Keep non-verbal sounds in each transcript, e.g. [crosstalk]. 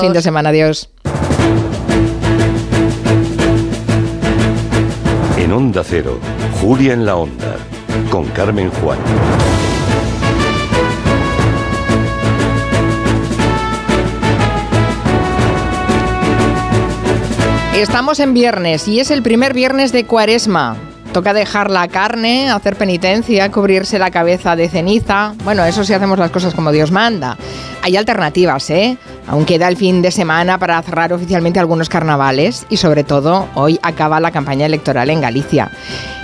Fin de semana, adiós. En Onda Cero, Julia en la Onda, con Carmen Juan. Estamos en viernes y es el primer viernes de cuaresma. Toca dejar la carne, hacer penitencia, cubrirse la cabeza de ceniza. Bueno, eso sí hacemos las cosas como Dios manda. Hay alternativas, ¿eh? Aún queda el fin de semana para cerrar oficialmente algunos carnavales y sobre todo hoy acaba la campaña electoral en Galicia.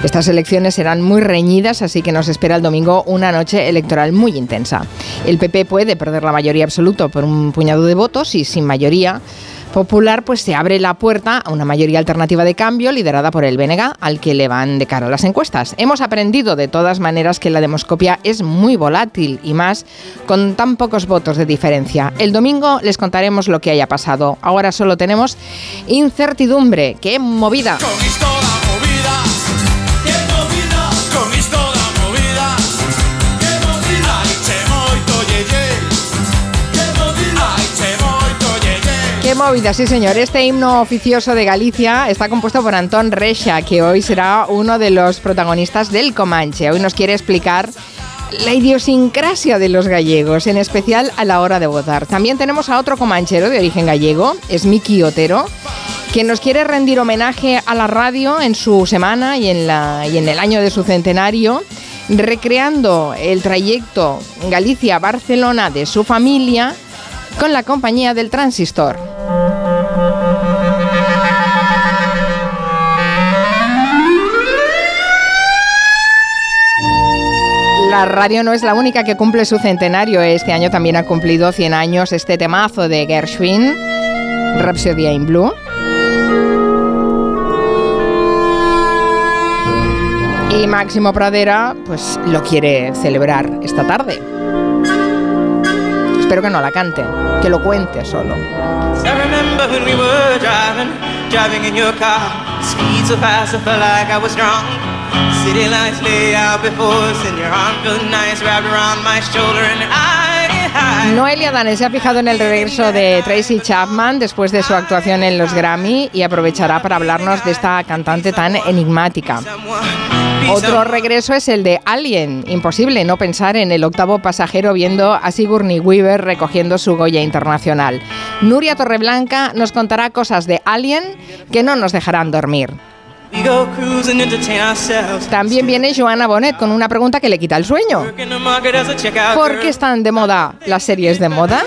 Estas elecciones serán muy reñidas, así que nos espera el domingo una noche electoral muy intensa. El PP puede perder la mayoría absoluta por un puñado de votos y sin mayoría popular, pues se abre la puerta a una mayoría alternativa de cambio liderada por el BNG, al que le van de cara las encuestas. Hemos aprendido de todas maneras que la demoscopia es muy volátil y más con tan pocos votos de diferencia. El domingo les contaremos lo que haya pasado. Ahora solo tenemos incertidumbre. ¡Qué movida! Qué movida, sí señor. Este himno oficioso de Galicia está compuesto por Antón Recha, que hoy será uno de los protagonistas del Comanche. Hoy nos quiere explicar la idiosincrasia de los gallegos, en especial a la hora de votar. También tenemos a otro comanchero de origen gallego, es Miki Otero, que nos quiere rendir homenaje a la radio en su semana y en, la, y en el año de su centenario, recreando el trayecto Galicia-Barcelona de su familia con la compañía del transistor. La radio no es la única que cumple su centenario. Este año también ha cumplido 100 años este temazo de Gershwin, Rhapsody in Blue. Y Máximo Pradera, pues lo quiere celebrar esta tarde. Espero que no la cante, que lo cuente solo. Noelia Dane se ha fijado en el regreso de Tracy Chapman después de su actuación en los Grammy y aprovechará para hablarnos de esta cantante tan enigmática. Otro regreso es el de Alien. Imposible no pensar en el octavo pasajero viendo a Sigourney Weaver recogiendo su Goya Internacional. Nuria Torreblanca nos contará cosas de Alien que no nos dejarán dormir. También viene Joanna Bonet con una pregunta que le quita el sueño. ¿Por qué están de moda las series de moda?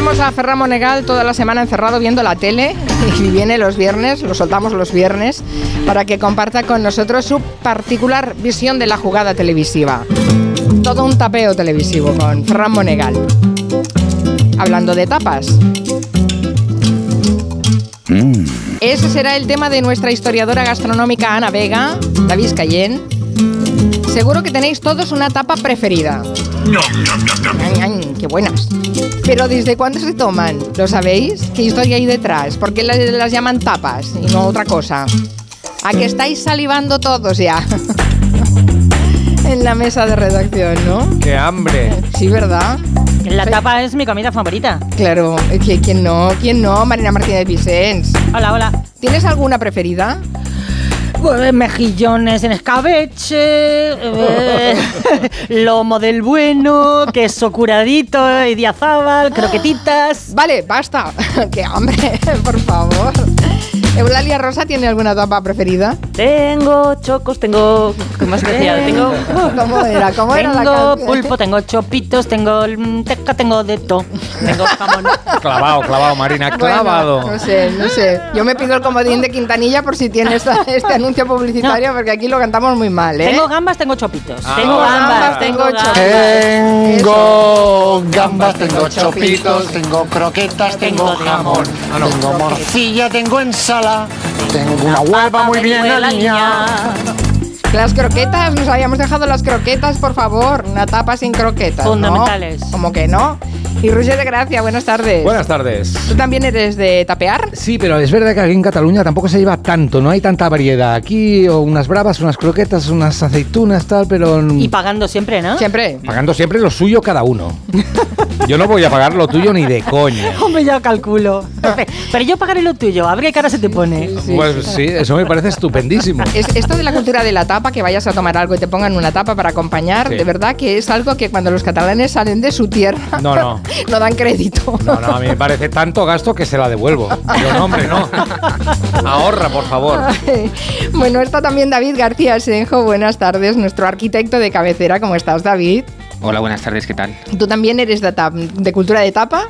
Tenemos a Ferran Monegal toda la semana encerrado viendo la tele [laughs] y viene los viernes, lo soltamos los viernes, para que comparta con nosotros su particular visión de la jugada televisiva. Todo un tapeo televisivo con Ferran Monegal. Hablando de tapas. Ese será el tema de nuestra historiadora gastronómica Ana Vega, David Cayén. Seguro que tenéis todos una tapa preferida. Ay, ay, ¡Qué buenas! Pero ¿desde cuándo se toman? ¿Lo sabéis? ¿Qué historia hay detrás? ¿Por qué las, las llaman tapas y no otra cosa? ¿A que estáis salivando todos ya? [laughs] en la mesa de redacción, ¿no? ¡Qué hambre! Sí, ¿verdad? La tapa es mi comida favorita. Claro, ¿qui- ¿quién no? ¿Quién no? Marina Martínez Vicens. Hola, hola. ¿Tienes alguna preferida? Pues, mejillones en escabeche, eh, [laughs] lomo del bueno, queso curadito, idiazábal, croquetitas. Vale, basta. [laughs] ¡Qué hambre! [laughs] Por favor. ¿Eulalia Rosa tiene alguna tapa preferida? Tengo chocos, tengo. ¿Qué más decía? Tengo. ¿Cómo era? ¿Cómo era la tengo canción? pulpo, tengo chopitos, tengo teca, tengo de todo. Tengo jamón. Clavado, clavado, Marina, clavado. Bueno, no sé, no sé. Yo me pido el comodín de Quintanilla por si tiene esta- este anuncio publicitario, porque aquí lo cantamos muy mal, ¿eh? Tengo gambas, tengo chopitos. Ah. tengo gambas, tengo chopitos. Tengo gambas, tengo chopitos, tengo croquetas, tengo jamón, Ah, no. tengo morcilla, tengo ensalada, tengo una hueva muy bien alineada. Las croquetas, nos habíamos dejado las croquetas, por favor. Una tapa sin croquetas. ¿no? Fundamentales. Como que no. Y Roger de Gracia, buenas tardes. Buenas tardes. ¿Tú también eres de tapear? Sí, pero es verdad que aquí en Cataluña tampoco se lleva tanto, no hay tanta variedad. Aquí o unas bravas, unas croquetas, unas aceitunas, tal, pero... Y pagando siempre, ¿no? Siempre. Pagando siempre lo suyo cada uno. Yo no voy a pagar lo tuyo ni de coña. [laughs] Hombre, ya calculo. Pero yo pagaré lo tuyo. A ver qué cara se te pone. Pues sí, eso me parece estupendísimo. Es, esto de la cultura de la tapa, que vayas a tomar algo y te pongan una tapa para acompañar, Sí. de verdad que es algo que cuando los catalanes salen de su tierra No, no. [laughs] no dan crédito. No, no, a mí me parece tanto gasto que se la devuelvo. Yo no, hombre, no. Ahorra, por favor. [laughs] bueno, está también David García Senjo. Buenas tardes, nuestro arquitecto de cabecera. ¿Cómo estás, David? Hola, buenas tardes, ¿qué tal? ¿Tú también eres de, tap- de cultura de tapa?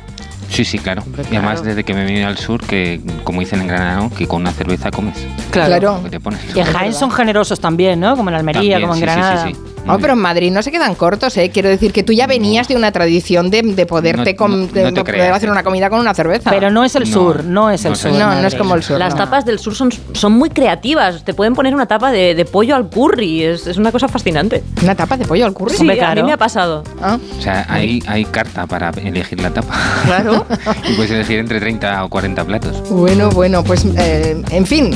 Sí, sí, claro. Y además, desde que me vine al sur, que como dicen en Granada, que con una cerveza comes. Claro. Que te pones. Y en Jaén son generosos también, ¿no? Como en Almería, También, como en sí, sí, Granada. sí, sí. Oh, pero en Madrid no se quedan cortos, ¿eh? Quiero decir que tú ya venías de una tradición de, de poderte No- com- no- de no te poder hacer eh. una comida con una cerveza. Pero no es el No, sur, no es el no sur. no, no es como el sur. Las no. tapas del sur son, son muy creativas. Te pueden poner una tapa de, de pollo al curry. Es, es una cosa fascinante. ¿Una tapa de pollo al curry? Sí, a mí me ha pasado. Ah, O sea, hay, hay carta para elegir la tapa. Claro. [laughs] y puedes elegir entre 30 o 40 platos. Bueno, bueno, pues eh, en fin,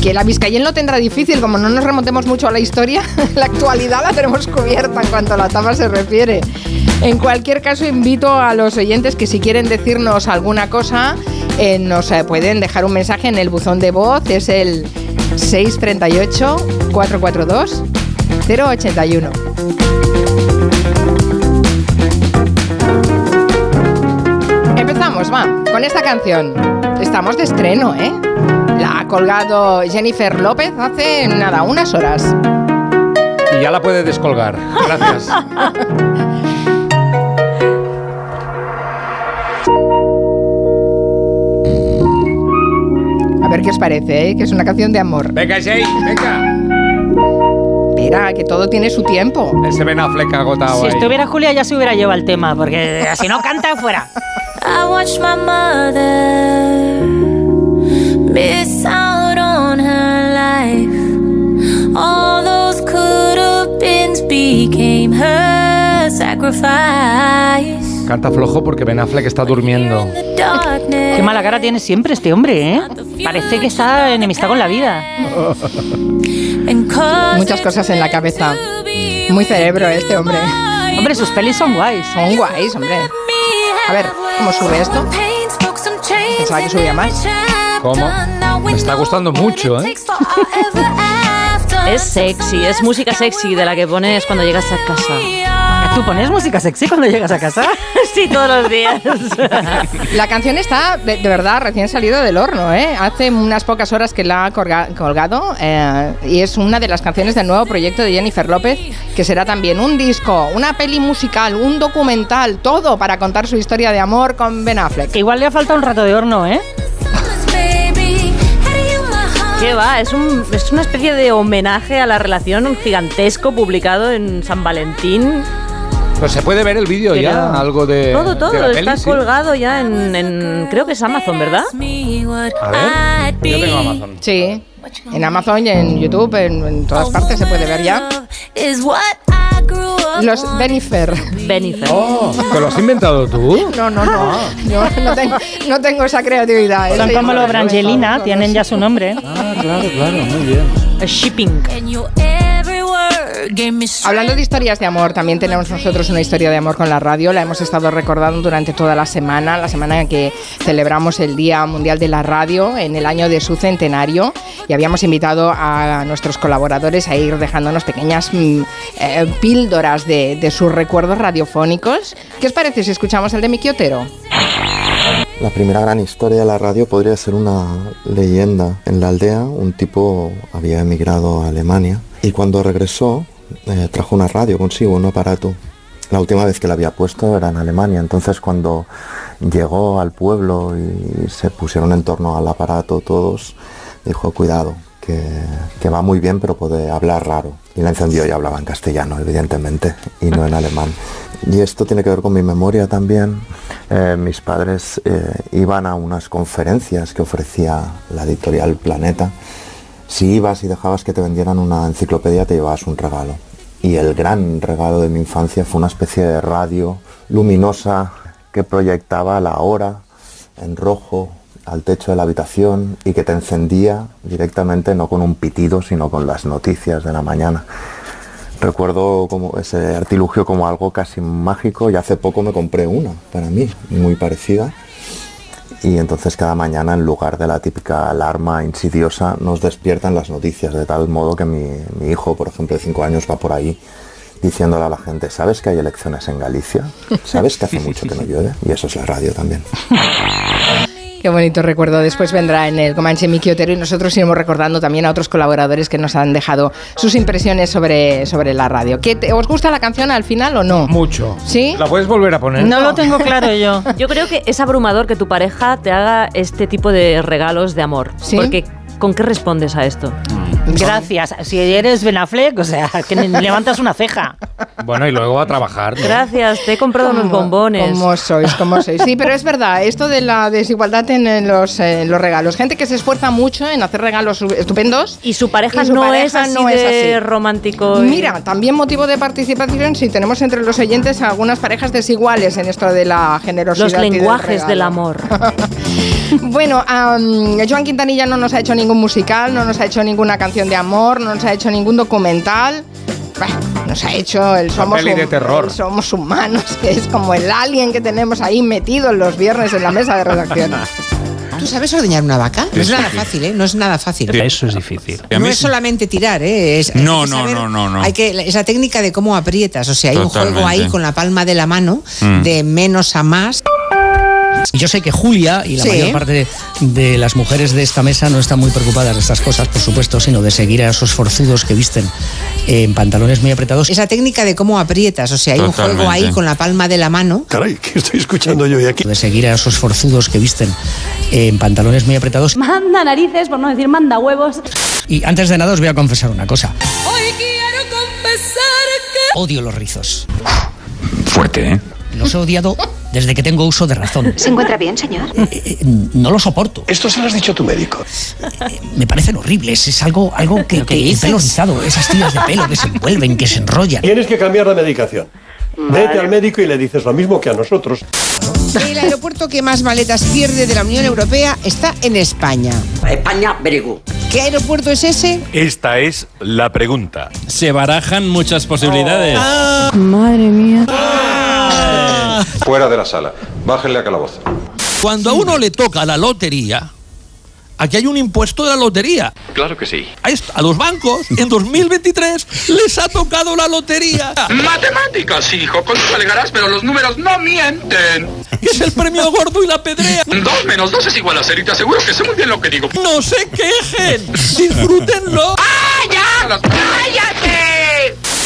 que la Vizcayén lo tendrá difícil, como no nos remontemos mucho a la historia, [laughs] la actualidad la tenemos cubierta en cuanto a la tapa se refiere. En cualquier caso, invito a los oyentes que si quieren decirnos alguna cosa, eh, nos eh, pueden dejar un mensaje en el buzón de voz, es el 638-442-081. Empezamos, va, con esta canción. Estamos de estreno, ¿eh? La ha colgado Jennifer López hace nada, unas horas. Y ya la puede descolgar. Gracias. [laughs] A ver qué os parece, ¿eh? Que es una canción de amor. Venga, Jay, venga. Espera, que todo tiene su tiempo. Ese Ben Affleck agotado Si ahí. estuviera Julia ya se hubiera llevado el tema, porque si no canta fuera. [laughs] I watched my mother miss out on her life. All those could have been became her sacrifice. Canta flojo porque Ben Affleck está durmiendo. Qué mala cara tiene siempre este hombre, ¿eh? Parece que está enemistado con la vida. [laughs] Muchas cosas en la cabeza. Muy cerebro este hombre. Hombre, sus pelis son guays. Son guays, hombre. A ver, ¿cómo sube esto? Pensaba que subía más. ¿Cómo? Me está gustando mucho, ¿eh? Es sexy, es música sexy de la que pones cuando llegas a casa. ¿Tú pones música sexy cuando llegas a casa? [laughs] Sí, todos los días. [laughs] La canción está, de, de verdad, recién salido del horno, ¿eh? Hace unas pocas horas que la ha colga- colgado eh, y es una de las canciones del nuevo proyecto de Jennifer López, que será también un disco, una peli musical, un documental, todo para contar su historia de amor con Ben Affleck. Que igual le ha faltado un rato de horno, ¿eh? ¿Qué va? Es, un, es una especie de homenaje a la relación un gigantesco publicado en San Valentín. Pues se puede ver el vídeo ya, algo de. todo, todo. de la peli, está sí. colgado ya en, en- Creo que es Amazon, ¿verdad? A ver, yo tengo Amazon. Sí, en Amazon y en YouTube, en, en todas partes se puede ver ya. Los Benifer. Benifer. Oh, ¿te lo has inventado tú? No, no, no. No, no tengo, no tengo esa creatividad. Son Ese- como los Brangelina, tienen ya su nombre. Ah, claro, claro, muy bien. Shipping. Hablando de historias de amor, también tenemos nosotros una historia de amor con la radio. La hemos estado recordando durante toda la semana, la semana en que celebramos el Día Mundial de la Radio en el año de su centenario. Y habíamos invitado a nuestros colaboradores a ir dejándonos pequeñas mm, eh, píldoras de, de sus recuerdos radiofónicos. ¿Qué os parece si escuchamos el de Miki Otero? La primera gran historia de la radio podría ser una leyenda. En la aldea un tipo había emigrado a Alemania y cuando regresó eh, trajo una radio consigo, un aparato. La última vez que la había puesto era en Alemania, entonces cuando llegó al pueblo y se pusieron en torno al aparato todos, dijo cuidado, que, que va muy bien pero puede hablar raro. Y la encendió y hablaba en castellano, evidentemente, y no en alemán. Y esto tiene que ver con mi memoria también. Eh, mis padres eh, iban a unas conferencias que ofrecía la editorial Planeta Si ibas y dejabas que te vendieran una enciclopedia, te llevabas un regalo. Y el gran regalo de mi infancia fue una especie de radio luminosa que proyectaba la hora en rojo al techo de la habitación y que te encendía directamente no con un pitido, sino con las noticias de la mañana. Recuerdo ese artilugio como algo casi mágico y hace poco me compré una para mí, muy parecida. Y entonces cada mañana en lugar de la típica alarma insidiosa nos despiertan las noticias de tal modo que mi, hijo, por ejemplo, de 5 años va por ahí diciéndole a la gente, ¿sabes que hay elecciones en Galicia? ¿Sabes que hace mucho que no llueve? Y eso es la radio también. [laughs] Qué bonito recuerdo. Después vendrá en el Comanche Miki Otero y nosotros iremos recordando también a otros colaboradores que nos han dejado sus impresiones sobre, sobre la radio. ¿Qué te- ¿Os gusta la canción al final o no? Mucho. ¿Sí? ¿La puedes volver a poner? No lo tengo claro yo. Yo creo que es abrumador que tu pareja te haga este tipo de regalos de amor. ¿Sí? Porque, ¿con qué respondes a esto? Gracias. Si eres Ben Affleck, o sea, que [laughs] levantas una ceja. Bueno, y luego a trabajar. ¿no? Gracias, te he comprado unos ¿Cómo- bombones. ¿Cómo sois? ¿Cómo sois? Sí, pero es verdad, esto de la desigualdad en, los, eh, los regalos. Gente que se esfuerza mucho en hacer regalos estupendos. Y su pareja Y su no pareja es así no es de así. romántico. y- Mira, también motivo de participación si tenemos entre los oyentes algunas parejas desiguales en esto de la generosidad. los y del lenguajes del amor. [laughs] Bueno, am, Joan Quintanilla no nos ha hecho ningún musical, no nos ha hecho ninguna canción de amor, no nos ha hecho ningún documental. Nos ha hecho el Somos, peli de hum- terror. el Somos Humanos, que es como el alien que tenemos ahí metido los viernes en la mesa de redacción. ¿Tú sabes ordeñar una vaca? No es nada fácil, ¿eh? No es nada fácil. Eso es difícil. No es solamente tirar, ¿eh? Es- hay No, que no, saber- no, no, no. Hay que, esa técnica de cómo aprietas, o sea, hay un juego Totalmente. ahí con la palma de la mano, Mm. de menos a más. Yo sé que Julia y la Sí. mayor parte de, de las mujeres de esta mesa no están muy preocupadas de estas cosas, por supuesto, sino de seguir a esos forzudos que visten eh, en pantalones muy apretados. Esa técnica de cómo aprietas, o sea, hay un juego Totalmente. ahí con la palma de la mano. Caray, ¿qué estoy escuchando yo aquí? De seguir a esos forzudos que visten eh, en pantalones muy apretados. Manda narices, por no decir manda huevos. Y antes de nada os voy a confesar una cosa. Hoy quiero confesar que... Odio los rizos. Fuerte, ¿eh? Los he odiado desde que tengo uso de razón. ¿Se encuentra bien, señor? Eh, no lo soporto. Esto se lo has dicho a tu médico. Me parecen horribles. Es algo, algo que, que el pelo rizado, esas tiras de pelo que se envuelven, que se enrollan. Tienes que cambiar la medicación. Vete al médico y le dices lo mismo que a nosotros. El aeropuerto que más maletas pierde de la Unión Europea está en España. España, good. ¿Qué aeropuerto es ese? Esta es la pregunta. Se barajan muchas posibilidades. Madre mía. [laughs] Fuera de la sala. Bájenle a calabozo. Cuando a uno le toca la lotería, aquí hay un impuesto de la lotería. Claro que sí. A los bancos, en 2023, les ha tocado la lotería. Matemáticas, hijo, con eso alegarás, pero los números no mienten. Es el premio gordo y la pedrea. Dos menos dos es igual a cero y te aseguro que sé muy bien lo que digo. No se quejen, disfrútenlo. ¡Calla! ¡Cállate!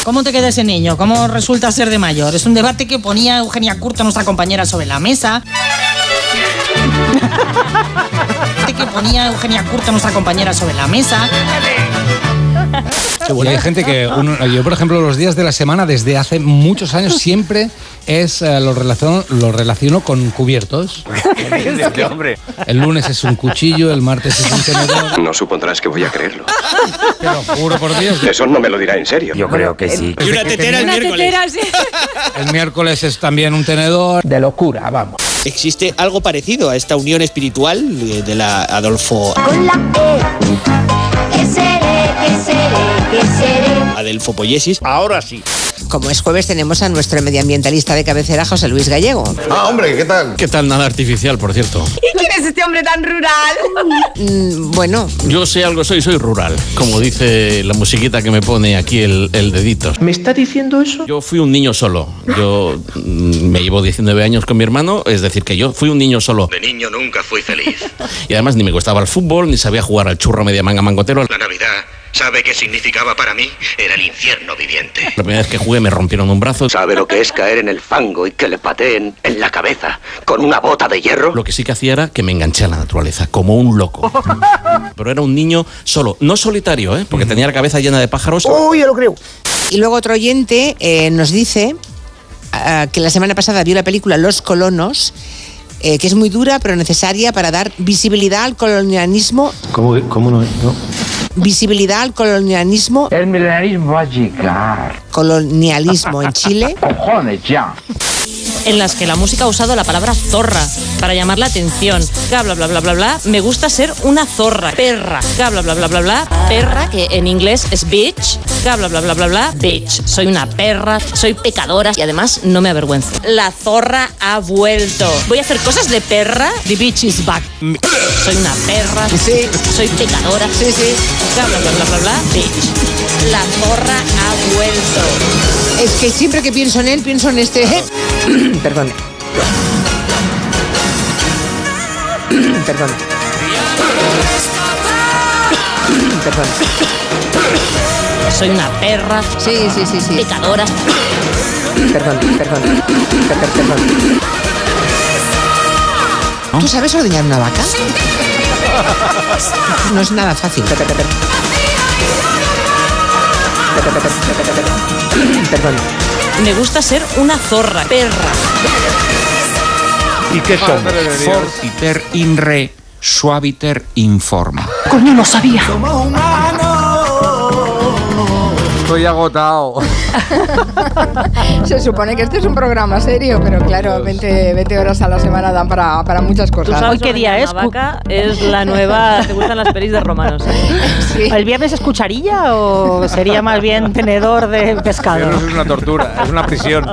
¿Cómo te queda ese niño? ¿Cómo resulta ser de mayor? Es un debate que ponía Eugenia Curto, nuestra compañera, sobre la mesa. [laughs] Que ponía Eugenia Curto, nuestra compañera, sobre la mesa. [laughs] Y hay gente que, uno- yo por ejemplo, los días de la semana desde hace muchos años siempre es eh, lo, relaciono, lo relaciono con cubiertos. [laughs] hombre? El lunes es un cuchillo, el martes es un tenedor. No supondrás que voy a creerlo. Te lo juro por Dios. Eso no me lo dirá en serio. Yo creo que sí. Y una tetera el miércoles. [laughs] El miércoles es también un tenedor. De locura, vamos. Existe algo parecido a esta unión espiritual de la Adolfo Con la E. ¿Qué seré? ¿Qué seré? ¿Qué seré? Adelfo Poiesis. Ahora sí. Como es jueves, tenemos a nuestro medioambientalista de cabecera, José Luis Gallego. Ah, hombre, ¿qué tal? ¿Qué tal nada artificial, por cierto? ¿Y quién es este hombre tan rural? Mm, bueno, Yo sé algo, soy, soy rural, como dice la musiquita que me pone aquí el, el dedito. ¿Me está diciendo eso? Yo fui un niño solo. Yo mm, me llevo 19 años con mi hermano, es decir, que yo fui un niño solo. De niño nunca fui feliz. [laughs] Y además ni me gustaba el fútbol, ni sabía jugar al churro media manga mangotero. La Navidad, ¿sabe qué significaba para mí? Era el infierno viviente. La primera vez que jugué me rompieron un brazo. ¿Sabe lo que es caer en el fango y que le pateen en la cabeza con una bota de hierro? Lo que sí que hacía era que me enganché a la naturaleza, como un loco. [laughs] Pero era un niño solo, no solitario, ¿eh? porque tenía la cabeza llena de pájaros. ¡Uy, yo lo creo! Y luego otro oyente eh, nos dice ah, que la semana pasada vio la película Los Colonos, eh, que es muy dura pero necesaria para dar visibilidad al colonialismo ¿Cómo, cómo no? no? visibilidad al colonialismo. El milenarismo va a llegar. Colonialismo en Chile. Cojones ya. En las que la música ha usado la palabra zorra para llamar la atención. Bla, bla, bla, bla, bla, bla. Me gusta ser una zorra. Perra. Bla, bla, bla, bla, bla, bla. Perra, que en inglés es bitch. Bla, bla, bla, bla, bla, bla. Bitch. Soy una perra, soy pecadora y además no me avergüenzo. La zorra ha vuelto. Voy a hacer cosas de perra. The bitch is back. Soy una perra. Sí. Soy pecadora. Sí, sí. Bla, bla, bla, bla, bla, bla. Bitch. La zorra ha vuelto. Es que siempre que pienso en él, pienso en este. [coughs] Perdón. [coughs] Perdón. [coughs] Perdón. Soy una perra. Sí, sí, sí, sí. Pecadora. Perdón, perdón. Per- per- Perdón. ¿Tú sabes ordeñar una vaca? No es nada fácil. Per- per- Perdón. Me gusta ser una zorra. Perra. ¿Y qué somos? Fortiter in re, suaviter in forma. Coño, no sabía. Estoy agotado. [laughs] Se supone que este es un programa serio, pero claro, 20, 20 horas a la semana dan para, para muchas ¿Tú cosas. sabes qué día es? vaca es la nueva. ¿Te gustan las pelis de romanos? [laughs] Sí. ¿El viernes es cucharilla o sería más bien tenedor de pescado? Eso es una tortura, es una prisión.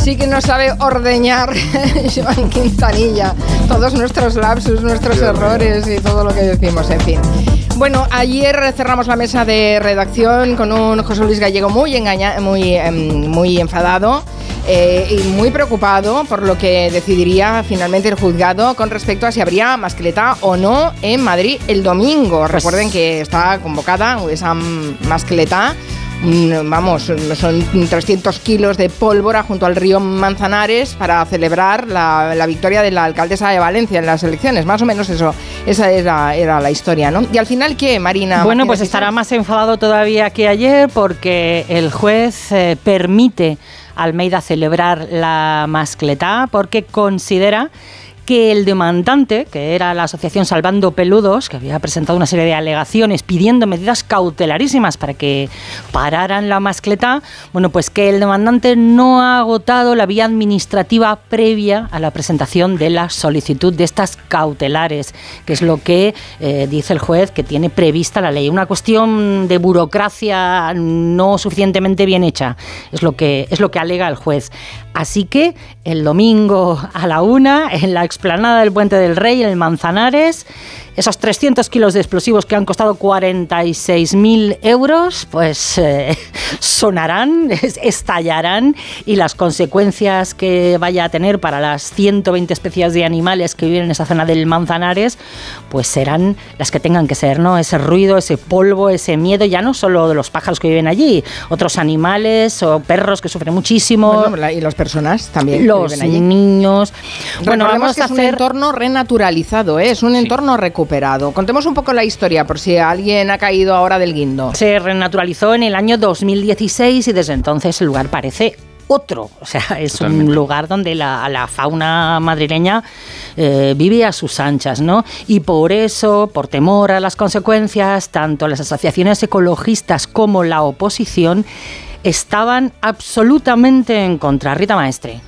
Sí que no sabe ordeñar [laughs] Joan Quintanilla. Todos nuestros lapsus, nuestros errores y todo lo que decimos, en fin. Bueno, ayer cerramos la mesa de redacción con un José Luis Gallego muy, engaña muy, em, muy enfadado. eh, y muy preocupado por lo que decidiría finalmente el juzgado con respecto a si habría mascleta o no en Madrid el domingo. Recuerden que está convocada esa mascleta Vamos, son 300 kilos de pólvora junto al río Manzanares para celebrar la, la victoria de la alcaldesa de Valencia en las elecciones. Más o menos eso, esa era, era la historia, ¿no? Y al final, ¿qué, Marina? Bueno, pues estará más enfadado todavía que ayer porque el juez eh, permite a Almeida celebrar la mascletá porque considera que el demandante, que era la asociación Salvando Peludos, que había presentado una serie de alegaciones pidiendo medidas cautelarísimas para que pararan la mascletá, bueno, pues que el demandante no ha agotado la vía administrativa previa a la presentación de la solicitud de estas cautelares, que es lo que eh, dice el juez que tiene prevista la ley. Una cuestión de burocracia no suficientemente bien hecha, es lo que, es lo que alega el juez. Así que el domingo a la una, en la explanada del Puente del Rey, en el Manzanares, esos 300 kilos de explosivos que han costado 46.000 euros, pues eh, [laughs] sonarán, es- estallarán y las consecuencias que vaya a tener para las 120 especies de animales que viven en esa zona del Manzanares, pues serán las que tengan que ser, ¿no? Ese ruido, ese polvo, ese miedo, ya no solo de los pájaros que viven allí, otros animales o perros que sufren muchísimo. Bueno, y las personas también. que los viven allí. niños. Bueno, Recordemos vamos que a es un hacer entorno renaturalizado, ¿eh? es un entorno recuperado. Contemos un poco la historia por si alguien ha caído ahora del guindo. Se renaturalizó en el año 2016 y desde entonces el lugar parece otro. O sea, es Totalmente. un lugar donde la, la fauna madrileña eh, vive a sus anchas, ¿no? Y por eso, por temor a las consecuencias, tanto las asociaciones ecologistas como la oposición estaban absolutamente en contra. Rita Maestre.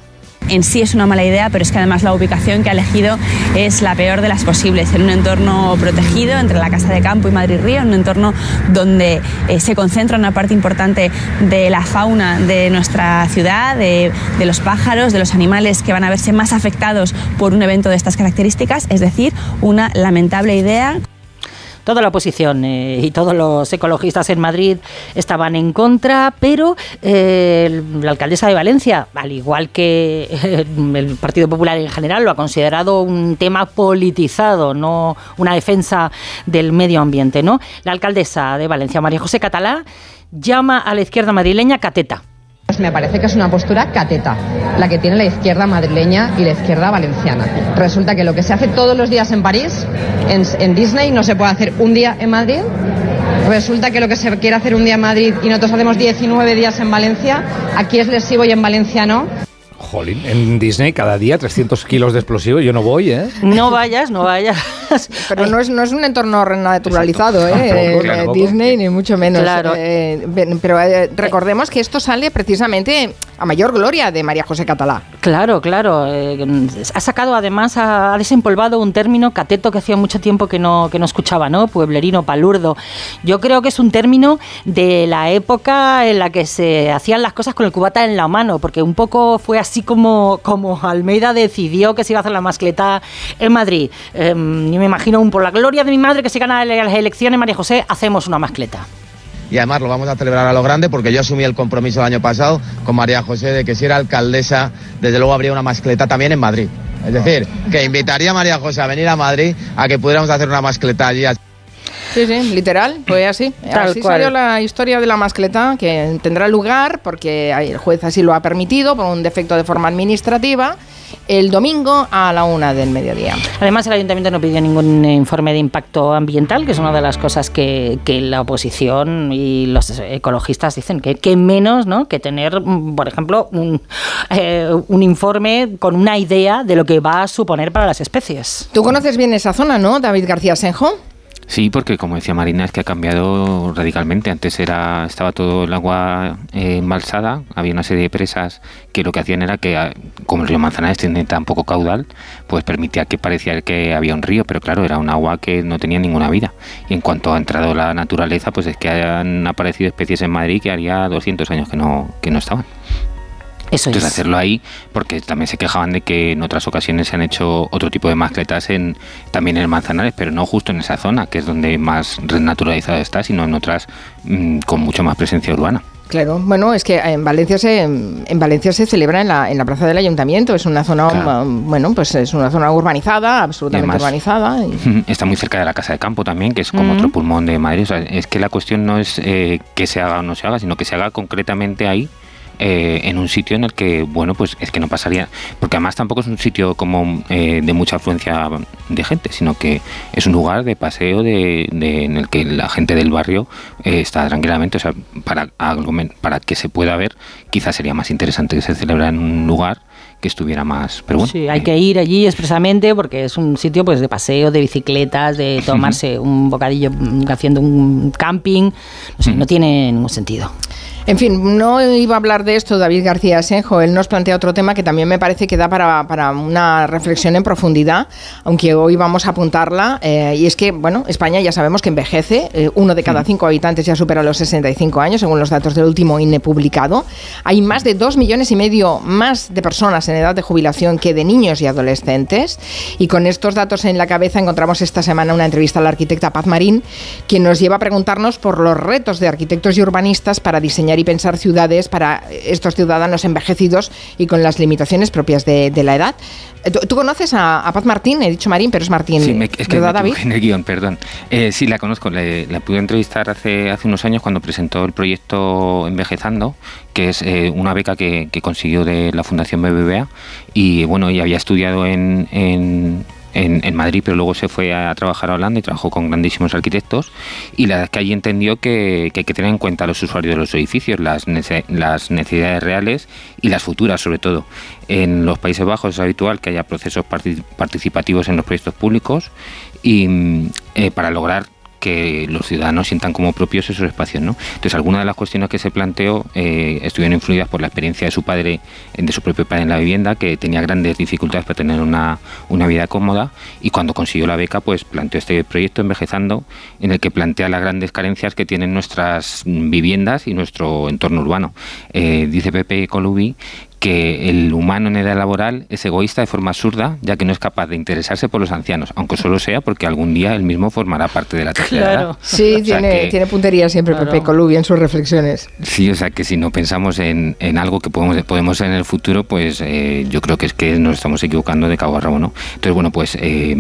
En sí es una mala idea, pero es que además la ubicación que ha elegido es la peor de las posibles, en un entorno protegido entre la Casa de Campo y Madrid Río, en un entorno donde eh, se concentra una parte importante de la fauna de nuestra ciudad, de, de los pájaros, de los animales que van a verse más afectados por un evento de estas características, es decir, una lamentable idea. Toda la oposición eh, y todos los ecologistas en Madrid estaban en contra, pero eh, la alcaldesa de Valencia, al igual que eh, el Partido Popular en general, lo ha considerado un tema politizado, no una defensa del medio ambiente. ¿no? La alcaldesa de Valencia, María José Catalá, llama a la izquierda madrileña cateta. Pues me parece que es una postura cateta, la que tiene la izquierda madrileña y la izquierda valenciana. Resulta que lo que se hace todos los días en París, en, en Disney, no se puede hacer un día en Madrid. Resulta que lo que se quiere hacer un día en Madrid y nosotros hacemos 19 días en Valencia, aquí es lesivo y en Valencia no. Jolín, en Disney cada día 300 kilos de explosivo, yo no voy, ¿eh? No vayas, no vayas. [laughs] Pero no es, no es un entorno naturalizado, ¿eh? Tampoco, Eh, claro. Disney, ni mucho menos. Claro. Eh, pero eh, recordemos que esto sale precisamente a mayor gloria de María José Catalá. Claro, claro. eh, ha sacado además, ha, ha desempolvado un término cateto que hacía mucho tiempo que no, que no escuchaba, ¿no? Pueblerino, palurdo. Yo creo que es un término de la época en la que se hacían las cosas con el cubata en la mano, porque un poco fue así como, como Almeida decidió que se iba a hacer la mascleta en Madrid. Eh, me imagino un por la gloria de mi madre que se gana las elecciones, María José, hacemos una mascleta. y además lo vamos a celebrar a lo grande porque yo asumí el compromiso el año pasado con María José de que si era alcaldesa, desde luego habría una mascleta también en Madrid. Es decir, que invitaría a María José a venir a Madrid a que pudiéramos hacer una mascleta allí. Sí, sí, literal, fue así. Tal así cual. salió la historia de la mascleta, que tendrá lugar, porque el juez así lo ha permitido, por un defecto de forma administrativa, el domingo a la una del mediodía. Además, el ayuntamiento no pidió ningún informe de impacto ambiental, que es una de las cosas que, que la oposición y los ecologistas dicen que, que menos ¿no? que tener, mm, por ejemplo, un, eh, un informe con una idea de lo que va a suponer para las especies. Tú conoces bien esa zona, ¿no, David García Senjo? Sí, porque como decía Marina, es que ha cambiado radicalmente. Antes era estaba todo el agua eh, embalsada, había una serie de presas que lo que hacían era que, ah, como el río Manzanares tiene tan poco caudal, pues permitía que parecía que había un río, pero claro, era un agua que no tenía ninguna vida. Y en cuanto ha entrado la naturaleza, pues es que han aparecido especies en Madrid que haría 200 años que no, que no estaban. Eso Entonces es. hacerlo ahí, porque también se quejaban de que en otras ocasiones se han hecho otro tipo de mascletas en, también en Manzanares, pero no justo en esa zona, que es donde más renaturalizado está, sino en otras mm, con mucho más presencia urbana. Claro, bueno, es que en Valencia se en Valencia se celebra en la, en la plaza del ayuntamiento, es una zona Claro. um, bueno, pues es una zona urbanizada, absolutamente además- urbanizada. y- [laughs] Está muy cerca de la Casa de Campo también, que es como Mm. otro pulmón de Madrid. O sea, es que la cuestión no es eh, que se haga o no se haga, sino que se haga concretamente ahí. Eh, en un sitio en el que, bueno, pues es que no pasaría, porque además tampoco es un sitio como eh, de mucha afluencia de gente, sino que es un lugar de paseo de, de- en el que la gente del barrio eh, está tranquilamente, o sea, para, para que se pueda ver, quizás sería más interesante que se celebrara en un lugar que estuviera más, pero bueno, Sí, hay que ir allí expresamente porque es un sitio pues de paseo, de bicicletas, de tomarse un bocadillo mm, haciendo un camping. No sé, no tiene ningún sentido. En fin, no iba a hablar de esto David García Senjo, él nos plantea otro tema que también me parece que da para, para una reflexión en profundidad, aunque hoy vamos a apuntarla, eh, y es que, bueno, España ya sabemos que envejece, eh, uno de cada cinco habitantes ya supera los 65 años, según los datos del último INE publicado. Hay más de dos millones y medio más de personas en edad de jubilación que de niños y adolescentes, y con estos datos en la cabeza encontramos esta semana una entrevista a la arquitecta Paz Marín, quien nos lleva a preguntarnos por los retos de arquitectos y urbanistas para diseñar y pensar ciudades para estos ciudadanos envejecidos y con las limitaciones propias de, de la edad. Eh, ¿Tú, tú conoces a, a Paz Martín? He dicho Marín, pero es Martín. Sí, me- es que ¿Verdad, me David? en el guion, perdón. Eh, sí, la conozco. Le- la pude entrevistar hace, hace unos años cuando presentó el proyecto Envejezando, que es eh, una beca que, que consiguió de la Fundación BBVA. Y bueno, ella había estudiado en, en, en- Madrid, pero luego se fue a trabajar a Holanda y trabajó con grandísimos arquitectos. Y la verdad es que allí entendió que, que hay que tener en cuenta a los usuarios de los edificios, las, nece- las necesidades reales y las futuras, sobre todo. En los Países Bajos es habitual que haya procesos parti- participativos en los proyectos públicos y mm, eh, para lograr que los ciudadanos sientan como propios esos espacios, ¿no? Entonces, algunas de las cuestiones que se planteó eh, estuvieron influidas por la experiencia de su padre, de su propio padre en la vivienda, que tenía grandes dificultades para tener una, una vida cómoda, y cuando consiguió la beca, pues planteó este proyecto Envejezando, en el que plantea las grandes carencias que tienen nuestras viviendas y nuestro entorno urbano. Eh, dice Pepe Colubi que el humano en edad laboral es egoísta de forma absurda, ya que no es capaz de interesarse por los ancianos, aunque solo sea porque algún día él mismo formará parte de la tercera edad. Sí, O sea tiene, que- tiene puntería siempre Pepe Colubi en sus reflexiones. Sí, o sea que si no pensamos en, en algo que podemos, podemos ser en el futuro, pues eh, yo creo que es que nos estamos equivocando de cabo a rabo, ¿no? Entonces, bueno, pues eh,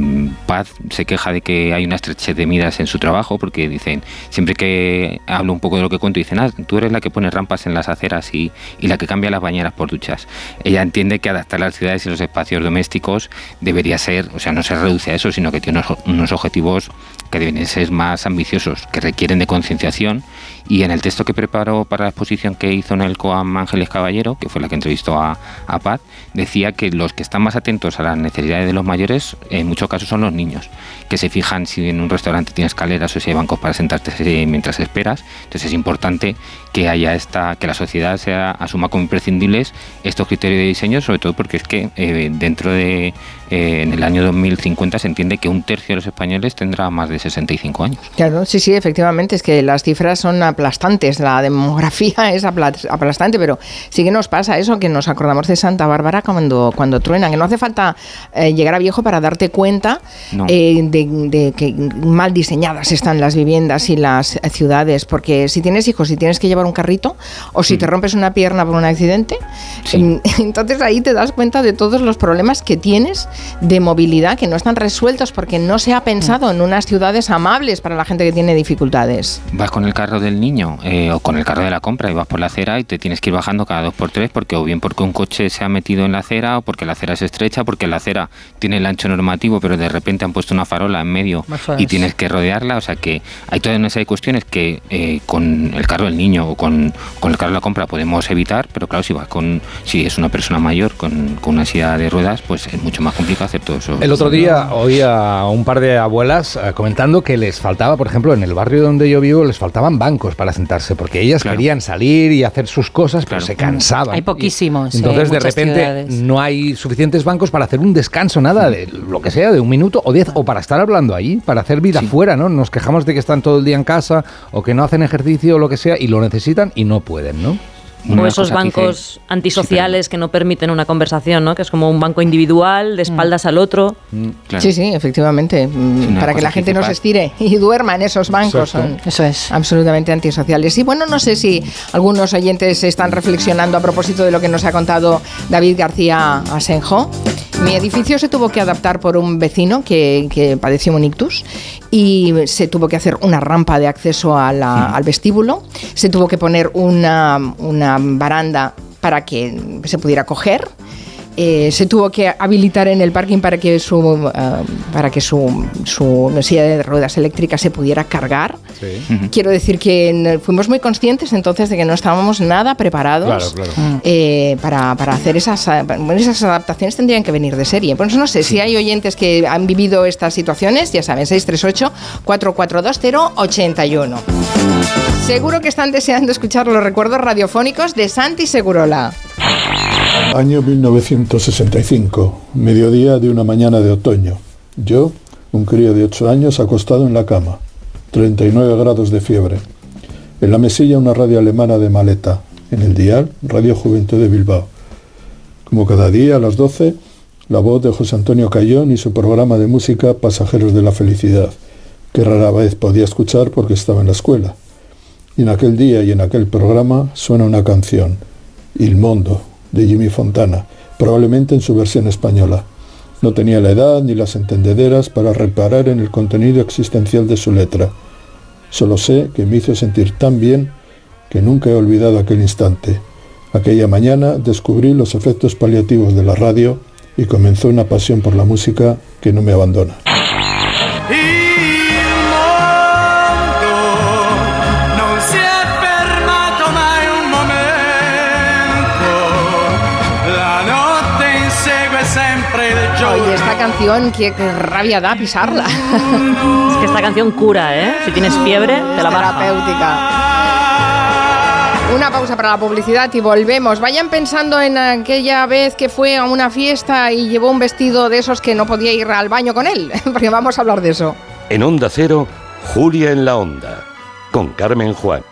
Paz se queja de que hay una estrechez de miras en su trabajo, porque dicen, siempre que hablo un poco de lo que cuento, dicen, ah, tú eres la que pone rampas en las aceras y, y la que cambia las bañeras por duchas. Ella entiende que adaptar las ciudades y los espacios domésticos debería ser, o sea, no se reduce a eso, sino que tiene unos, objetivos que deben ser más ambiciosos, que requieren de concienciación. Y en el texto que preparó para la exposición que hizo en el COAM Ángeles Caballero, que fue la que entrevistó a, a Paz, decía que los que están más atentos a las necesidades de los mayores, en muchos casos son los niños, que se fijan si en un restaurante tiene escaleras o si hay bancos para sentarte mientras esperas. Entonces es importante que haya esta, que la sociedad sea, asuma como imprescindibles estos criterios de diseño, sobre todo porque es que eh, dentro de eh, en el año 2050 se entiende que un tercio de los españoles tendrá más de 65 años. Claro, sí, sí, efectivamente, es que las cifras son aplastantes, la demografía es apla- aplastante, pero sí que nos pasa eso, que nos acordamos de Santa Bárbara cuando, cuando truena, que no hace falta eh, llegar a viejo para darte cuenta No. eh, de, de que mal diseñadas están las viviendas y las ciudades, porque si tienes hijos y tienes que llevar un carrito, o si te rompes una pierna por un accidente, [laughs] entonces ahí te das cuenta de todos los problemas que tienes de movilidad que no están resueltos porque no se ha pensado en unas ciudades amables para la gente que tiene dificultades. Vas con el carro del niño eh, o con el carro de la compra y vas por la acera y te tienes que ir bajando cada dos por tres porque o bien porque un coche se ha metido en la acera o porque la acera es estrecha, porque la acera tiene el ancho normativo pero de repente han puesto una farola en medio y es. tienes que rodearla. O sea que hay toda una serie de cuestiones que eh, con el carro del niño o con, con el carro de la compra podemos evitar, pero claro, si vas con si es una persona mayor con, con una silla de ruedas, pues es mucho más complicado hacer todo eso. El otro día oía a un par de abuelas eh, comentando que les faltaba, por ejemplo, en el barrio donde yo vivo, les faltaban bancos para sentarse, porque ellas querían salir y hacer sus cosas, pero se cansaban. Hay poquísimos. Y Entonces, en de repente, ciudades. no hay suficientes bancos para hacer un descanso, nada, de lo que sea, de un minuto o diez, o para estar hablando ahí, para hacer vida fuera, ¿no? Nos quejamos de que están todo el día en casa o que no hacen ejercicio o lo que sea y lo necesitan y no pueden, ¿no? O esos bancos antisociales que no permiten una conversación, ¿no? Que es como un banco individual, de espaldas al otro. Sí, sí, efectivamente. mm, para que la gente no se estire y duerma en esos bancos. Son Eso es. absolutamente antisociales. Y bueno, no sé si algunos oyentes están reflexionando a propósito de lo que nos ha contado David García Asenjo. Mi edificio se tuvo que adaptar por un vecino que, que padeció un ictus y se tuvo que hacer una rampa de acceso a la- al vestíbulo. Se tuvo que poner una, una baranda para que se pudiera coger. Eh, se tuvo que habilitar en el parking para que su eh, para que su, su silla de ruedas eléctricas se pudiera cargar. Quiero decir que fuimos muy conscientes entonces de que no estábamos nada preparados Claro, claro. eh, para, para hacer esas, esas adaptaciones tendrían que venir de serie. Pues no sé si hay oyentes que han vivido estas situaciones, ya saben, 638-442081. Seguro que están deseando escuchar los recuerdos radiofónicos de Santi Segurola. Año 1965, mediodía de una mañana de otoño. Yo, un crío de 8 años, acostado en la cama, 39 grados de fiebre. En la mesilla una radio alemana de maleta, en el dial Radio Juventud de Bilbao. Como cada día a las 12, la voz de José Antonio Cayón y su programa de música Pasajeros de la Felicidad, que rara vez podía escuchar porque estaba en la escuela. Y en aquel día y en aquel programa suena una canción, Il Mondo, de Jimmy Fontana, probablemente en su versión española. No tenía la edad ni las entendederas para reparar en el contenido existencial de su letra. Solo sé que me hizo sentir tan bien que nunca he olvidado aquel instante. Aquella mañana descubrí los efectos paliativos de la radio y comenzó una pasión por la música que no me abandona. Canción, qué, qué rabia da pisarla. [laughs] Es que esta canción cura, ¿eh? Si tienes fiebre, te la baja. Terapéutica. Una pausa para la publicidad y volvemos. Vayan pensando en aquella vez que fue a una fiesta y llevó un vestido de esos que no podía ir al baño con él, [laughs] porque vamos a hablar de eso. En Onda Cero, Julia en la Onda, con Carmen Juan.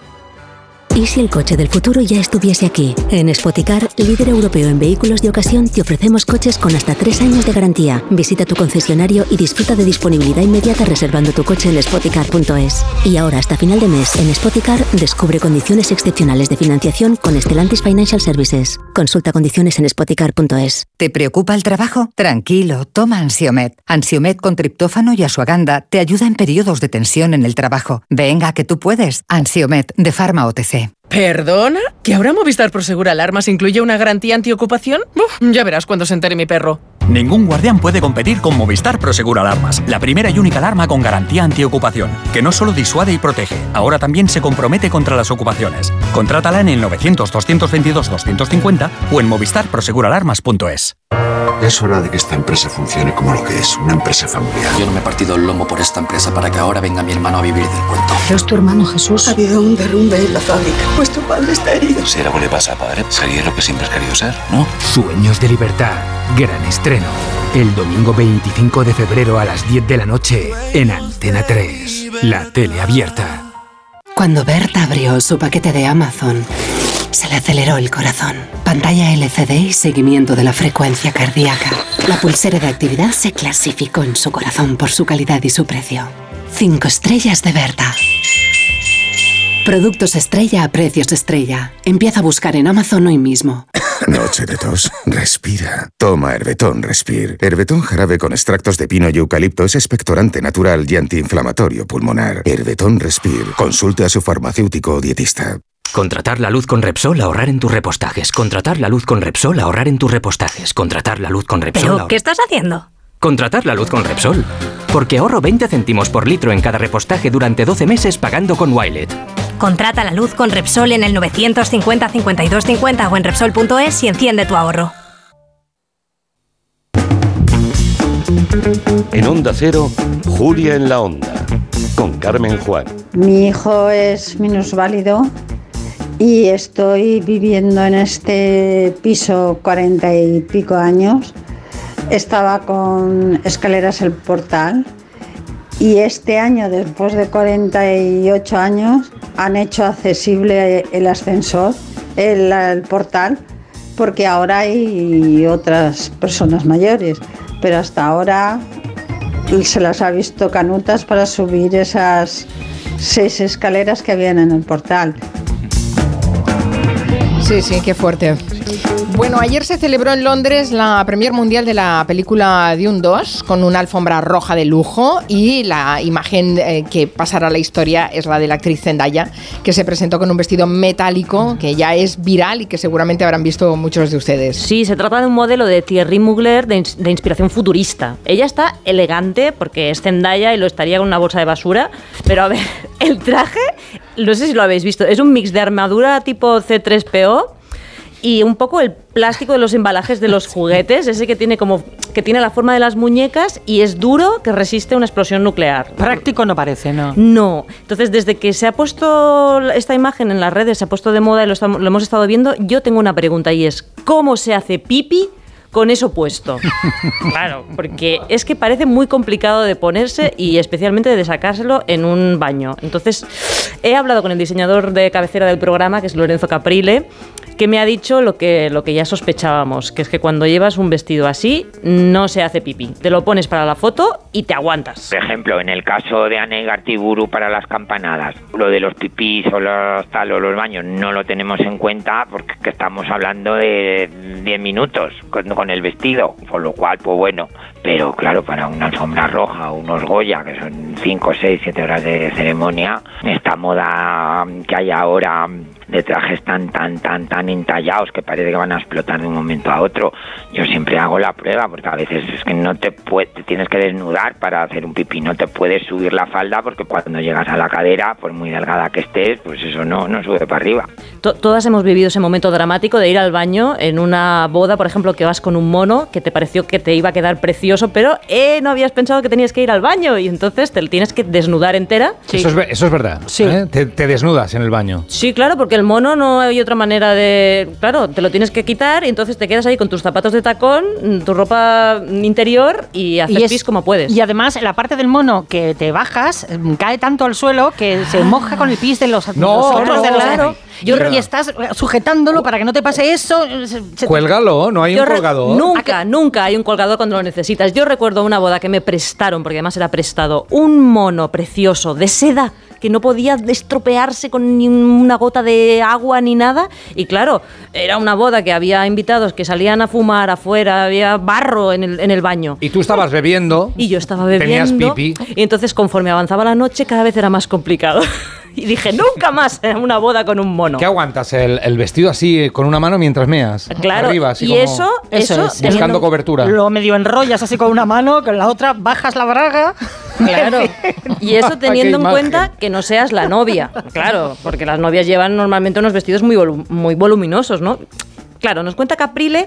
¿Y si el coche del futuro ya estuviese aquí? En Spoticar, líder europeo en vehículos de ocasión, te ofrecemos coches con hasta tres años de garantía. Visita tu concesionario y disfruta de disponibilidad inmediata reservando tu coche en spoticar.es. Y ahora, hasta final de mes, en Spoticar, descubre condiciones excepcionales de financiación con Stellantis Financial Services. Consulta condiciones en spoticar.es. ¿Te preocupa el trabajo? Tranquilo, toma Ansiomet. Ansiomet con triptófano y asuaganda te ayuda en periodos de tensión en el trabajo. Venga, que tú puedes. Ansiomet de Pharma OTC. ¿Perdona? ¿Que ahora Movistar Prosegur Alarmas incluye una garantía antiocupación? Uf, ya verás cuando se entere mi perro. Ningún guardián puede competir con Movistar Prosegur Alarmas, la primera y única alarma con garantía antiocupación, que no solo disuade y protege, ahora también se compromete contra las ocupaciones. Contrátala en el 900-222-250 o en movistarproseguralarmas.es. Es hora de que esta empresa funcione como lo que es, una empresa familiar. Yo no me he partido el lomo por esta empresa para que ahora venga mi hermano a vivir del cuento. ¿Es tu hermano Jesús? Ha habido un derrumbe en la fábrica. Pues tu padre está herido. Si algo le pasa a padre, sería lo que siempre has querido ser, ¿no? Sueños de libertad. Gran El domingo 25 de febrero a las 10 de la noche en Antena 3. La tele abierta. Cuando Berta abrió su paquete de Amazon, se le aceleró el corazón. Pantalla LCD y seguimiento de la frecuencia cardíaca. La pulsera de actividad se clasificó en su corazón por su calidad y su precio. Cinco estrellas de Berta. Productos estrella a precios estrella. Empieza a buscar en Amazon hoy mismo. Noche de tos. Respira. Toma Herbetón Respir. Herbetón jarabe con extractos de pino y eucalipto es expectorante natural y antiinflamatorio pulmonar. Herbetón Respir. Consulte a su farmacéutico o dietista. Contratar la luz con Repsol, ahorrar en tus repostajes. Contratar la luz con Repsol, ahorrar en tus repostajes. Contratar la luz con Repsol. ¿Pero ahor- qué estás haciendo? Contratar la luz con Repsol. Porque ahorro 20 céntimos por litro en cada repostaje durante 12 meses pagando con Wilet. Contrata la luz con Repsol en el 950 52 50 o en Repsol.es y enciende tu ahorro. En Onda Cero, Julia en la Onda, con Carmen Juan. Mi hijo es minusválido y estoy viviendo en este piso cuarenta y pico años. Estaba con escaleras el portal y este año, después de 48 años, han hecho accesible el ascensor, el, portal, porque ahora hay otras personas mayores, pero hasta ahora se las ha visto canutas para subir esas seis escaleras que habían en el portal. Sí, sí, qué fuerte. Bueno, ayer se celebró en Londres la premier mundial de la película Dune 2 con una alfombra roja de lujo y la imagen eh, que pasará a la historia es la de la actriz Zendaya que se presentó con un vestido metálico que ya es viral y que seguramente habrán visto muchos de ustedes. Sí, se trata de un modelo de Thierry Mugler de, de inspiración futurista. Ella está elegante porque es Zendaya y lo estaría con una bolsa de basura, pero a ver, [laughs] el traje, no sé si lo habéis visto, es un mix de armadura tipo C3PO y un poco el plástico de los embalajes de los [laughs] juguetes, ese que tiene como que tiene la forma de las muñecas y es duro que resiste una explosión nuclear. Práctico no parece, ¿no? No. Entonces, desde que se ha puesto esta imagen en las redes, se ha puesto de moda y lo, estamos- lo hemos estado viendo, yo tengo una pregunta y es, ¿cómo se hace pipi con eso puesto? [laughs] claro, porque es que parece muy complicado de ponerse y especialmente de sacárselo en un baño. Entonces, he hablado con el diseñador de cabecera del programa, que es Lorenzo Caprile, que me ha dicho lo que, lo que ya sospechábamos, que es que cuando llevas un vestido así, no se hace pipí. Te lo pones para la foto y te aguantas. Por ejemplo, en el caso de Anne Gartiburu para las campanadas, lo de los pipís o los tal o los baños no lo tenemos en cuenta porque es que estamos hablando de 10 minutos con, con el vestido, con lo cual, pues bueno. Pero claro, para una alfombra roja unos Goya, que son 5, 6, 7 horas de ceremonia, esta moda que hay ahora de trajes tan, tan, tan, tan entallados que parece que van a explotar de un momento a otro. Yo siempre hago la prueba porque a veces es que no te, puedes, te tienes que desnudar para hacer un pipí, no te puedes subir la falda porque cuando llegas a la cadera, por muy delgada que estés, pues eso no, no sube para arriba. To- Todas hemos vivido ese momento dramático de ir al baño en una boda, por ejemplo, que vas con un mono que te pareció que te iba a quedar precioso, pero eh, no habías pensado que tenías que ir al baño y entonces te tienes que desnudar entera. Eso, es, eso es verdad. ¿eh? Te, te desnudas en el baño. Sí, claro, porque el mono no hay otra manera de... Claro, te lo tienes que quitar y entonces te quedas ahí con tus zapatos de tacón, tu ropa interior y haces es- pis como puedes. Y además, la parte del mono que te bajas mm, cae tanto al suelo que se moja con el pis de los, No, los otros no, de los- claro. Yo, Pero- y estás sujetándolo para que no te pase eso. se- te- Cuélgalo, no hay Yo un colgador. Nunca, nunca hay un colgador cuando lo necesitas. Yo recuerdo una boda que me prestaron, porque además era prestado, un mono precioso de seda que no podía estropearse con ni una gota de agua ni nada. Y claro, era una boda que había invitados que salían a fumar afuera, había barro en el, en el baño. Y tú estabas bebiendo. Y yo estaba bebiendo. Tenías pipí. Y entonces, conforme avanzaba la noche, cada vez era más complicado. [laughs] Y dije, nunca más una boda con un mono. ¿Qué aguantas? El, el vestido así con una mano mientras meas. Claro, Arriba, así y como eso, eso, es, buscando cobertura. Lo medio enrollas así con una mano, con la otra bajas la braga. [laughs] Claro. Y eso teniendo en cuenta que no seas la novia. [laughs] Claro, porque las novias llevan normalmente unos vestidos muy, volu- muy voluminosos, ¿no? Claro, nos cuenta Caprile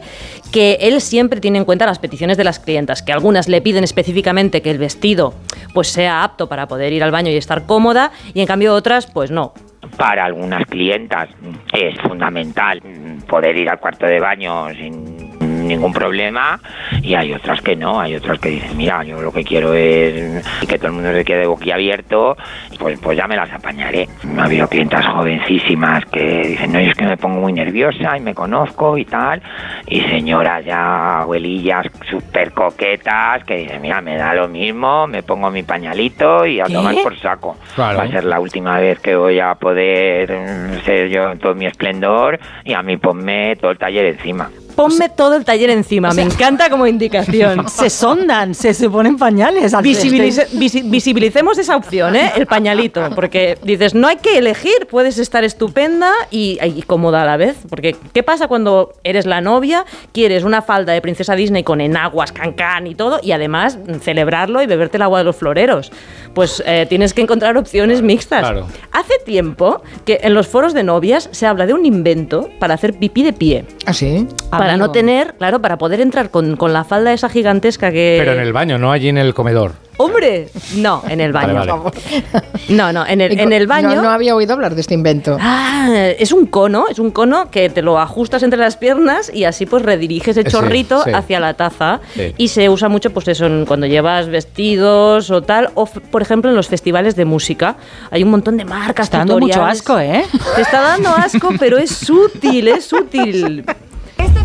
que él siempre tiene en cuenta las peticiones de las clientas, que algunas le piden específicamente que el vestido pues sea apto para poder ir al baño y estar cómoda, y en cambio otras, pues no. Para algunas clientas es fundamental poder ir al cuarto de baño sin ningún problema y hay otras que no, hay otras que dicen, mira, yo lo que quiero es que todo el mundo se quede boquiabierto, pues, pues ya me las apañaré. Ha habido clientas jovencísimas que dicen, no, yo es que me pongo muy nerviosa y me conozco y tal, y señoras ya abuelillas súper coquetas que dicen, mira, me da lo mismo, me pongo mi pañalito y a ¿Qué? tomar por saco. Claro. Va a ser la última vez que voy a poder ser yo en todo mi esplendor y a mí ponme todo el taller encima. Ponme todo el taller encima, me encanta como indicación. [laughs] Se sondan, se, se ponen pañales. Al Visibilice- visi- visibilicemos esa opción, ¿eh? el pañalito, porque dices, no hay que elegir, puedes estar estupenda y, y cómoda a la vez, porque ¿qué pasa cuando eres la novia, quieres una falda de princesa Disney con enaguas, cancán y todo, y además celebrarlo y beberte el agua de los floreros? Pues eh, tienes que encontrar opciones mixtas. Claro. Hace tiempo que en los foros de novias se habla de un invento para hacer pipí de pie. ¿Ah, sí? Para no tener, claro, para poder entrar con, con la falda esa gigantesca que... Pero en el baño, no allí en el comedor. ¡Hombre! No, en el baño. Vale, vale. [laughs] No, no, en el, en el baño. No, no había oído hablar de este invento. Ah, es un cono, es un cono que te lo ajustas entre las piernas y así pues rediriges el Sí, chorrito sí. hacia la taza. Sí. Y se usa mucho pues eso cuando llevas vestidos o tal, o por ejemplo en los festivales de música. Hay un montón de marcas. Está dando mucho asco, ¿eh? Te está dando asco, pero es [laughs] útil, es útil.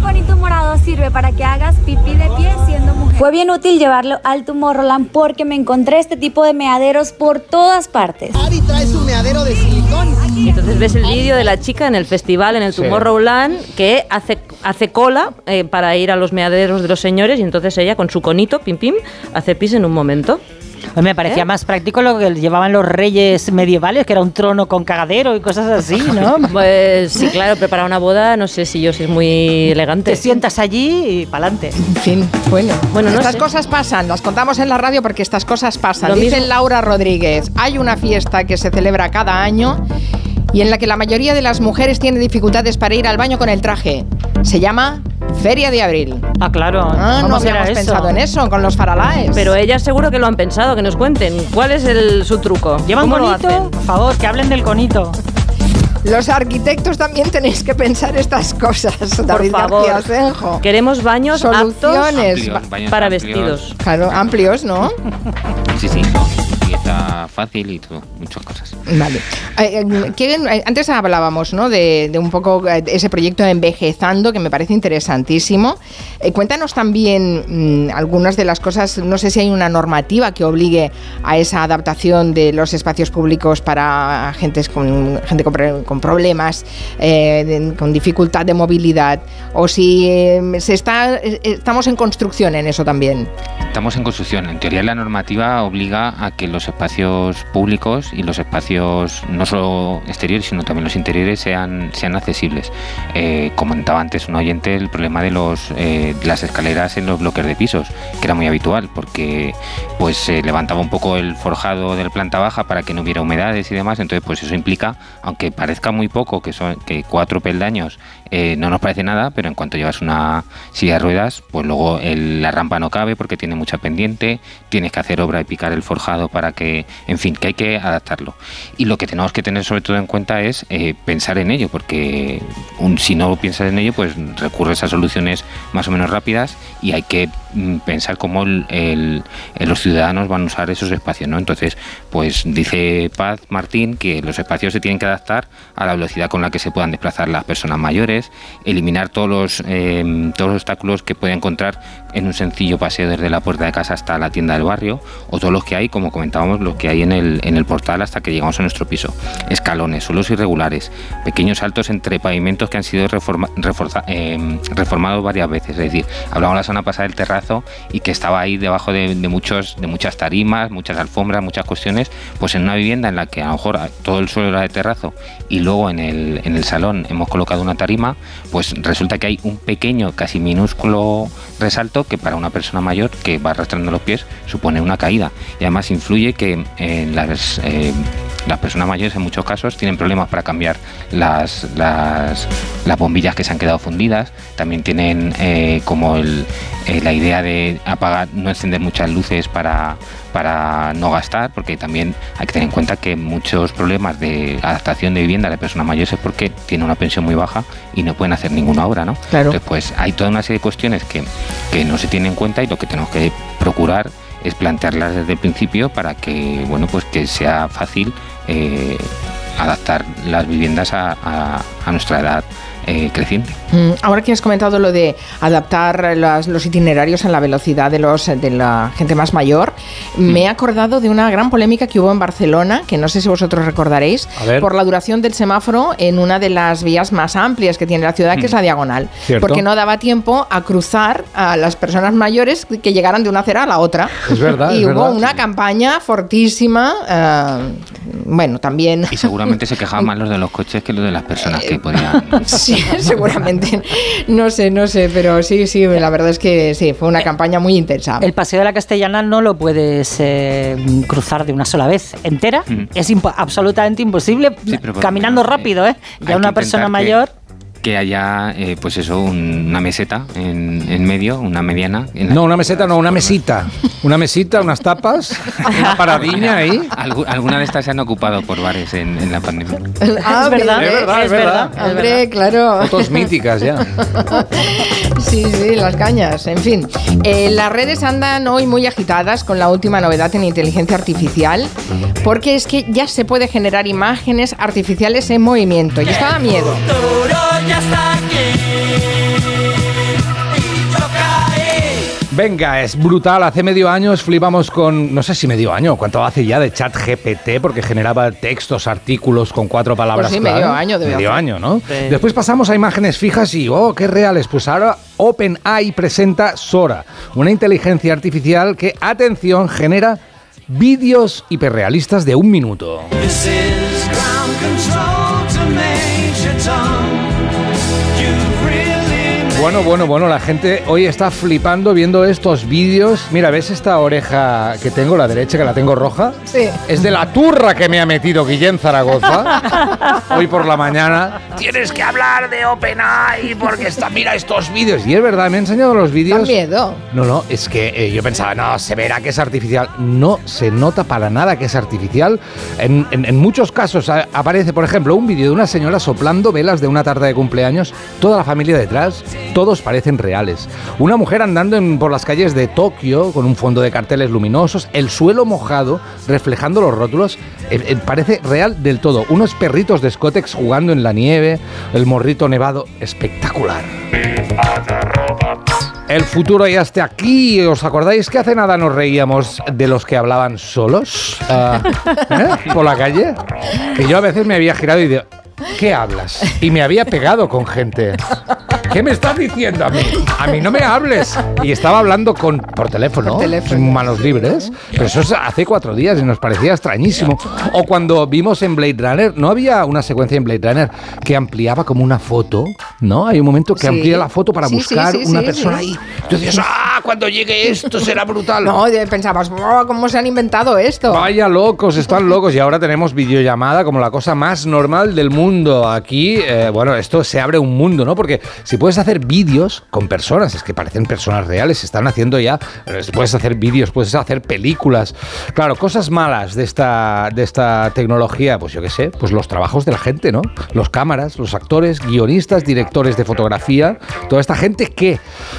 Conito morado sirve para que hagas pipí de pie siendo mujer. Fue bien útil llevarlo al Tomorrowland porque me encontré este tipo de meaderos por todas partes. Ari trae su meadero de silicón. Entonces ves el vídeo de la chica en el festival, en el Sí. Tomorrowland, que hace, hace cola eh, para ir a los meaderos de los señores y entonces ella con su conito, pim pim, hace pis en un momento. Me parecía ¿Eh? más práctico lo que llevaban los reyes medievales, que era un trono con cagadero y cosas así, ¿no? [laughs] Pues sí, claro, preparar una boda, no sé si yo soy muy elegante. Te sientas allí y pa'lante. En fin, bueno. Bueno, no estas sé. cosas pasan, las contamos en la radio porque estas cosas pasan. Lo Dice mismo- Laura Rodríguez, hay una fiesta que se celebra cada año y en la que la mayoría de las mujeres tiene dificultades para ir al baño con el traje. Se llama Feria de Abril. Ah, claro. Ah, no ¿Cómo será habíamos pensado en eso, con los faralaes. Pero ellas seguro que lo han pensado, que nos cuenten. ¿Cuál es el, su truco? ¿Llevan ¿Cómo lo conito? Por favor, que hablen del conito. Los arquitectos también tenéis que pensar estas cosas, Por David favor. García Asenjo. Queremos baños Soluciones. aptos Amplios, baños para amplios. vestidos. Claro, amplios, ¿no? Sí, sí. Limpieza fácil y todo, muchas cosas. Vale. Eh, eh, ¿quieren- eh, antes hablábamos ¿no? de, de un poco ese proyecto de Envejezando, que me parece interesantísimo. Eh, cuéntanos también mm, algunas de las cosas, no sé si hay una normativa que obligue a esa adaptación de los espacios públicos para gentes con, gente con, pre- problemas, eh, con dificultad de movilidad, o si eh, se está, eh, estamos en construcción en eso también. Estamos en construcción. En teoría la normativa obliga a que los espacios públicos y los espacios no solo exteriores, sino también los interiores sean, sean accesibles. Eh, comentaba antes un oyente el problema de los, eh, las escaleras en los bloques de pisos, que era muy habitual porque pues se levantaba un poco el forjado de la planta baja para que no hubiera humedades y demás. Entonces pues eso implica, aunque muy poco, que son que cuatro peldaños eh, no nos parece nada, pero en cuanto llevas una silla de ruedas, pues luego la rampa no cabe porque tiene mucha pendiente, tienes que hacer obra y picar el forjado para que, en fin, que hay que adaptarlo. Y lo que tenemos que tener sobre todo en cuenta es eh, pensar en ello, porque si no piensas en ello, pues recurres a soluciones más o menos rápidas y hay que mm, pensar cómo eh, los ciudadanos van a usar esos espacios, ¿no? Entonces, pues dice Paz Martín que los espacios se tienen que adaptar a la velocidad con la que se puedan desplazar las personas mayores, eliminar todos los, eh, todos los obstáculos que puede encontrar en un sencillo paseo desde la puerta de casa hasta la tienda del barrio, o todos los que hay, como comentábamos lo que hay en el, en el portal hasta que llegamos a nuestro piso. Escalones, suelos irregulares, pequeños saltos entre pavimentos que han sido eh, reformados varias veces. Es decir, hablábamos la semana pasada del terrazo y que estaba ahí debajo de, de muchos, de muchas tarimas, muchas alfombras, muchas cuestiones, pues en una vivienda en la que a lo mejor todo el suelo era de terrazo y luego en el, en el salón hemos colocado una tarima, pues resulta que hay un pequeño, casi minúsculo resalto que para una persona mayor que va arrastrando los pies supone una caída. Y además influye que en las, eh, personas mayores en muchos casos tienen problemas para cambiar las, las, las bombillas que se han quedado fundidas, también tienen eh, como eh, la idea de apagar, no encender muchas luces para, para no gastar, porque también hay que tener en cuenta que muchos problemas de adaptación de vivienda de personas mayores es porque tienen una pensión muy baja y no pueden hacer ninguna obra, ¿no? Claro. Entonces, pues hay toda una serie de cuestiones que, que no se tienen en cuenta y lo que tenemos que procurar es plantearlas desde el principio para que, bueno, pues que sea fácil eh, adaptar las viviendas a, a- a nuestra edad eh, creciente. Mm, Ahora que has comentado lo de adaptar las- los itinerarios a la velocidad de, los, de la gente más mayor, me he acordado de una gran polémica que hubo en Barcelona, que no sé si vosotros recordaréis, por la duración del semáforo en una de las vías más amplias que tiene la ciudad, que es la diagonal. Cierto. Porque no daba tiempo a cruzar a las personas mayores que llegaran de una acera a la otra. Es verdad, [laughs] Y es hubo verdad. una campaña fortísima. eh, bueno, también. Y seguramente se quejaban más los de los coches que los de las personas que [laughs] podían. Sí, [laughs] seguramente. No sé, no sé, pero sí, sí, la verdad es que sí, fue una campaña muy intensa. El paseo de la Castellana no lo puedes eh, cruzar de una sola vez entera. Mm. Es impo- absolutamente imposible Sí, caminando menos, rápido, ¿eh? Ya una persona mayor. Que haya, eh, pues eso, un- una meseta en, en medio, una mediana. en No, una meseta, no, una mesita. Una mesita, unas tapas, una paradiña ahí. Algu- Algunas de estas se han ocupado por bares en, en la pandemia. [laughs] Ah, es verdad, es verdad, es verdad. Hombre, claro. Fotos míticas ya. [laughs] Sí, sí, las cañas. En fin, Eh, las redes andan hoy muy agitadas con la última novedad en inteligencia artificial, porque es que ya se puede generar imágenes artificiales en movimiento y da miedo. Venga, es brutal. Hace medio año flipamos con, no sé si medio año, cuánto hace ya de chat GPT, porque generaba textos, artículos con cuatro palabras. Pues sí, clave. medio año debe Medio hacer. año, ¿no? Sí. Después pasamos a imágenes fijas y, oh, qué reales. Pues ahora OpenAI presenta Sora, una inteligencia artificial que, atención, genera vídeos hiperrealistas de un minuto. Bueno, bueno, bueno, la gente hoy está flipando viendo estos vídeos. Mira, ¿ves esta oreja que tengo, la derecha, que la tengo roja? Sí. Es de la turra que me ha metido Guillén Zaragoza [laughs] hoy por la mañana. Tienes que hablar de OpenAI porque está, mira estos vídeos. Y es verdad, me ha enseñado los Da vídeos. miedo. No, no, es que eh, yo pensaba, no, se verá que es artificial. No se nota para nada que es artificial. En, en- en muchos casos a- aparece, por ejemplo, un vídeo de una señora soplando velas de una tarta de cumpleaños, toda la familia detrás, todos parecen reales. Una mujer andando por las calles de Tokio con un fondo de carteles luminosos, el suelo mojado, reflejando los rótulos, eh, eh, parece real del todo. Unos perritos de Scotex jugando en la nieve, el morrito nevado, espectacular. El futuro ya está aquí. ¿Os acordáis que hace nada nos reíamos de los que hablaban solos ¿eh? por la calle? Que yo a veces me había girado y digo, ¿qué hablas? Y me había pegado con gente. ¿Qué me estás diciendo a mí? A mí no me hables. Y estaba hablando con, por teléfono, Por teléfono. manos libres. Pero eso es hace cuatro días y nos parecía extrañísimo. O cuando vimos en Blade Runner, ¿no había una secuencia en Blade Runner que ampliaba como una foto? ¿No? Hay un momento que Sí. amplía la foto para Sí, buscar sí, una persona ahí. Tú decías, ¡ah! Cuando llegue esto será brutal. No, pensabas, "Oh, ¿cómo se han inventado esto? Vaya locos, están locos. Y ahora tenemos videollamada como la cosa más normal del mundo. Aquí, eh, bueno, esto se abre un mundo, ¿no? Porque si puedes hacer vídeos con personas, es que parecen personas reales, se están haciendo ya. Puedes hacer vídeos, puedes hacer películas. Claro, cosas malas de esta, de esta tecnología, pues yo qué sé, pues los trabajos de la gente, ¿no? Los cámaras, los actores, guionistas, directores de fotografía, toda esta gente que.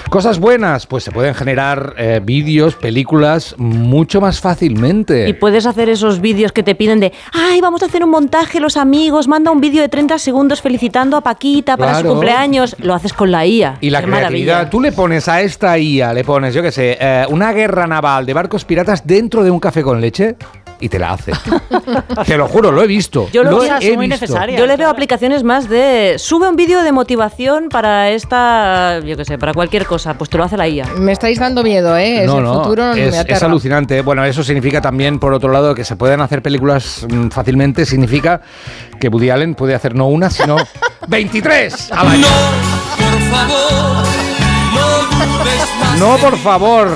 Cosas buenas, pues se pueden generar eh, vídeos, películas mucho más fácilmente. Y puedes hacer esos vídeos que te piden de, ay, vamos a hacer un montaje los amigos, manda un vídeo de 30 segundos felicitando a Paquita para su cumpleaños. Lo haces con la IA. Y la Qué creatividad, maravilla. tú le pones a esta IA, le pones, yo qué sé, eh, una guerra naval de barcos piratas dentro de un café con leche. Y te la hace. [laughs] te lo juro, lo he visto. Yo lo lo veo- he muy visto. Yo le veo aplicaciones más de sube un vídeo de motivación para esta, yo qué sé, para cualquier cosa, pues te lo hace la IA. Me estáis dando miedo, ¿eh? Es No, el no, futuro es, me es aterra. alucinante. Bueno, eso significa también, por otro lado, que se pueden hacer películas mm, fácilmente. Significa que Woody Allen puede hacer no una, sino 23 al año. No, por favor,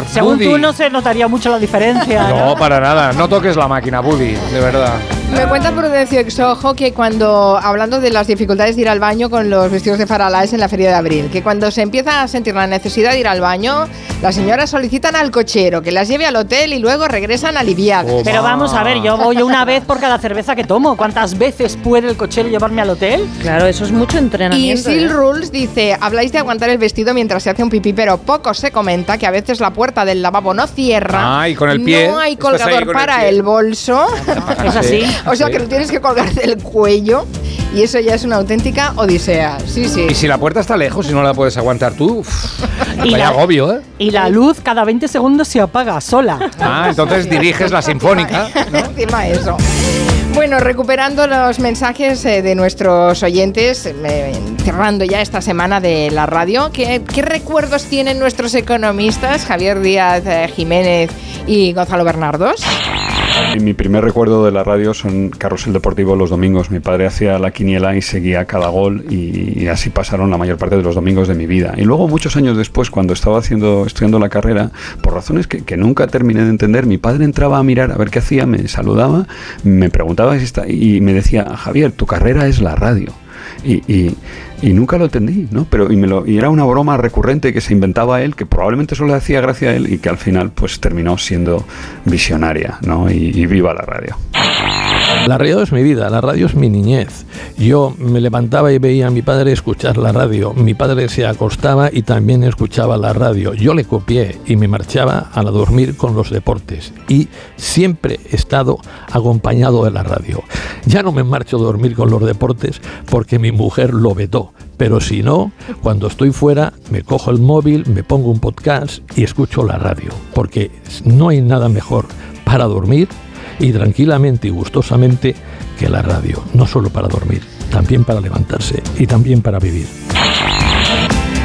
Según Woody. tú no se notaría mucho la diferencia. No, para nada. No toques la máquina, Woody, de verdad. Me cuenta Prudencio Exojo que cuando, hablando de las dificultades de ir al baño con los vestidos de Faralaes en la feria de abril, que cuando se empieza a sentir la necesidad de ir al baño, las señoras solicitan al cochero que las lleve al hotel y luego regresan aliviadas. Pero vamos a ver, yo voy una vez por cada cerveza que tomo. ¿Cuántas veces puede el cochero llevarme al hotel? Claro, eso es mucho Y entrenamiento. Sil ¿eh? Rules dice, habláis de aguantar el vestido mientras se hace un pipí, pero poco se comenta que a veces la puerta del lavabo no cierra. Ah, y con el pie, No hay colgador el para pie. el, bolso. Es así. O sea Sí. que lo tienes que colgar del cuello y eso ya es una auténtica odisea. Sí, sí. Y si la puerta está lejos y no la puedes aguantar tú, uf, Y vaya la- agobio, ¿eh? Y la luz cada 20 segundos se apaga sola. Ah, entonces diriges la sinfónica. Encima eso. Bueno, recuperando los mensajes eh, de nuestros oyentes, cerrando ya esta semana de la radio, ¿qué, qué recuerdos tienen nuestros economistas, Javier Díaz eh, Jiménez y Gonzalo Bernardos? Mi primer recuerdo de la radio son Carrusel Deportivo los domingos. Mi padre hacía la quiniela y seguía cada gol y, y así pasaron la mayor parte de los domingos de mi vida. Y luego muchos años después, cuando estaba haciendo, estudiando la carrera, por razones que, que nunca terminé de entender, mi padre entraba a mirar a ver qué hacía, me saludaba, me preguntaba si está y me decía, Javier, tu carrera es la radio. Y, y- y nunca lo entendí, ¿no? Pero y, me lo, y era una broma recurrente que se inventaba él, que probablemente solo le hacía gracia a él y que al final pues terminó siendo visionaria, ¿no? Y, y viva la radio. La radio es mi vida, la radio es mi niñez. Yo me levantaba y veía a mi padre escuchar la radio. Mi padre se acostaba y también escuchaba la radio. Yo le copié y me marchaba a la dormir con los deportes. Y siempre he estado acompañado de la radio. Ya no me marcho a dormir con los deportes porque mi mujer lo vetó. Pero si no, cuando estoy fuera, me cojo el móvil, me pongo un podcast y escucho la radio. Porque no hay nada mejor para dormir y tranquilamente y gustosamente que la radio, no solo para dormir, también para levantarse y también para vivir.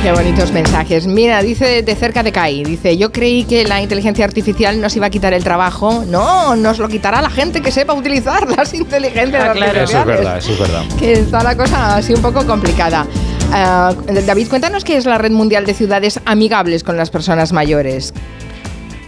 Qué bonitos mensajes. Mira, dice de cerca de Kai, dice, yo creí que la inteligencia artificial nos iba a quitar el trabajo. No, nos lo quitará la gente que sepa utilizar [laughs] las inteligencias Eso es artificiales. verdad, eso es verdad. que está la cosa así un poco complicada. Ah, David, cuéntanos qué es la Red Mundial de Ciudades Amigables con las Personas Mayores.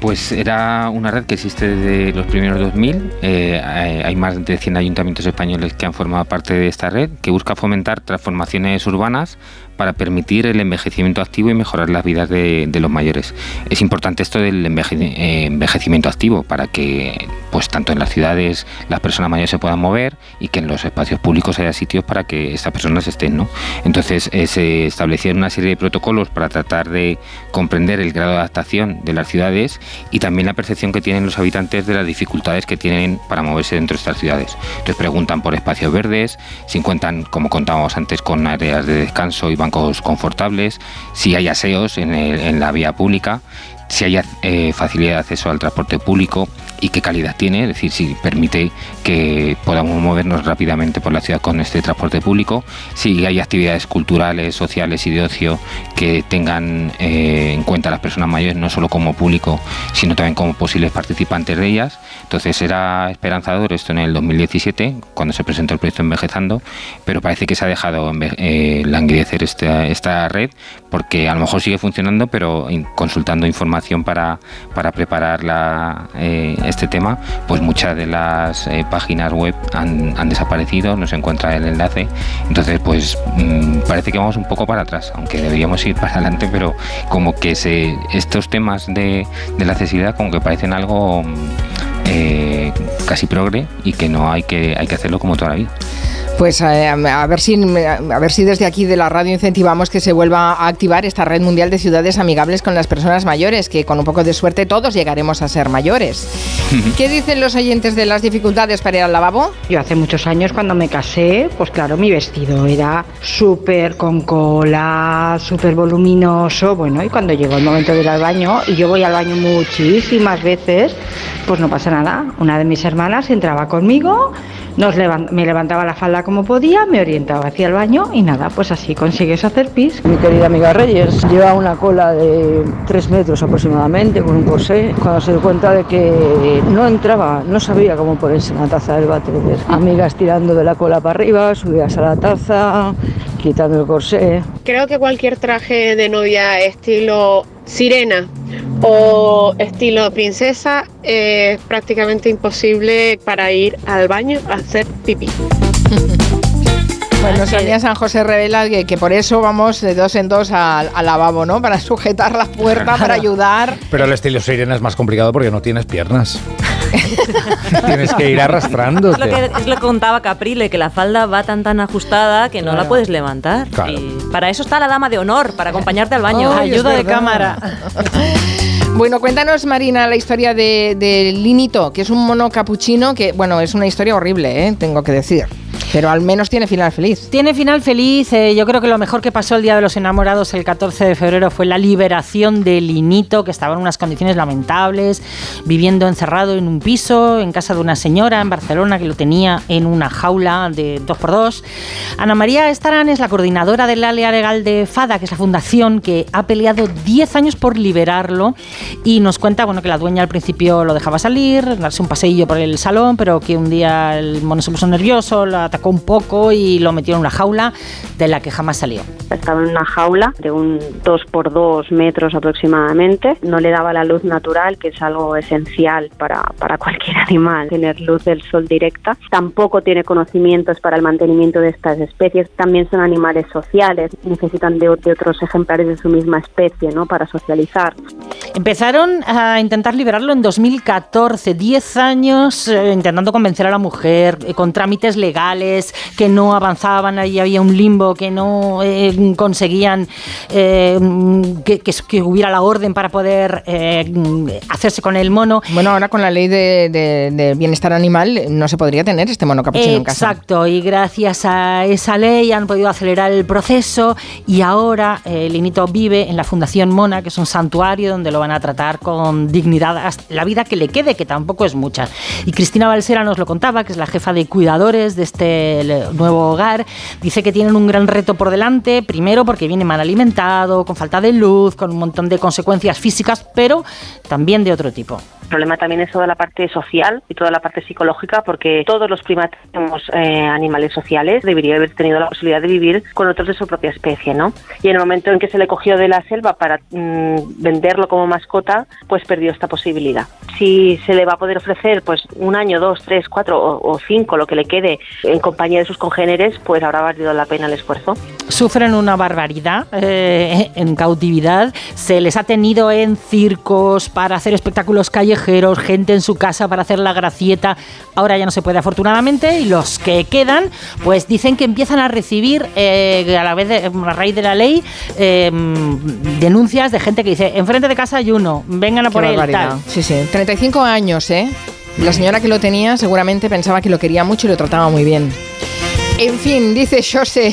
Pues era una red que existe desde los primeros 2000. Eh, hay más de 100 ayuntamientos españoles que han formado parte de esta red, que busca fomentar transformaciones urbanas para permitir el envejecimiento activo y mejorar las vidas de, de los mayores. Es importante esto del enveje- eh, envejecimiento activo para que, pues tanto en las ciudades las personas mayores se puedan mover y que en los espacios públicos haya sitios para que estas personas estén, ¿no? Entonces eh, se establecieron una serie de protocolos para tratar de comprender el grado de adaptación de las ciudades y también la percepción que tienen los habitantes de las dificultades que tienen para moverse dentro de estas ciudades. Entonces preguntan por espacios verdes, si cuentan, como contábamos antes, con áreas de descanso y confortables, si hay aseos en, el- en la vía pública, si hay eh, facilidad de acceso al transporte público y qué calidad tiene, es decir, si permite que podamos movernos rápidamente por la ciudad con este transporte público, si hay actividades culturales, sociales y de ocio que tengan eh, en cuenta a las personas mayores no solo como público, sino también como posibles participantes de ellas. Entonces era esperanzador esto en el 2017, cuando se presentó el proyecto Envejezando, pero parece que se ha dejado eh, languidecer esta, esta red porque a lo mejor sigue funcionando, pero consultando información para, para preparar la, eh, este tema, pues muchas de las eh, páginas web han, han desaparecido, no se encuentra el enlace. Entonces, pues mm, parece que vamos un poco para atrás, aunque deberíamos ir para adelante, pero como que se, estos temas de, de la accesibilidad como que parecen algo mm, eh, casi progre y que no hay que, hay que hacerlo como toda la vida. Pues eh, a ver si a ver si desde aquí de la radio incentivamos que se vuelva a activar esta red mundial de ciudades amigables con las personas mayores, que con un poco de suerte todos llegaremos a ser mayores. [laughs] ¿Qué dicen los oyentes de las dificultades para ir al lavabo? Yo hace muchos años cuando me casé, pues claro, mi vestido era súper con cola, súper voluminoso, bueno, y cuando llegó el momento de ir al baño, y yo voy al baño muchísimas veces, pues no pasa nada. Una de mis hermanas entraba conmigo, nos me levantaba la falda como podía, me orientaba hacia el baño y nada, pues así consigues hacer pis. Mi querida amiga Reyes lleva una cola de 3 metros aproximadamente con un corsé. Cuando se dio cuenta de que no entraba, no sabía cómo ponerse en la taza del váter. Amigas tirando de la cola para arriba, subías a la taza, quitando el corsé. Creo que cualquier traje de novia estilo sirena o estilo princesa es prácticamente imposible para ir al baño a hacer pipí. Bueno, Sonia San José revela que, por eso vamos de dos en dos al, lavabo, ¿no? Para sujetar la puerta, para ayudar. Pero el estilo sirena es más complicado porque no tienes piernas. [laughs] Tienes que ir arrastrando. Es lo que, es lo que contaba Caprile, que la falda va tan tan ajustada que no la puedes levantar. Y para eso está la dama de honor, para acompañarte al baño. Ayuda de cámara. [laughs] Bueno, cuéntanos, Marina, la historia de, de, Linito, que es un mono capuchino que, bueno, es una historia horrible, ¿eh? tengo que decir. Pero al menos tiene final feliz. Tiene final feliz. Eh, yo creo que lo mejor que pasó el Día de los Enamorados el 14 de febrero fue la liberación de Linito, que estaba en unas condiciones lamentables, viviendo encerrado en un piso, en casa de una señora en Barcelona que lo tenía en una jaula de 2x2. Ana María Estarán es la coordinadora del área legal de FADA, que es la fundación que ha peleado 10 años por liberarlo y nos cuenta bueno, que la dueña al principio lo dejaba salir, darse un paseillo por el salón, pero que un día el mono se puso nervioso, la un poco y lo metió en una jaula de la que jamás salió. Estaba en una jaula de un 2 por 2 metros aproximadamente. No le daba la luz natural, que es algo esencial para, para cualquier [laughs] animal, tener luz del sol directa. Tampoco tiene conocimientos para el mantenimiento de estas especies. También son animales sociales, necesitan de, de otros ejemplares de su misma especie ¿no? para socializar. Empezaron a intentar liberarlo en 2014, 10 años eh, intentando convencer a la mujer eh, con trámites legales que no avanzaban, ahí había un limbo, que no eh, conseguían que, hubiera la orden para poder hacerse con el mono. Bueno, ahora con la ley de, bienestar animal no se podría tener este mono capuchino en casa. Exacto, y gracias a esa ley han podido acelerar el proceso y ahora Linito vive en la Fundación Mona, que es un santuario donde lo van a tratar con dignidad la vida que le quede, que tampoco es mucha. Y Cristina Balsera nos lo contaba, que es la jefa de cuidadores de este nuevo hogar. Dice que tienen un gran reto por delante, primero porque viene mal alimentado, con falta de luz, con un montón de consecuencias físicas, pero también de otro tipo. Problema también es toda la parte social y toda la parte psicológica, porque todos los primates somos eh, animales sociales, debería haber tenido la posibilidad de vivir con otros de su propia especie, ¿no? Y en el momento en que se le cogió de la selva para mm, venderlo como mascota, pues perdió esta posibilidad. Si se le va a poder ofrecer pues un año, dos, tres, cuatro o, cinco, lo que le quede en compañía de sus congéneres, pues habrá valido la pena el esfuerzo. Sufren una barbaridad eh, en cautividad. Se les ha tenido en circos para hacer espectáculos callejeros gente en su casa para hacer la gracieta. Ahora ya no se puede afortunadamente y los que quedan pues dicen que empiezan a recibir eh, a la vez de, a raíz de la ley em, denuncias de gente que dice enfrente de casa hay uno, vengan a por él. Tal. Sí, sí, 35 años, ¿eh? La señora que lo tenía seguramente pensaba que lo quería mucho y lo trataba muy bien. En fin, dice José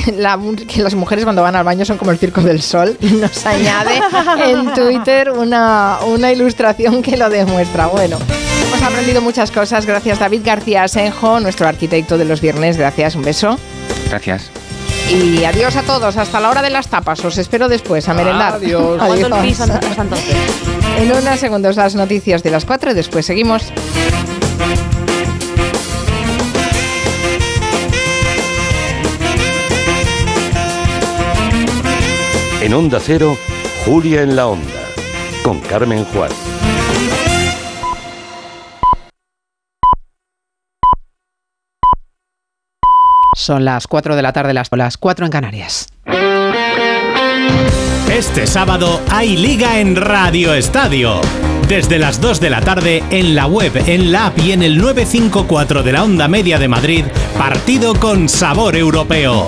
que las mujeres cuando van al baño son como el circo del sol y nos añade en Twitter una, una ilustración que lo demuestra. Bueno, hemos aprendido muchas cosas. Gracias David García Asenjo, nuestro arquitecto de los viernes. Gracias, un beso. Gracias. Y adiós a todos, hasta la hora de las tapas. Os espero después a merendar. Adiós. adiós. En unos segundos las noticias de las 4 y después seguimos. En Onda Cero, Julia en la Onda, con Carmen Juan. Son las 4 de la tarde, las, las 4 en Canarias. Este sábado hay liga en Radio Estadio. Desde las 2 de la tarde en la web, en la app y en el 954 de la Onda Media de Madrid, partido con sabor europeo.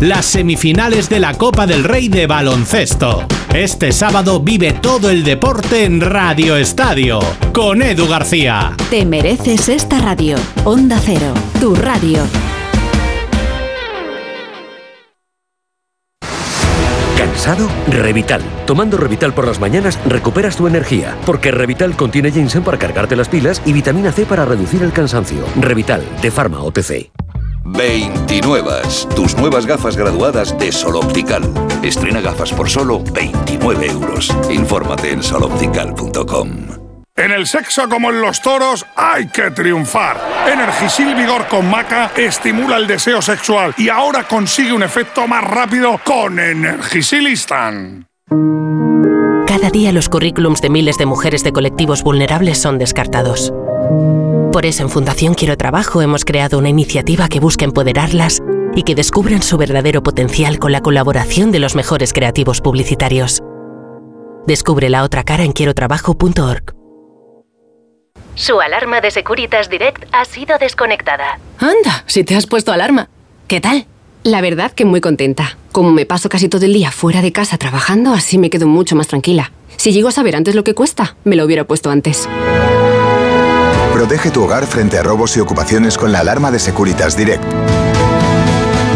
las semifinales de la Copa del Rey de baloncesto. Este sábado vive todo el deporte en Radio Estadio con Edu García. Te mereces esta radio. Onda Cero, tu radio. ¿Cansado? Revital. Tomando Revital por las mañanas recuperas tu energía, porque Revital contiene ginseng para cargarte las pilas y vitamina C para reducir el cansancio. Revital, de Pharma OTC. 29. Tus nuevas gafas graduadas de Sol Optical. Estrena gafas por solo 29 euros. Infórmate en soloptical.com. En el sexo como en los toros hay que triunfar. Energisil Vigor con Maca estimula el deseo sexual y ahora consigue un efecto más rápido con Energisilistan. Cada día los currículums de miles de mujeres de colectivos vulnerables son descartados. Por eso en Fundación Quiero Trabajo hemos creado una iniciativa que busca empoderarlas y que descubran su verdadero potencial con la colaboración de los mejores creativos publicitarios. Descubre la otra cara en quierotrabajo.org. Su alarma de Securitas Direct ha sido desconectada. Anda, si te has puesto alarma. ¿Qué tal? La verdad que muy contenta. Como me paso casi todo el día fuera de casa trabajando, así me quedo mucho más tranquila. Si llego a saber antes lo que cuesta, me lo hubiera puesto antes. Protege tu hogar frente a robos y ocupaciones con la alarma de Securitas Direct.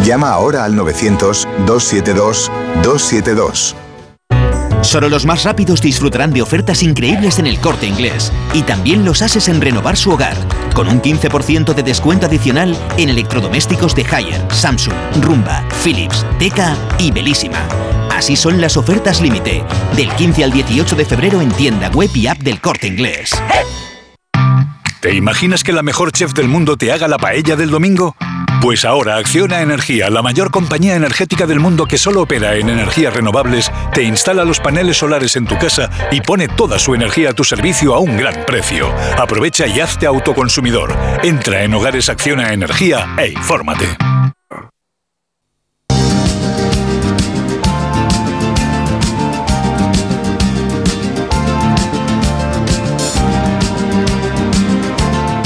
Llama ahora al 900-272-272. Solo los más rápidos disfrutarán de ofertas increíbles en el corte inglés. Y también los ases en renovar su hogar. Con un 15% de descuento adicional en electrodomésticos de Haier, Samsung, Rumba, Philips, Teca y Belísima. Así son las ofertas límite. Del 15 al 18 de febrero en tienda web y app del corte inglés. ¿Te imaginas que la mejor chef del mundo te haga la paella del domingo? Pues ahora Acciona Energía, la mayor compañía energética del mundo que solo opera en energías renovables, te instala los paneles solares en tu casa y pone toda su energía a tu servicio a un gran precio. Aprovecha y hazte autoconsumidor. Entra en Hogares Acciona Energía e infórmate.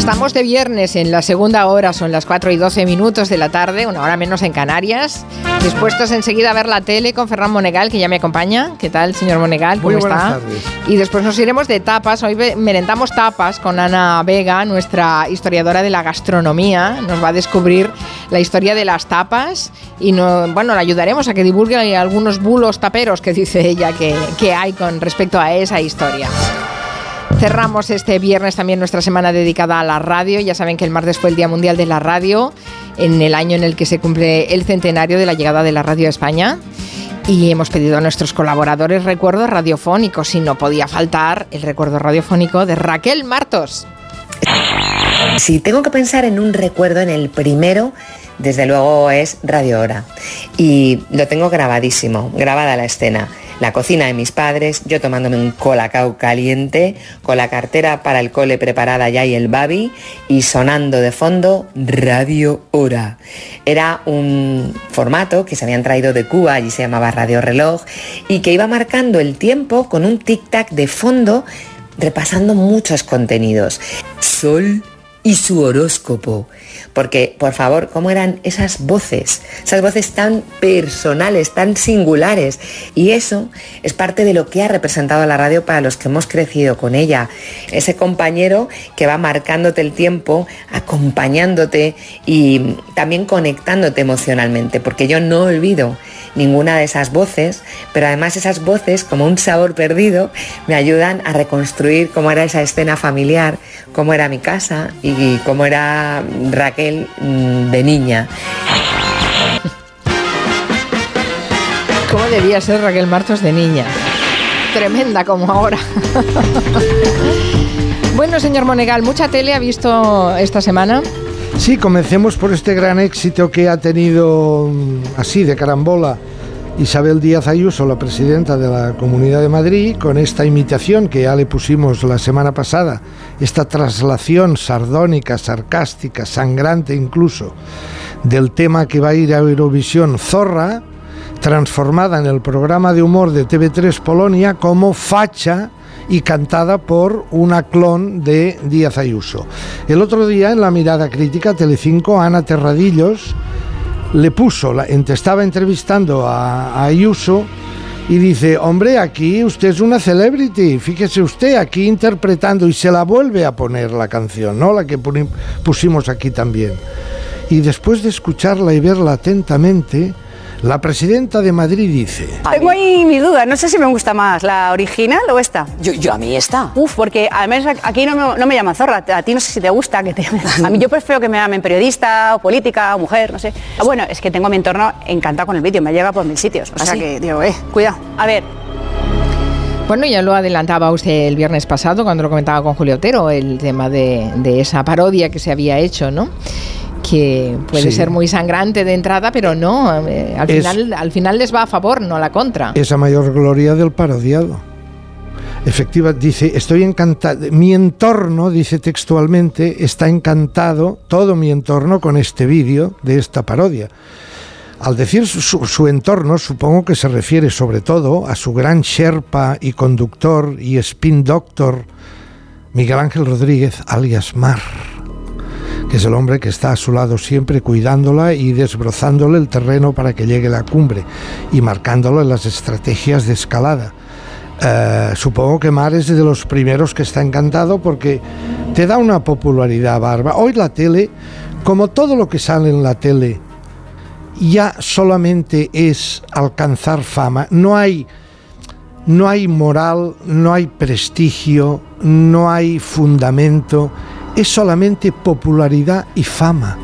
Estamos de viernes en la segunda hora, son las 4 y 12 minutos de la tarde, una hora menos en Canarias. Dispuestos enseguida a ver la tele con Ferran Monegal, que ya me acompaña. ¿Qué tal, señor Monegal? ¿Cómo Muy está? buenas tardes. Y después nos iremos de tapas. Hoy merendamos tapas con Ana Vega, nuestra historiadora de la gastronomía. Nos va a descubrir la historia de las tapas y no, bueno, la ayudaremos a que divulgue algunos bulos taperos que dice ella que, que hay con respecto a esa historia. Cerramos este viernes también nuestra semana dedicada a la radio. Ya saben que el martes fue el Día Mundial de la Radio, en el año en el que se cumple el centenario de la llegada de la radio a España. Y hemos pedido a nuestros colaboradores recuerdos radiofónicos y no podía faltar el recuerdo radiofónico de Raquel Martos. Si tengo que pensar en un recuerdo, en el primero, desde luego es Radio Hora. Y lo tengo grabadísimo, grabada la escena. La cocina de mis padres, yo tomándome un colacao caliente, con la cartera para el cole preparada ya y el babi, y sonando de fondo Radio Hora. Era un formato que se habían traído de Cuba, allí se llamaba Radio Reloj, y que iba marcando el tiempo con un tic-tac de fondo repasando muchos contenidos. Sol y su horóscopo. Porque, por favor, ¿cómo eran esas voces? Esas voces tan personales, tan singulares. Y eso es parte de lo que ha representado la radio para los que hemos crecido con ella. Ese compañero que va marcándote el tiempo, acompañándote y también conectándote emocionalmente. Porque yo no olvido ninguna de esas voces, pero además esas voces, como un sabor perdido, me ayudan a reconstruir cómo era esa escena familiar, cómo era mi casa y cómo era Raquel mm, de niña. ¿Cómo debía ser Raquel Martos de niña? Tremenda como ahora. [laughs] bueno, señor Monegal, ¿mucha tele ha visto esta semana? Sí, comencemos por este gran éxito que ha tenido mm, así de carambola Isabel Díaz Ayuso, la presidenta de la Comunidad de Madrid, con esta imitación que ya le pusimos la semana pasada, esta traslación sardónica, sarcástica, sangrante incluso, del tema que va a ir a Eurovisión Zorra, transformada en el programa de humor de TV3 Polonia como facha y cantada por una clon de Díaz Ayuso. El otro día en la mirada crítica Telecinco, Ana Terradillos le puso, la, estaba entrevistando a, a Ayuso y dice, hombre, aquí usted es una celebrity, fíjese usted aquí interpretando y se la vuelve a poner la canción, ¿no? La que pusimos aquí también. Y después de escucharla y verla atentamente, la presidenta de Madrid dice, Tengo ahí mi duda, no sé si me gusta más la original o esta. Yo, yo a mí esta. Uf, porque además aquí no me, no me llaman zorra, a ti no sé si te gusta que te A mí yo prefiero que me llamen periodista o política o mujer, no sé. Bueno, es que tengo mi entorno encantado con el vídeo, me llega por mil sitios. O ¿Ah, sea sí? que digo, eh, cuidado. A ver, Bueno, ya lo adelantaba usted el viernes pasado cuando lo comentaba con Julio Otero, el tema de, de esa parodia que se había hecho, ¿no? Que puede Sí. ser muy sangrante de entrada, pero no, eh, al, Es- final, al final les va a favor, no a la contra. esa mayor gloria del parodiado. Efectiva, dice, estoy encantado, mi entorno, dice textualmente, está encantado, todo mi entorno, con este vídeo de esta parodia. Al decir su, su- su entorno, supongo que se refiere sobre todo a su gran sherpa y conductor y spin doctor, Miguel Ángel Rodríguez, alias Mar, que es el hombre que está a su lado siempre cuidándola y desbrozándole el terreno para que llegue la cumbre y marcándolo en las estrategias de escalada. Eh, supongo que Mar es de los primeros que está encantado porque te da una popularidad barba. Hoy la tele, como todo lo que sale en la tele, ya solamente es alcanzar fama. No hay, no hay moral, no hay prestigio, no hay fundamento. Es solamente popularidad y fama.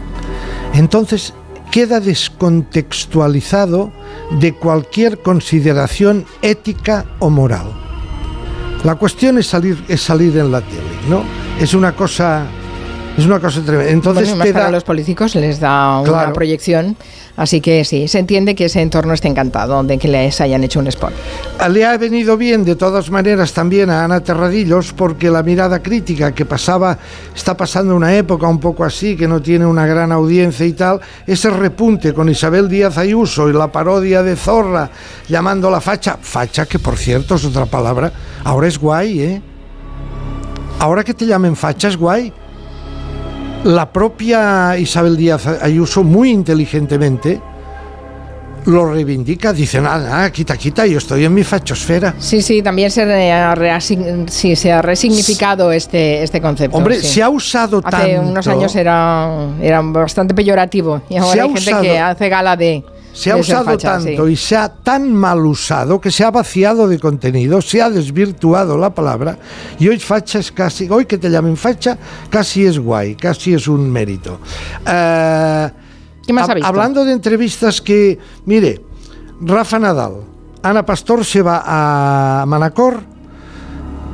Entonces queda descontextualizado de cualquier consideración ética o moral. La cuestión es salir, es salir en la tele, ¿no? Es una cosa, es una cosa tremenda. Entonces Bueno, y más te para da- los políticos les da una Claro. proyección, así que sí, se entiende que ese entorno esté encantado de que les hayan hecho un spot. Le ha venido bien de todas maneras también a Ana Terradillos porque la mirada crítica que pasaba, está pasando una época un poco así, que no tiene una gran audiencia y tal, ese repunte con Isabel Díaz Ayuso y la parodia de Zorra llamándola facha, facha que por cierto es otra palabra, ahora es guay, ¿eh? Ahora que te llamen facha es guay. La propia Isabel Díaz Ayuso muy inteligentemente lo reivindica, dice, nada, nada, quita, quita, yo estoy en mi fachosfera. Sí, sí, también se, ha reasign- sí, se ha resignificado este, este concepto. Hombre, sí. se ha usado Hace tanto. unos años era, era bastante peyorativo y ahora Se hay gente usado- que hace gala de. Se ha usado facha, sí. tanto y se ha tan mal usado que se ha vaciado de contenido, se ha desvirtuado la palabra y hoy facha es casi, hoy que te llamen facha, casi es guay, casi es un mérito. Eh, ¿Qué más ha visto? Hablando de entrevistas que, mire, Rafa Nadal, Ana Pastor se va a Manacor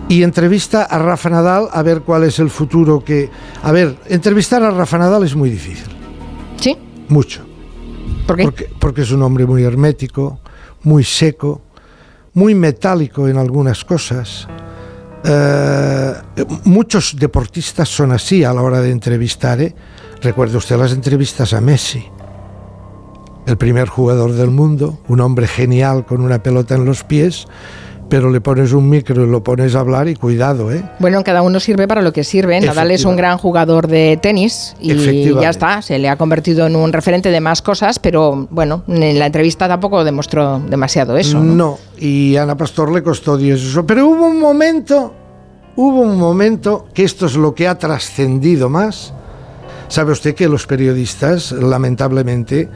y entrevista a Rafa Nadal a ver cuál es el futuro que... A ver, entrevistar a Rafa Nadal es muy difícil. ¿Sí? Mucho. ¿Por qué? Porque, porque es un hombre muy hermético, muy seco, muy metálico en algunas cosas. Eh, muchos deportistas son así a la hora de entrevistar. ¿eh? Recuerde usted las entrevistas a Messi, el primer jugador del mundo, un hombre genial con una pelota en los pies, pero le pones un micro y lo pones a hablar y cuidado, ¿eh? Bueno, cada uno sirve para lo que sirve. Nadal es un gran jugador de tenis y ya está. Se le ha convertido en un referente de más cosas, pero bueno, en la entrevista tampoco demostró demasiado eso. ¿no? No, y a Ana Pastor le costó Dios eso. Pero hubo un momento, hubo un momento que esto es lo que ha trascendido más. Sabe usted que los periodistas, lamentablemente,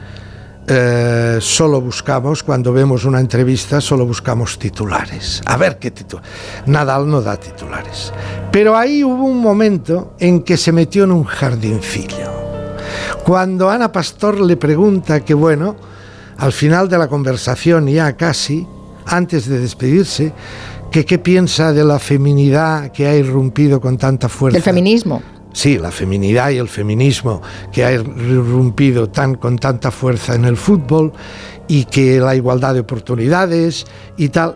eh, solo buscamos, cuando vemos una entrevista, solo buscamos titulares. A ver qué titular. Nadal no da titulares. Pero ahí hubo un momento en que se metió en un jardincillo. Cuando Ana Pastor le pregunta que, bueno, al final de la conversación, ya casi, antes de despedirse, que qué piensa de la feminidad que ha irrumpido con tanta fuerza. Del feminismo. Sí, la feminidad y el feminismo que ha irrumpido tan, con tanta fuerza en el fútbol y que la igualdad de oportunidades y tal.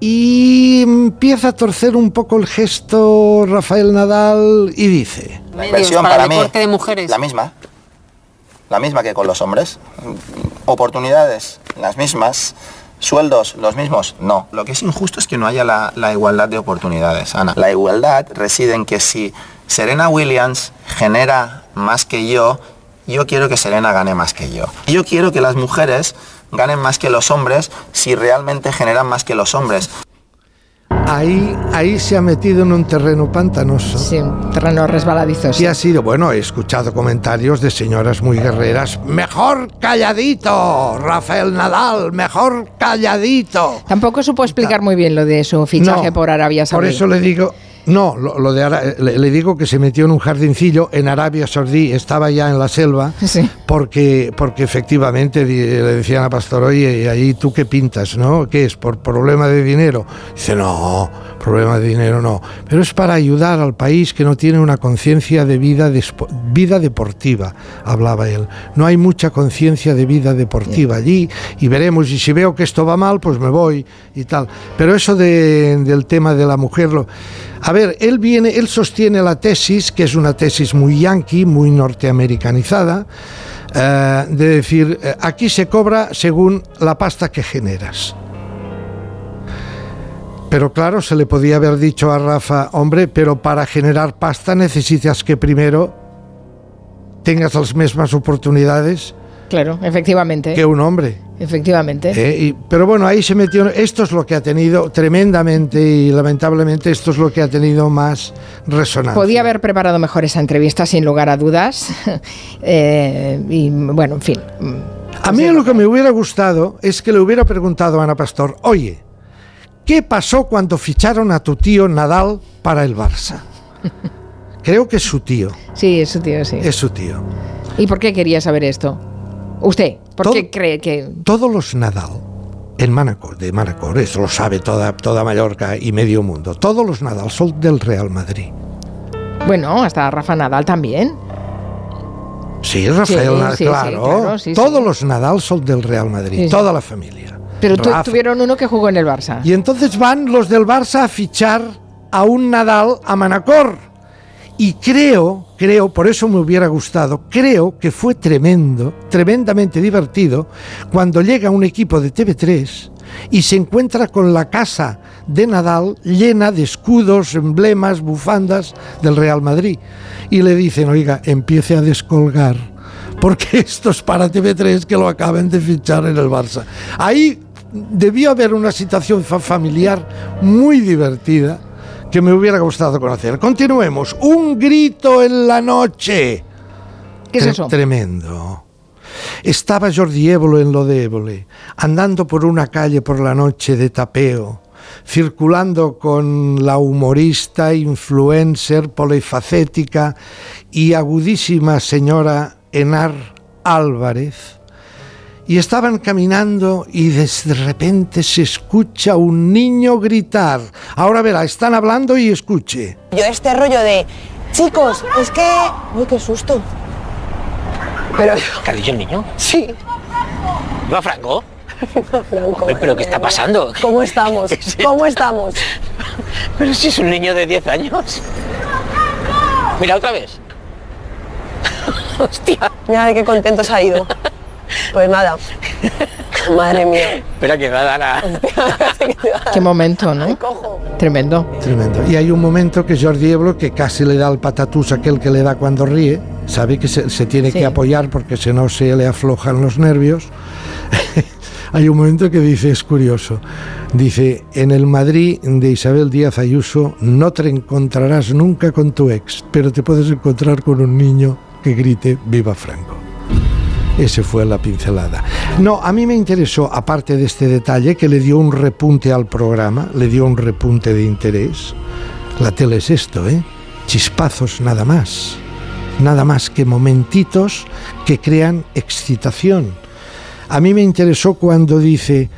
Y empieza a torcer un poco el gesto Rafael Nadal y dice... La inversión para, mí, de mujeres. la misma. La misma que con los hombres. Oportunidades, las mismas. ¿Sueldos los mismos? No. Lo que es injusto es que no haya la, igualdad de oportunidades, Ana. La igualdad reside en que si Serena Williams genera más que yo, yo quiero que Serena gane más que yo. Yo quiero que las mujeres ganen más que los hombres si realmente generan más que los hombres. Ahí, ahí se ha metido en un terreno pantanoso. Sí, un terreno resbaladizo. Y ha sido, bueno, he escuchado comentarios de señoras muy guerreras. Mejor calladito, Rafael Nadal, mejor calladito. Tampoco supo explicar muy bien lo de su fichaje por Arabia Saudí. Por eso le digo, no, lo, de le, digo que se metió en un jardincillo en Arabia Saudí, estaba ya en la selva, porque, porque efectivamente le decían a Pastor, oye, ahí tú qué pintas, ¿no? ¿Qué es? ¿Por problema de dinero? Dice, no, problema de dinero no, pero es para ayudar al país que no tiene una conciencia de vida, vida deportiva, hablaba él. No hay mucha conciencia de vida deportiva allí y veremos, y si veo que esto va mal, pues me voy y tal. Pero eso del tema de la mujer, lo, a ver, él viene, él sostiene la tesis, que es una tesis muy yankee, muy norteamericanizada, eh, de decir, eh, aquí se cobra según la pasta que generas. Pero claro, se le podía haber dicho a Rafa, hombre, pero para generar pasta necesitas que primero tengas las mismas oportunidades Claro, efectivamente. Que un hombre. Efectivamente. Eh, pero bueno, ahí se metió. Esto es lo que ha tenido tremendamente y lamentablemente esto es lo que ha tenido más resonancia. Podía haber preparado mejor esa entrevista, sin lugar a dudas. [laughs] Eh, y bueno, en fin. A mí lo que me hubiera gustado es que le hubiera preguntado a Ana Pastor, oye, ¿qué pasó cuando ficharon a tu tío Nadal para el Barça? [laughs] Creo que es su tío. Sí, es su tío, sí. Es su tío. ¿Y por qué quería saber esto? ¿Usted? ¿Por qué cree que...? Todos los Nadal en Manacor, de Manacor, eso lo sabe toda, toda Mallorca y medio mundo, todos los Nadal son del Real Madrid. Bueno, hasta Rafa Nadal también. Sí, Rafael Nadal, claro. todos los Nadal son del Real Madrid, toda la familia. Pero tuvieron uno que jugó en el Barça. Y entonces van los del Barça a fichar a un Nadal a Manacor y creo, creo, por eso me hubiera gustado, creo que fue tremendo, tremendamente divertido, cuando llega un equipo de TV3 y se encuentra con la casa de Nadal llena de escudos, emblemas, bufandas del Real Madrid. Y le dicen, oiga, empiece a descolgar, porque esto es para TV3 que lo acaben de fichar en el Barça. Ahí debió haber una situación familiar muy divertida que me hubiera gustado conocer. Continuemos. Un grito en la noche. ¿Qué es eso? Tremendo. Estaba Jordi Évole en lo de Évole, andando por una calle por la noche de tapeo, circulando con la humorista, influencer, polifacética y agudísima señora Enar Álvarez, y estaban caminando y de repente se escucha un niño gritar. Ahora verá, están hablando y escuche. Yo este rollo de, chicos, es que... Uy, qué susto. Pero... ¿Qué ha dicho el niño? Sí. ¿Va Franco? [laughs] Franco. ¿Pero qué está pasando? ¿Cómo estamos? [laughs] ¿Cómo estamos? Pero si es un niño de 10 años. Mira otra vez. Hostia. Mira de qué contento se ha ido. [laughs] Pues nada. [laughs] Madre mía. Espera que va a dar a... [laughs] Qué momento, ¿no? Tremendo. Tremendo. Y hay un momento que Jordi Ebro, que casi le da el patatús aquel que le da cuando ríe, sabe que se, tiene que apoyar porque si no se le aflojan los nervios. [laughs] hay un momento que dice, es curioso, dice, en el Madrid de Isabel Díaz Ayuso no te encontrarás nunca con tu ex, pero te puedes encontrar con un niño que grite, viva Franco. Ese fue la pincelada. No, a mí me interesó, aparte de este detalle, que le dio un repunte al programa, le dio un repunte de interés. La tele es esto, ¿eh? Chispazos nada más. Nada más que momentitos que crean excitación. A mí me interesó cuando dice,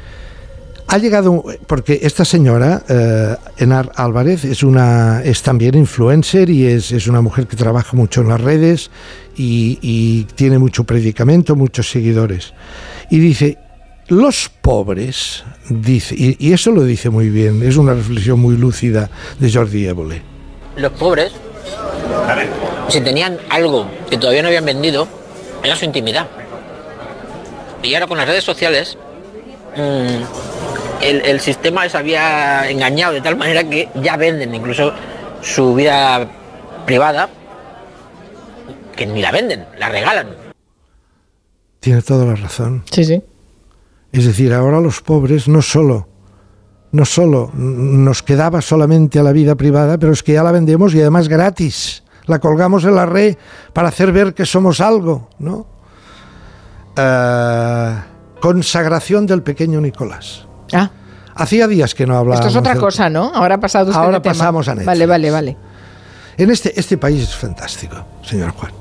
Ha llegado, porque esta señora, eh, Enar Álvarez, es, una, es también influencer y es, es una mujer que trabaja mucho en las redes y, y tiene mucho predicamento, muchos seguidores. Y dice, los pobres, dice, y, y eso lo dice muy bien, es una reflexión muy lúcida de Jordi Évole. Los pobres, si tenían algo que todavía no habían vendido, era su intimidad. Y ahora con las redes sociales, mm, el, el sistema les había engañado de tal manera que ya venden incluso su vida privada, que ni la venden, la regalan. Tiene toda la razón. Sí, sí. Es decir, ahora los pobres no solo, no solo nos quedaba solamente a la vida privada, pero es que ya la vendemos y además gratis. La colgamos en la red para hacer ver que somos algo, ¿no? Eh, consagración del pequeño Nicolás. Ah. Hacía días que no hablábamos. Esto es otra cosa, ¿no? Ahora ha pasado usted Ahora tema. pasamos a Netflix. Vale, vale, vale. En este, este país es fantástico, señor Juan.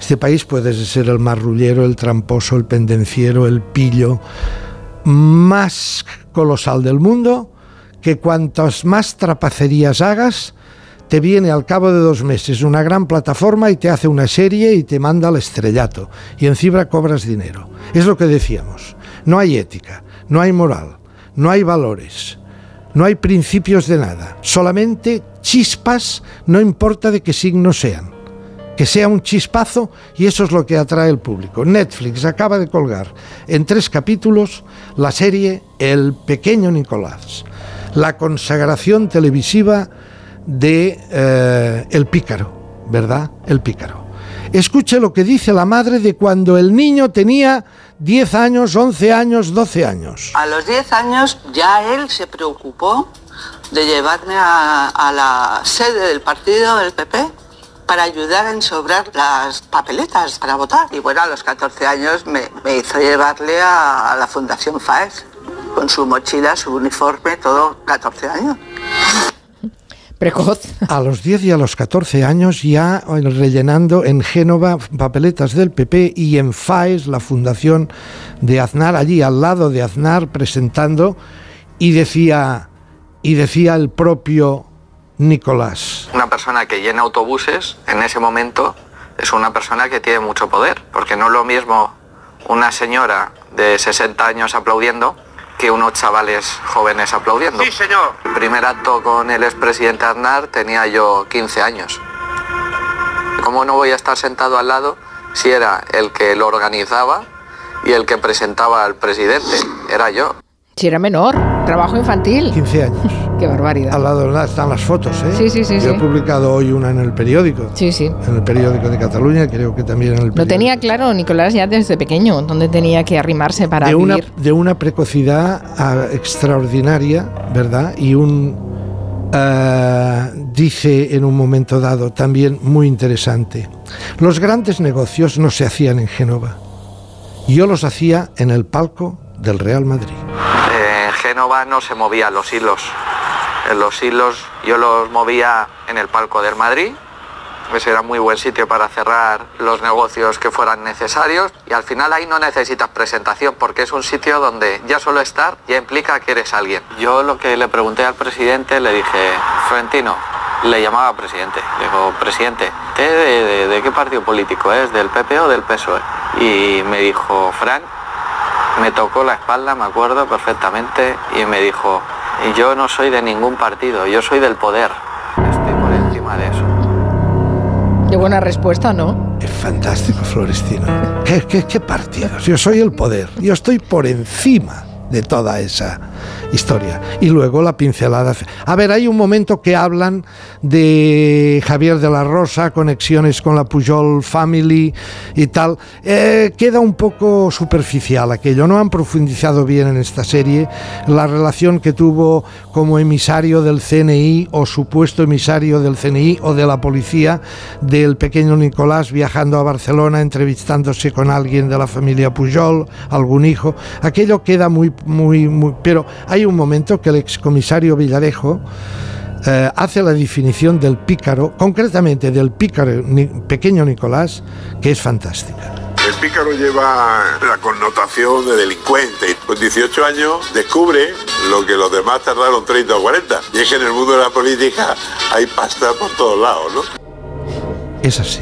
Este país puede ser el marrullero, el tramposo, el pendenciero, el pillo más colosal del mundo, que cuantas más trapacerías hagas, te viene al cabo de dos meses una gran plataforma y te hace una serie y te manda al estrellato. Y encima cobras dinero. Es lo que decíamos. No hay ética, no hay moral, no hay valores. No hay principios de nada, solamente chispas, no importa de qué signo sean. Que sea un chispazo y eso es lo que atrae al público. Netflix acaba de colgar en tres capítulos la serie El pequeño Nicolás, la consagración televisiva de eh, El Pícaro, ¿verdad? El Pícaro. Escuche lo que dice la madre de cuando el niño tenía 10 años, 11 años, 12 años. A los 10 años ya él se preocupó de llevarme a, a la sede del partido del PP para ayudar a ensobrar las papeletas para votar. Y bueno, a los 14 años me, me hizo llevarle a, a la Fundación FAES con su mochila, su uniforme, todo 14 años. Precoz. A los 10 y a los 14 años ya rellenando en Génova papeletas del PP y en FAES, la fundación de Aznar, allí al lado de Aznar presentando y decía y decía el propio Nicolás. Una persona que llena autobuses en ese momento es una persona que tiene mucho poder, porque no es lo mismo una señora de 60 años aplaudiendo que unos chavales jóvenes aplaudiendo. Sí, señor. El primer acto con el expresidente Aznar tenía yo 15 años. ¿Cómo no voy a estar sentado al lado si era el que lo organizaba y el que presentaba al presidente? Era yo. Si era menor, trabajo infantil. 15 años. Qué barbaridad. Al lado de la- están las fotos, ¿eh? Sí, sí, sí, Yo he sí. publicado hoy una en el periódico. Sí, sí. En el periódico de Cataluña, creo que también en el Lo periódico. tenía claro Nicolás ya desde pequeño, donde tenía que arrimarse para de una, vivir. de una precocidad ah, extraordinaria, ¿verdad? Y un, ah, dice en un momento dado también muy interesante, los grandes negocios no se hacían en Génova, yo los hacía en el palco del Real Madrid. En Génova no se movían los hilos. Los hilos yo los movía en el palco del Madrid. Ese era muy buen sitio para cerrar los negocios que fueran necesarios. Y al final ahí no necesitas presentación porque es un sitio donde ya solo estar ya implica que eres alguien. Yo lo que le pregunté al presidente le dije, Florentino, le llamaba presidente. Digo, presidente, ¿usted de, de- qué partido político es? ¿Del PP o del PSOE? E?". Y me dijo, Frank, me tocó la espalda, me acuerdo perfectamente, y me dijo, yo no soy de ningún partido, yo soy del poder. Estoy por encima de eso. Qué buena respuesta, ¿no? Es fantástico, Florestino. ¿Qué, qué, qué partidos? Yo soy el poder. Yo estoy por encima de toda esa historia. Y luego la pincelada. A ver, hay un momento que hablan de Javier de la Rosa, conexiones con la Pujol Family y tal. Eh, queda un poco superficial aquello. No han profundizado bien en esta serie la relación que tuvo como emisario del CNI o supuesto emisario del CNI o de la policía del pequeño Nicolás viajando a Barcelona, entrevistándose con alguien de la familia Pujol, algún hijo. Aquello queda muy, muy, muy... Pero hay un momento que el excomisario Villarejo eh, hace la definición del pícaro, concretamente del pícaro ni- pequeño Nicolás, que es fantástica. Es pícaro lleva la connotación de delincuente. Con 18 años descubre lo que los demás tardaron 30 o 40. Y es que en el mundo de la política hay pasta por todos lados, ¿no? Es así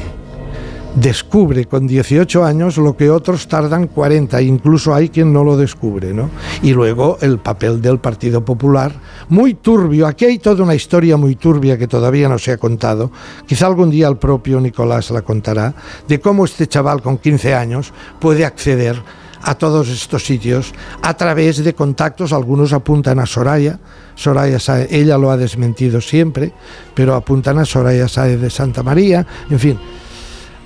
descubre con 18 años lo que otros tardan 40, incluso hay quien no lo descubre, ¿no? Y luego el papel del Partido Popular, muy turbio, aquí hay toda una historia muy turbia que todavía no se ha contado, quizá algún día el propio Nicolás la contará, de cómo este chaval con 15 años puede acceder a todos estos sitios a través de contactos, algunos apuntan a Soraya, Soraya ella lo ha desmentido siempre, pero apuntan a Soraya Saez de Santa María, en fin,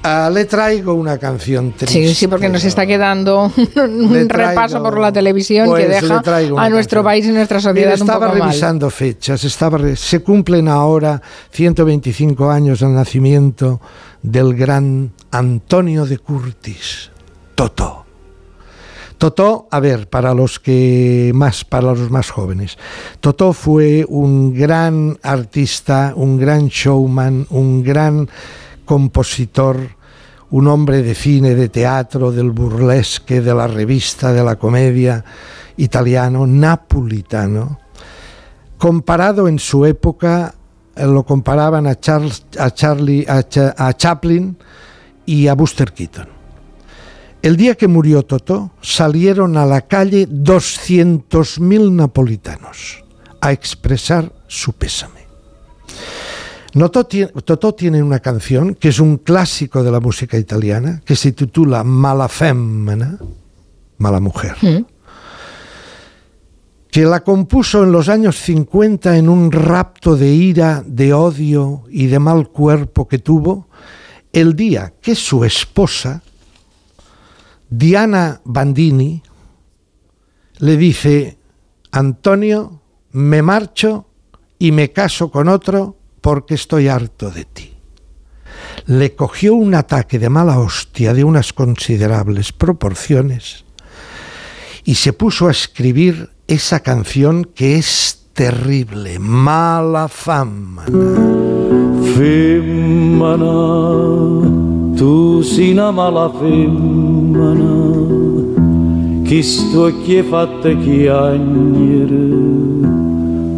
Ah, le traigo una canción triste. Sí, sí, porque nos está quedando [laughs] un repaso por la televisión que pues deja a nuestro país y nuestra sociedad estaba un poco revisando fechas, estaba se cumplen ahora 125 años del nacimiento del gran Antonio de Curtis, Totó. Totó, a ver, para los que más, para los más jóvenes, Totó fue un gran artista, un gran showman, un gran compositor, un hombre de cine, de teatro, del burlesque, de la revista, de la comedia italiano, napolitano, comparado en su época, eh, lo comparaban a, Charles, a, Charlie, a, Chaplin y a Buster Keaton. El día que murió Toto, salieron a la calle 200.000 napolitanos a expresar su pésame. Totò tiene una canción que es un clásico de la música italiana que se titula Mala Femmina, Mala Mujer, mm. que la compuso en los años 50 en un rapto de ira, de odio y de mal cuerpo que tuvo el día que su esposa, Diana Bandini, le dice, Antonio, me marcho y me caso con otro porque estoy harto de ti. Le cogió un ataque de mala hostia de unas considerables proporciones y se puso a escribir esa canción que es terrible, Mala fama. Femmina, tu sei una mala che sto fatta chiagnere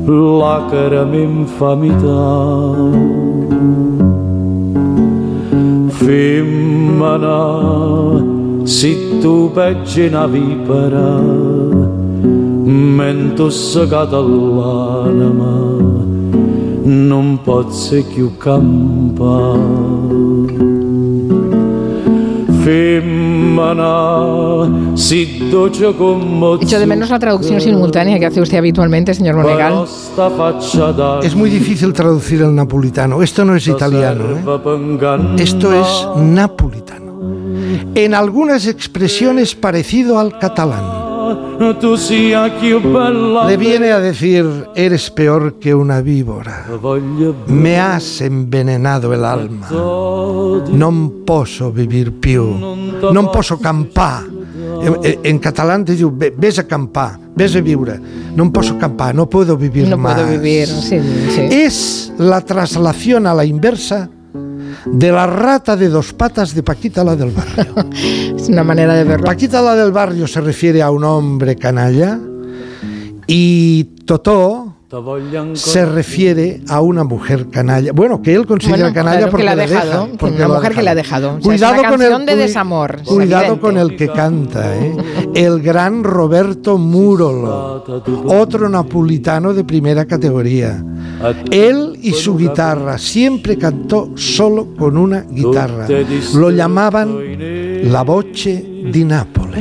lacrime infamità. Femmina, se tu peggi una vipera, mento l'anima, non posso più campare. Echo de menos la traducción simultánea que hace usted habitualmente, señor Monegal. Es muy difícil traducir el napolitano. Esto no es italiano. ¿eh? Esto es napolitano. En algunas expresiones parecido al catalán. Le viene a decir, eres peor que una víbora. Me has envenenado el alma. No posso vivir più. No posso campar. En, catalán te digo, ves a campar, ves a viure. No posso campar, no puedo vivir no más. Puedo vivir, sí, sí. Es la traslación a la inversa de la rata de dos patas de Paquita la del barrio. [laughs] es una manera de verlo. Paquita la del barrio se refiere a un hombre canalla y Totó se refiere a una mujer canalla. Bueno, que él considera canalla porque la ha dejado. una mujer que la ha dejado. cuidado con el de desamor. Cuidado con el que canta, ¿eh? El gran Roberto Murolo, otro napolitano de primera categoría. Él y su guitarra siempre cantó solo con una guitarra. Lo llamaban la voce di Nápoles.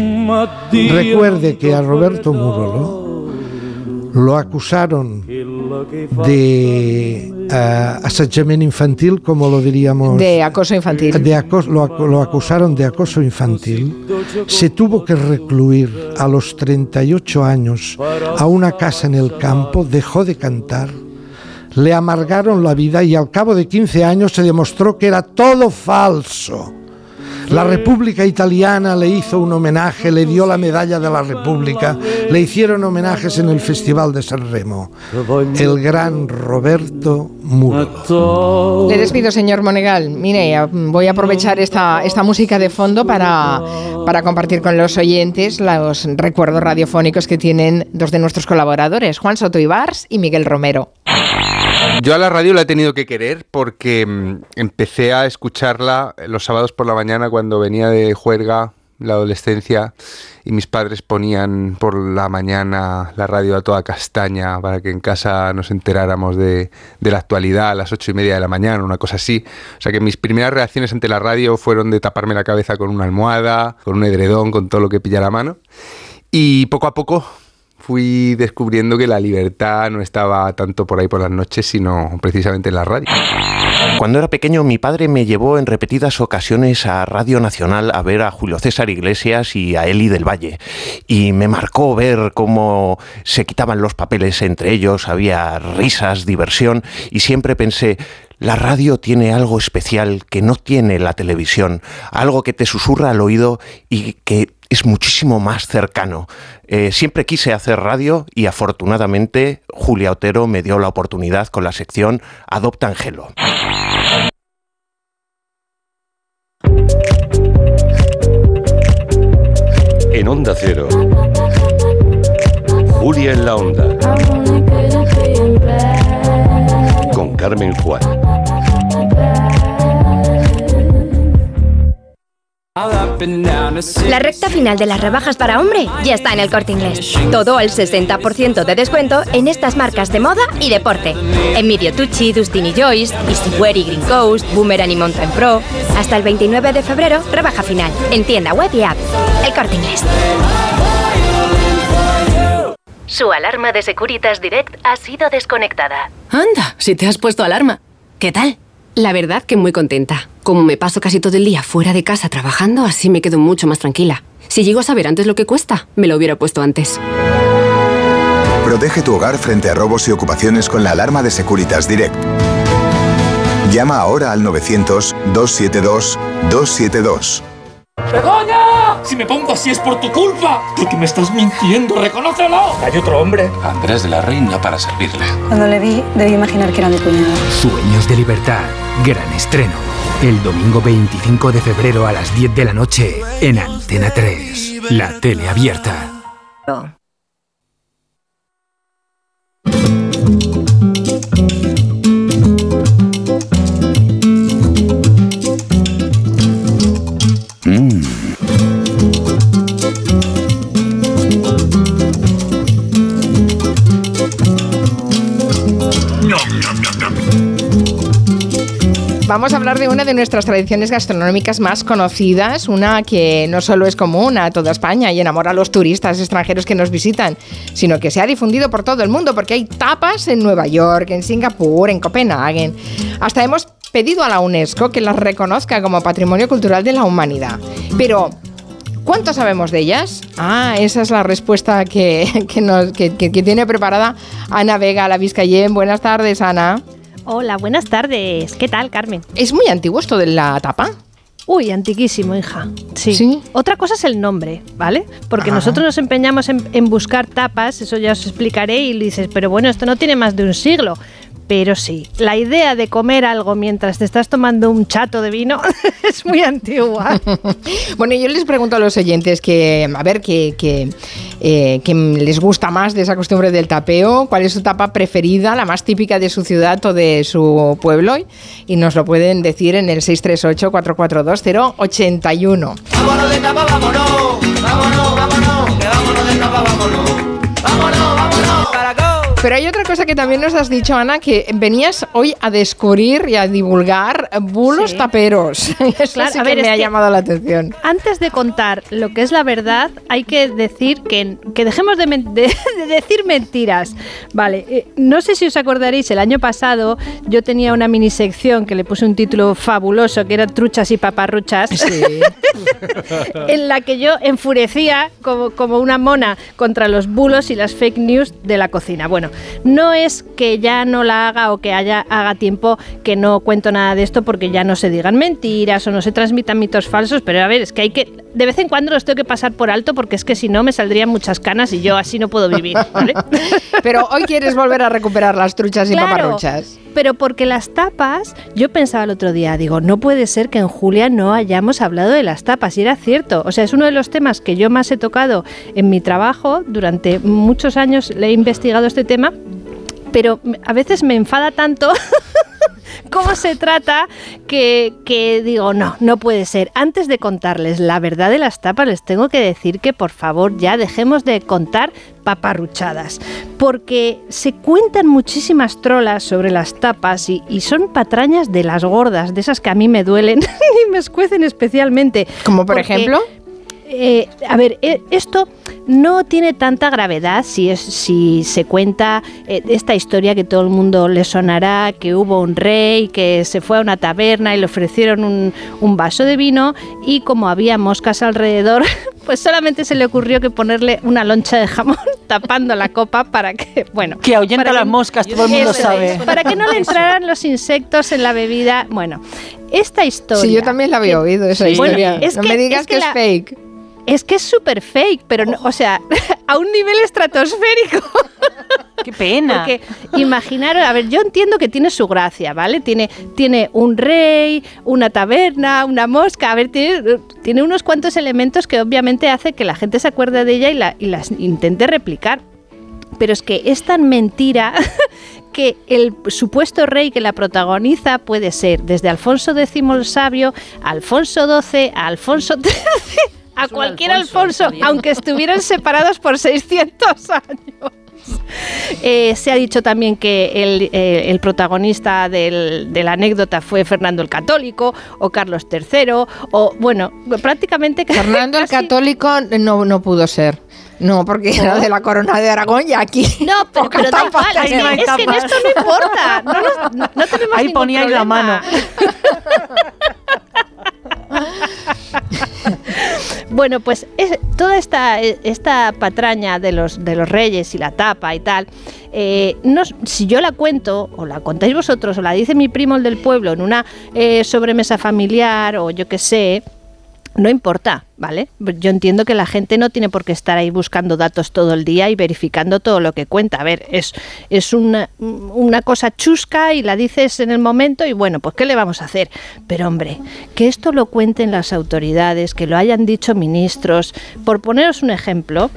Recuerde que a Roberto Murolo lo acusaron de uh, infantil, como lo diríamos. De acoso infantil. lo, acusaron de acoso infantil. Se tuvo que recluir a los 38 años a una casa en el campo, dejó de cantar. Le amargaron la vida y al cabo de 15 años se demostró que era todo falso La República Italiana le hizo un homenaje, le dio la medalla de la República, le hicieron homenajes en el Festival de San Remo. El gran Roberto Muro. Le despido, señor Monegal. Mire, voy a aprovechar esta, esta música de fondo para, para compartir con los oyentes los recuerdos radiofónicos que tienen dos de nuestros colaboradores, Juan Soto Ibars y Miguel Romero. Yo a la radio la he tenido que querer porque mm, empecé a escucharla los sábados por la mañana cuando venía de juerga, la adolescencia, y mis padres ponían por la mañana la radio a toda castaña para que en casa nos enteráramos de, de la actualidad a las ocho y media de la mañana, una cosa así. O sea que mis primeras reacciones ante la radio fueron de taparme la cabeza con una almohada, con un edredón, con todo lo que pillara a mano. Y poco a poco fui descubriendo que la libertad no estaba tanto por ahí por las noches, sino precisamente en la radio. Cuando era pequeño mi padre me llevó en repetidas ocasiones a Radio Nacional a ver a Julio César Iglesias y a Eli del Valle. Y me marcó ver cómo se quitaban los papeles entre ellos, había risas, diversión y siempre pensé, la radio tiene algo especial que no tiene la televisión, algo que te susurra al oído y que es muchísimo más cercano. Eh, siempre quise hacer radio y afortunadamente Julia Otero me dio la oportunidad con la sección Adopta Angelo. En Onda Cero, Julia en la Onda, con Carmen Juan. La recta final de las rebajas para hombre ya está en el corte inglés. Todo al 60% de descuento en estas marcas de moda y deporte. En Medio Tucci, Dustin Joyce, Easywear y Green Coast, Boomerang y Mountain Pro. Hasta el 29 de febrero, rebaja final. En tienda web y app. El corte inglés. Su alarma de Securitas Direct ha sido desconectada. Anda, si te has puesto alarma. ¿Qué tal? La verdad que muy contenta. Como me paso casi todo el día fuera de casa trabajando, así me quedo mucho más tranquila. Si llego a saber antes lo que cuesta, me lo hubiera puesto antes. Protege tu hogar frente a robos y ocupaciones con la alarma de Securitas Direct. Llama ahora al 900-272-272. ¡Begoña! Si me pongo así es por tu culpa. Porque me estás mintiendo, reconócelo. Hay otro hombre. Andrés de la Reina para servirle. Cuando le vi, debí imaginar que era mi cuñado. Sueños de libertad. Gran estreno. El domingo 25 de febrero a las 10 de la noche en Antena 3. La tele abierta. Vamos a hablar de una de nuestras tradiciones gastronómicas más conocidas, una que no solo es común a toda España y enamora a los turistas extranjeros que nos visitan, sino que se ha difundido por todo el mundo porque hay tapas en Nueva York, en Singapur, en Copenhague. Hasta hemos pedido a la UNESCO que las reconozca como Patrimonio Cultural de la Humanidad. Pero, ¿Cuánto sabemos de ellas? Ah, esa es la respuesta que, que, tiene preparada Ana Vega, la Vizcayén. Buenas tardes, Ana. Hola, buenas tardes. ¿Qué tal, Carmen? ¿Es muy antiguo esto de la tapa? Uy, antiquísimo, hija. Sí. Otra cosa es el nombre, ¿vale? Porque nosotros nos empeñamos en, en buscar tapas, eso ya os explicaré, y dices, pero bueno, esto no tiene más de un siglo. Pero sí, la idea de comer algo mientras te estás tomando un chato de vino [laughs] es muy antigua. [laughs] Bueno, yo les pregunto a los oyentes que, a ver, que, que, eh, que les gusta más de esa costumbre del tapeo, cuál es su tapa preferida, la más típica de su ciudad o de su pueblo, y nos lo pueden decir en el 638-442-081. Vámonos de tapa, vámonos. Vámonos, vámonos. Pero hay otra cosa que también nos has dicho, Ana, que venías hoy a descubrir y a divulgar bulos Sí. taperos. [laughs] Eso Claro, sí a que me ha que- llamado la atención. Antes de contar lo que es la verdad, hay que decir que, que dejemos de, men- de- [laughs] de decir mentiras. Vale, eh, no sé si os acordaréis, el año pasado yo tenía una mini sección que le puse un título fabuloso, que era Truchas y Paparruchas, [laughs] en la que yo enfurecía como, como una mona contra los bulos y las fake news de la cocina. Bueno, no es que ya no la haga o que haya haga tiempo que no cuento nada de esto porque ya no se digan mentiras o no se transmitan mitos falsos, pero a ver, es que hay que de vez en cuando los tengo que pasar por alto porque es que si no me saldrían muchas canas y yo así no puedo vivir, ¿vale? [laughs] Pero hoy quieres volver a recuperar las truchas y Claro, paparruchas. Pero porque las tapas, yo pensaba el otro día, digo, no puede ser que en Julia no hayamos hablado de las tapas, y era cierto. O sea, es uno de los temas que yo más he tocado en mi trabajo. Durante muchos años le he investigado este tema, pero a veces me enfada tanto [laughs] cómo se trata que, que digo, no, no puede ser. Antes de contarles la verdad de las tapas, les tengo que decir que por favor ya dejemos de contar paparruchadas, porque se cuentan muchísimas trolas sobre las tapas y, y son patrañas de las gordas, de esas que a mí me duelen [laughs] y me escuecen especialmente. ¿Como por ejemplo? Eh, a ver, eh, esto no tiene tanta gravedad si, es, si se cuenta eh, esta historia que todo el mundo le sonará, que hubo un rey que se fue a una taberna y le ofrecieron un, un vaso de vino y como había moscas alrededor, [laughs] pues solamente se le ocurrió que ponerle una loncha de jamón [laughs] tapando la copa para que, bueno... Que ahuyenta para las moscas, todo el mundo sabe. es, para que no le entraran los insectos en la bebida. Bueno, esta historia... Sí, yo también la había que- oído, esa Sí. Bueno, historia. es no que- me digas es que, que es la- fake. Es que es súper fake, pero, no, o sea, [laughs] a un nivel estratosférico. [laughs] ¡Qué pena! Porque imaginaros, a ver, yo entiendo que tiene su gracia, ¿vale? Tiene, tiene un rey, una taberna, una mosca, a ver, tiene, tiene unos cuantos elementos que obviamente hace que la gente se acuerde de ella y, la, y las intente replicar. Pero es que es tan mentira [laughs] que el supuesto rey que la protagoniza puede ser desde Alfonso X el Sabio, Alfonso XII, a Alfonso XIII, a cualquier Alfonso, aunque estuvieran [laughs] separados por 600 años. Eh, se ha dicho también que el, eh, el protagonista del- de la anécdota fue Fernando el Católico o Carlos III o bueno, prácticamente Fernando el Católico no, no pudo ser. No, porque era de la corona de Aragón y aquí. No, [laughs] pero, pero da igual, es, que, tenemos. es que en esto no importa. No, nos- no- no tenemos Ahí poníais la mano. [laughs] [laughs] Bueno, pues es- toda esta, esta patraña de los, de los reyes y la tapa y tal, eh, no, si yo la cuento, o la contáis vosotros, o la dice mi primo el del pueblo en una eh, sobremesa familiar, o yo qué sé, no importa, ¿vale? Yo entiendo que la gente no tiene por qué estar ahí buscando datos todo el día y verificando todo lo que cuenta. A ver, es, es una, una cosa chusca y la dices en el momento y bueno, pues ¿qué le vamos a hacer? Pero hombre, que esto lo cuenten las autoridades, que lo hayan dicho ministros. Por poneros un ejemplo,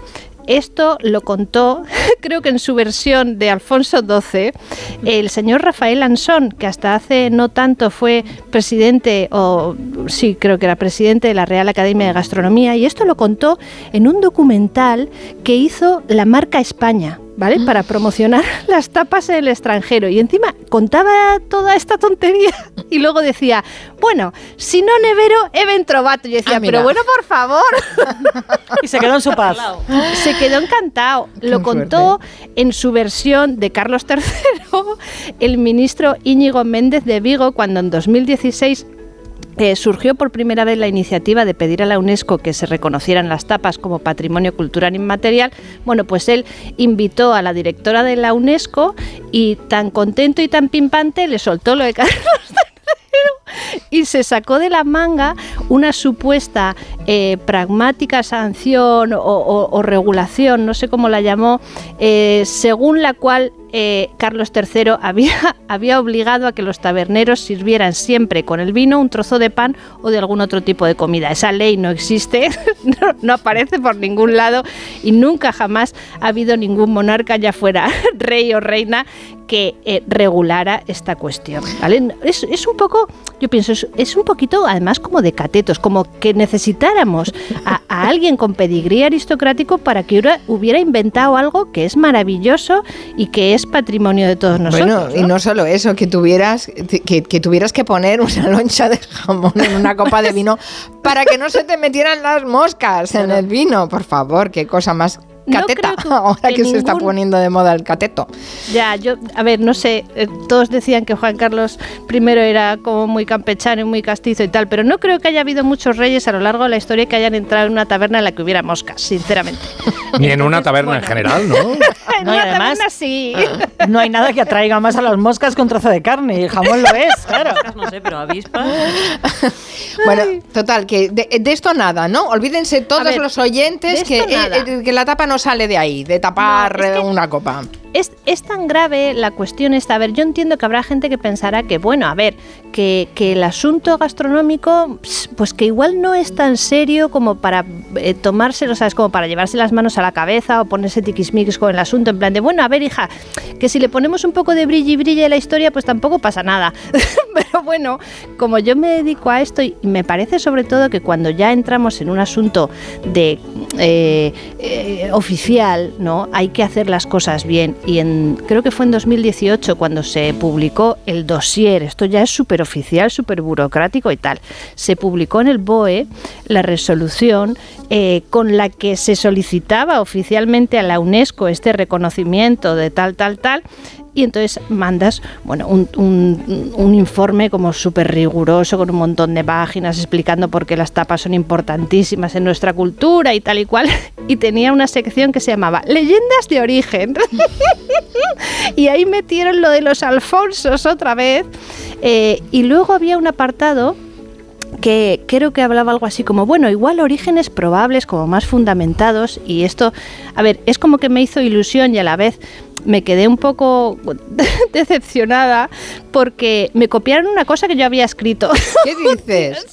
esto lo contó, [laughs] creo que en su versión de Alfonso XII, el señor Rafael Ansón, que hasta hace no tanto fue presidente, o sí, creo que era presidente de la Real Academia de Gastronomía, y esto lo contó en un documental que hizo la marca España. ¿Vale? Para promocionar [laughs] las tapas en el extranjero. Y encima contaba toda esta tontería [laughs] y luego decía, bueno, si no nevero, even trovato. Y yo decía, Ah, pero bueno, por favor. [laughs] Y se quedó en su paz. Se quedó encantado. Lo contó en su versión de Carlos III, el ministro Íñigo Méndez de Vigo, cuando en 2016 eh, surgió por primera vez la iniciativa de pedir a la UNESCO que se reconocieran las tapas como patrimonio cultural inmaterial. Bueno, pues él invitó a la directora de la UNESCO y tan contento y tan pimpante le soltó lo de [laughs] Carlos y se sacó de la manga una supuesta eh, pragmática sanción o, regulación, no sé cómo la llamó, eh, según la cual eh, Carlos III [laughs] había, obligado a que los taberneros sirvieran siempre con el vino un trozo de pan o de algún otro tipo de comida. Esa ley no existe, [laughs] no, aparece por ningún lado y nunca jamás ha habido ningún monarca, ya fuera [laughs] rey o reina, que eh, regulara esta cuestión. Es, un poco, yo pienso, es, un poquito además como de catetos, como que necesitáramos a, a alguien con pedigrí aristocrático para que hubiera inventado algo que es maravilloso y que es patrimonio de todos nosotros. Bueno, y no solo eso, que tuvieras que, que tuvieras que poner una [laughs] loncha de jamón en una copa de vino [laughs] para que no se te metieran las moscas en el vino. Por favor, qué cosa más No cateta. creo que- [laughs] Ahora que que se está poniendo de moda el cateto. Ya, yo, a ver, no sé, eh, todos decían que Juan Carlos I era como muy campechano y muy castizo y tal, pero no creo que haya habido muchos reyes a lo largo de la historia que hayan entrado en una taberna en la que hubiera moscas, sinceramente. [laughs] Ni en una taberna en general, ¿no? [laughs] en No, una además- taberna sí. No hay nada que atraiga más a las moscas que un trozo de carne. Y el jamón lo es, claro. No sé, pero avispas. Bueno, total, que de, de esto nada, ¿no? Olvídense todos ver, los oyentes que, eh, eh, que la tapa no sale de ahí, de tapar No, es que- una copa. Es, tan grave la cuestión esta. A ver, yo entiendo que habrá gente que pensará que, bueno, a ver, que, el asunto gastronómico, pues que igual no es tan serio como para eh, tomárselo, ¿sabes? Como para llevarse las manos a la cabeza o ponerse tiquismiquis con el asunto. En plan de, bueno, a ver, hija, que si le ponemos un poco de brillo y brillo a la historia, pues tampoco pasa nada. [laughs] Pero bueno, como yo me dedico a esto y me parece sobre todo que cuando ya entramos en un asunto de eh, eh, oficial, ¿no? Hay que hacer las cosas bien. Y en, creo que fue en 2018 cuando se publicó el dossier. Esto ya es súper oficial, súper burocrático y tal. Se publicó en el BOE la resolución eh, con la que se solicitaba oficialmente a la UNESCO este reconocimiento de tal, tal, tal. Y entonces mandas, bueno, un, un- informe como súper riguroso, con un montón de páginas explicando por qué las tapas son importantísimas en nuestra cultura y tal y cual. [laughs] Y tenía una sección que se llamaba Leyendas de origen. [laughs] y ahí metieron lo de los Alfonsos otra vez. Eh, y luego había un apartado que creo que hablaba algo así como, bueno, igual orígenes probables, como más fundamentados, y esto, a ver, es como que me hizo ilusión y a la vez me quedé un poco [laughs] decepcionada porque me copiaron una cosa que yo había escrito. ¿Qué [laughs] dices?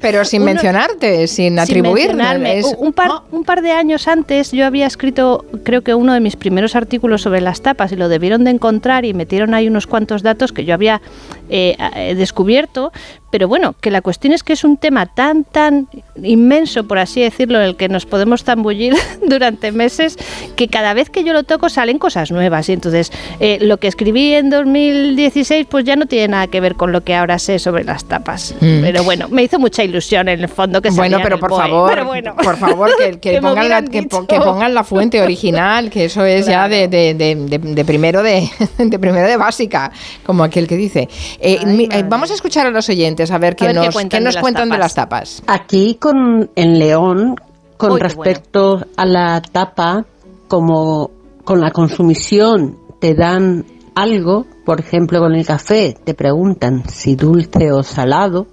Pero sin Uno- mencionarte, sin atribuirme. Un, par, un par de años antes yo había escrito, creo que uno de mis primeros artículos sobre las tapas y lo debieron de encontrar y metieron ahí unos cuantos datos que yo había eh, eh, descubierto. Pero bueno, que la cuestión es que es un tema tan, tan inmenso, por así decirlo, en el que nos podemos zambullir [laughs] durante meses, que cada vez que yo lo toco salen cosas nuevas. Y entonces, eh, lo que escribí en 2016, pues ya no tiene nada que ver con lo que ahora sé sobre las tapas. Mm. Pero bueno, me hizo mucha ilusión en el fondo que Bueno, salía en pero por favor, Pero bueno. por favor, que, que [laughs] Que me pongan la, hubieran que, po- dicho. que pongan la fuente original, que eso es ya de, de- de- de- de primero de, [laughs] de primero de básica, como aquel que dice. Eh, mi- eh, vamos a escuchar a los oyentes a ver qué ver nos, cuentan qué de nos las cuentan de tapas. las tapas. Aquí con en León, con Uy, respecto a la tapa, como con la consumición te dan algo, por ejemplo con el café, te preguntan si dulce o salado,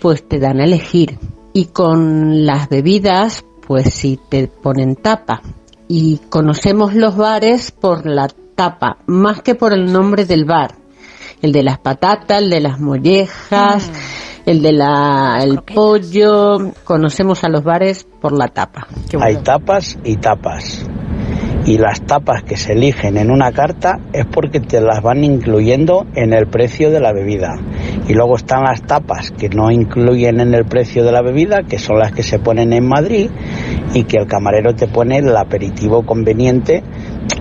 pues te dan a elegir. Y con las bebidas, pues si te ponen tapa. Y conocemos los bares por la tapa, más que por el nombre del bar. El de las patatas, el de las mollejas, el de la el pollo. Conocemos a los bares por la tapa. Hay tapas y tapas. Y las tapas que se eligen en una carta es porque te las van incluyendo en el precio de la bebida. Y luego están las tapas que no incluyen en el precio de la bebida, que son las que se ponen en Madrid y que el camarero te pone el aperitivo conveniente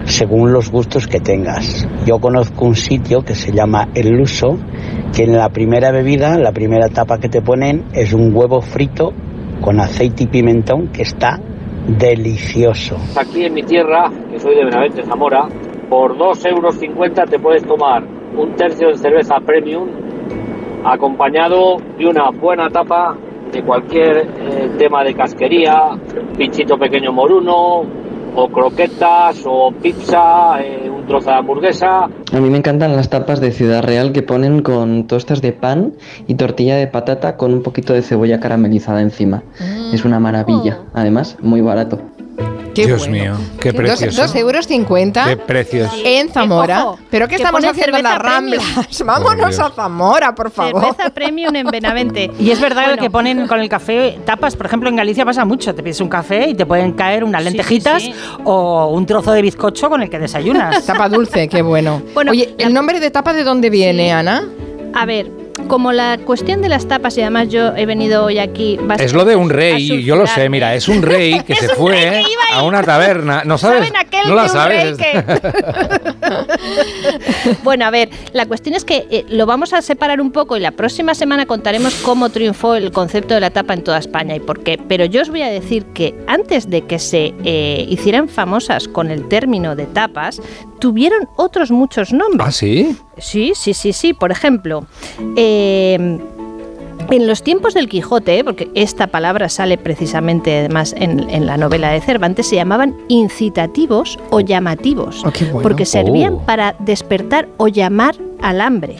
según los gustos que tengas. Yo conozco un sitio que se llama El Luso, que en la primera bebida, la primera tapa que te ponen es un huevo frito con aceite y pimentón que está delicioso. Aquí en mi tierra, que soy de Benavente, Zamora, por 2,50 euros te puedes tomar un tercio de cerveza premium acompañado de una buena tapa de cualquier eh, tema de casquería, pinchito pequeño moruno, o croquetas, o pizza, eh, un trozo de hamburguesa. A mí me encantan las tapas de Ciudad Real que ponen con tostas de pan y tortilla de patata con un poquito de cebolla caramelizada encima. Es una maravilla. Además, muy barato. Qué Dios bueno. mío, qué Dos, precioso. dos euros cincuenta Qué precios. en Zamora. ojo, ¿Pero qué que estamos haciendo en las. Ramblas? Vámonos a Zamora, por favor. Cerveza premium en Benavente. Y es verdad Bueno. que ponen con el café tapas, por ejemplo, en Galicia pasa mucho. Te pides un café y te pueden caer unas Sí, lentejitas sí, sí. o un trozo de bizcocho con el que desayunas. [laughs] Tapa dulce, qué bueno. Bueno, Oye, ¿el nombre de tapa de dónde viene, Ana? A ver, como la cuestión de las tapas, y además yo he venido hoy aquí... Es lo de un rey, yo lo sé, mira, es un rey [laughs] que se un fue rey que a una taberna. ¿No sabes? ¿Saben aquel no la que sabes. [laughs] rey Bueno, a ver, la cuestión es que eh, lo vamos a separar un poco y la próxima semana contaremos cómo triunfó el concepto de la tapa en toda España y por qué. Pero yo os voy a decir que antes de que se eh, hicieran famosas con el término de tapas, tuvieron otros muchos nombres. ¿Ah, sí? Sí, sí, sí, sí. Por ejemplo, eh, En los tiempos del Quijote, porque esta palabra sale precisamente además en, en la novela de Cervantes, se llamaban incitativos o llamativos, porque servían Oh. para despertar o llamar al hambre.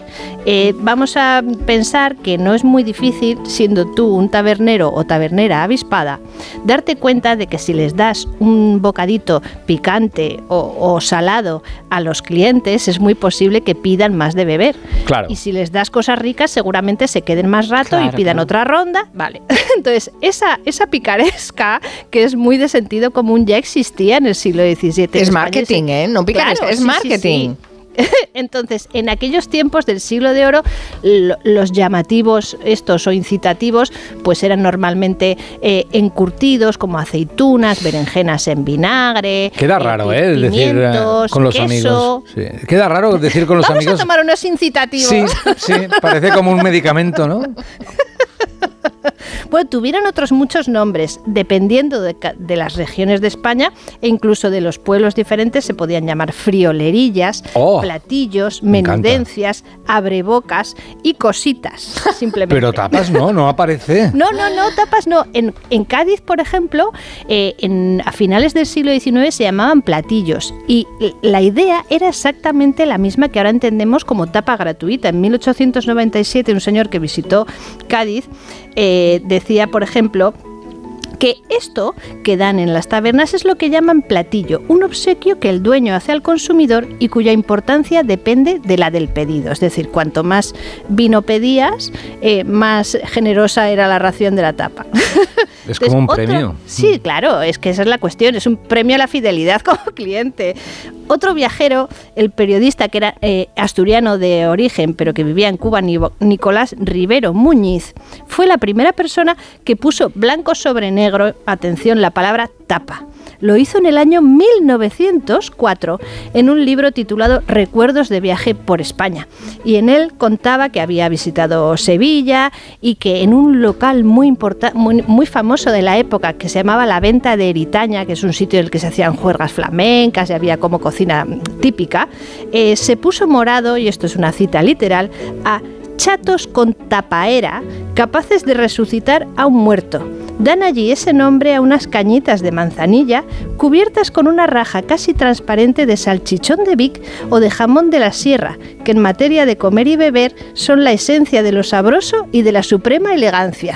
Eh, vamos a pensar que no es muy difícil, siendo tú un tabernero o tabernera avispada, darte cuenta de que si les das un bocadito picante o, o salado a los clientes, es muy posible que pidan más de beber. Claro. Y si les das cosas ricas, seguramente se queden más rato y pidan claro. otra ronda. Vale. [laughs] Entonces, esa, esa picaresca, que es muy de sentido común, ya existía en el siglo XVII. Es marketing, ¿eh? No picaresca, es sí, sí, marketing. sí. [laughs] Entonces, en aquellos tiempos del siglo de oro, lo- los llamativos estos o incitativos, pues eran normalmente eh, encurtidos como aceitunas, berenjenas en vinagre. Queda eh, raro, ¿eh? Decir eh, con los queso. amigos. Sí. Queda raro decir con los Vamos amigos. a tomar unos incitativos. Sí, sí, parece como un medicamento, ¿no? [laughs] [laughs] Bueno, tuvieron otros muchos nombres, dependiendo de, de las regiones de España e incluso de los pueblos diferentes, se podían llamar friolerillas, Oh, platillos, me encanta. menudencias, abrebocas y cositas, [laughs] simplemente. Pero tapas no, no aparece. [laughs] No, no, no, tapas no. En, en Cádiz, por ejemplo, eh, en, a finales del siglo XIX se llamaban platillos y la idea era exactamente la misma que ahora entendemos como tapa gratuita. En 1897 un señor que visitó Cádiz eh, decía, por ejemplo, que esto que dan en las tabernas es lo que llaman platillo, un obsequio que el dueño hace al consumidor y cuya importancia depende de la del pedido. Es decir, cuanto más vino pedías, eh, más generosa era la ración de la tapa. Es como un [laughs] otro- premio. Sí, claro, es que esa es la cuestión, es un premio a la fidelidad [laughs] como cliente. Otro viajero, el periodista que era eh, asturiano de origen, pero que vivía en Cuba, Nicolás Rivero Muñiz, fue la primera persona que puso blanco sobre negro, atención, la palabra tapa. Lo hizo en el año 1904 en un libro titulado Recuerdos de viaje por España. Y en él contaba que había visitado Sevilla y que en un local muy, muy, muy famoso de la época que se llamaba La Venta de Eritaña, que es un sitio en el que se hacían juergas flamencas y había como cocina típica, eh, se puso morado, y esto es una cita literal, a chatos con tapaera capaces de resucitar a un muerto. Dan allí ese nombre a unas cañitas de manzanilla cubiertas con una raja casi transparente de salchichón de Vic o de jamón de la sierra, que en materia de comer y beber son la esencia de lo sabroso y de la suprema elegancia.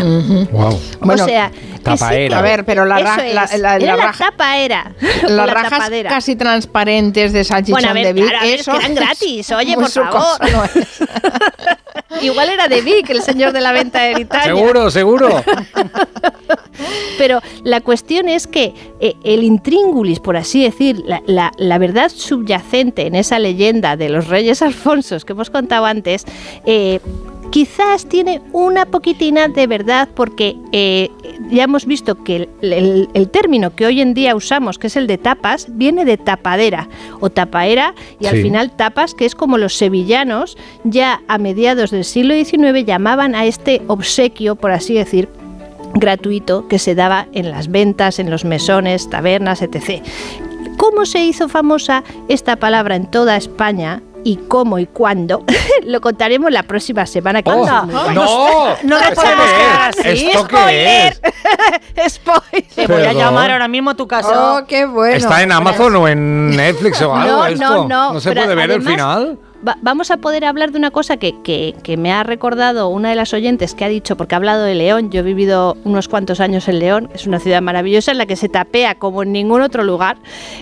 Wow. o sea, sí tapaera. que- A ver, pero la ra- la- la- la era la raja- tapaera. [laughs] Las la rajas tapadera. casi transparentes de salchichón Bueno, a ver, de Vic, claro, a ver, es eso que eran es gratis, oye, por favor. [laughs] Igual era de Vic, el señor de la venta de Eritaña. Seguro, seguro. [laughs] Pero la cuestión es que eh, el intríngulis, por así decir, la, la- la verdad subyacente en esa leyenda de los reyes alfonsos que hemos contado antes, eh, quizás tiene una poquitina de verdad porque eh, ya hemos visto que el, el- el término que hoy en día usamos, que es el de tapas, viene de tapadera o tapaera y al final tapas, que es como los sevillanos ya a mediados del siglo XIX llamaban a este obsequio, por así decir, gratuito que se daba en las ventas, en los mesones, tabernas, etc. ¿Cómo se hizo famosa esta palabra en toda España? Y cómo y cuándo, [laughs] lo contaremos la próxima semana. que Oh, anda. no. no nos [laughs] ¿Esto podemos quedar es? así. ¿Esto qué Spoiler. [laughs] Spoiler. Te voy a llamar ahora mismo a tu casa. Oh, qué bueno. ¿Está en Amazon o en Netflix o algo No, esto? no, no, se pero puede ver el además- final? Va- vamos a poder hablar de una cosa que, que- que me ha recordado una de las oyentes que ha dicho, porque ha hablado de León, yo he vivido unos cuantos años en León, es una ciudad maravillosa en la que se tapea como en ningún otro lugar,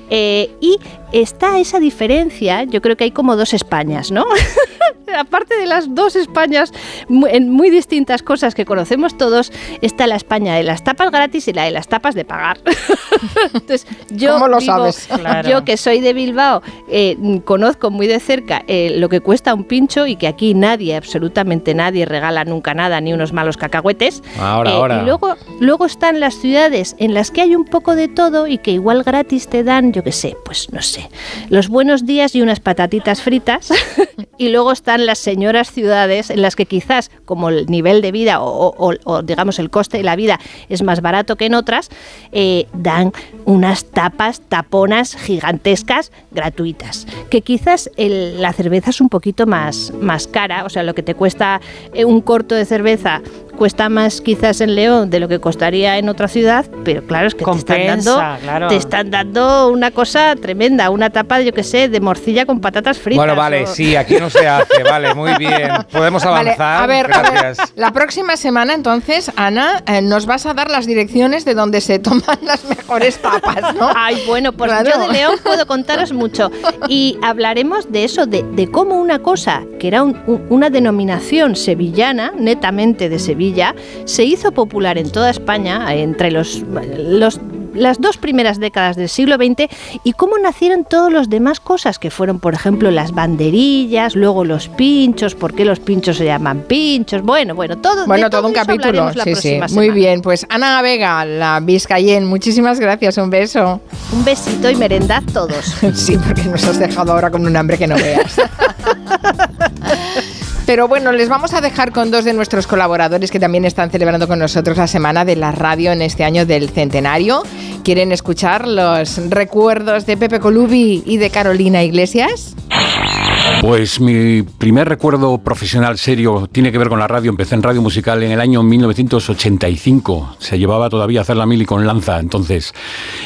eh, y está esa diferencia, yo creo que hay como dos Españas, ¿no? [laughs] Aparte de las dos Españas en muy distintas cosas que conocemos todos, está la España de las tapas gratis y la de las tapas de pagar. [laughs] Entonces, yo ¿Cómo lo vivo- sabes? Claro. Yo que soy de Bilbao, eh, conozco muy de cerca eh, lo que cuesta un pincho y que aquí nadie, absolutamente nadie, regala nunca nada, ni unos malos cacahuetes. Ahora, Eh, ahora. Y luego, luego están las ciudades en las que hay un poco de todo y que igual gratis te dan, yo qué sé, pues no sé, los buenos días y unas patatitas fritas. [laughs] y luego las señoras ciudades en las que quizás, como el nivel de vida o, digamos el coste de la vida es más barato que en otras, eh, dan unas tapas, taponas gigantescas gratuitas. Que quizás la cerveza es un poquito más, más cara, o sea, lo que te cuesta eh, un corto de cerveza cuesta más quizás en León de lo que costaría en otra ciudad, pero claro, es que te están, Compensa, dando, claro. te están dando una cosa tremenda, una tapa, yo que sé, de morcilla con patatas fritas. Bueno, vale, o- sí, aquí no se hace, vale, muy bien. Podemos Vale, avanzar. a ver, a ver, Gracias. la próxima semana entonces, Ana, eh, nos vas a dar las direcciones de donde se toman las mejores tapas, ¿no? [laughs] Ay, bueno, pues Claro. yo de León puedo contaros mucho. Y hablaremos de eso, de, de cómo una cosa que era un- un- una denominación sevillana, netamente de Sevilla, se hizo popular en toda España entre los, los- las dos primeras décadas del siglo XX y cómo nacieron todos los demás cosas que fueron, por ejemplo, las banderillas, luego los pinchos, por qué los pinchos se llaman pinchos, bueno, bueno, todo. Bueno, de todo un capítulo. Sí, sí. Muy bien, pues Ana Vega, la Vizcayen, muchísimas gracias, un beso. Un besito y merendad todos. [laughs] Sí, porque nos has dejado ahora con un hambre que no veas. [laughs] Pero bueno, les vamos a dejar con dos de nuestros colaboradores que también están celebrando con nosotros la semana de la radio en este año del centenario. ¿Quieren escuchar los recuerdos de Pepe Colubi y de Carolina Iglesias? Pues mi primer recuerdo profesional serio tiene que ver con la radio. Empecé en radio musical en el año 1985. Se llevaba todavía a hacer la mili con lanza entonces.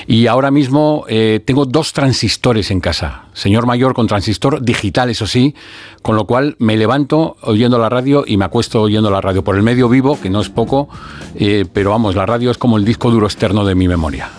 Y ahora mismo eh, tengo dos transistores en casa. Señor mayor con transistor digital, eso sí. Con lo cual me levanto oyendo la radio y me acuesto oyendo la radio. Por el medio vivo, que no es poco, eh, pero vamos, la radio es como el disco duro externo de mi memoria.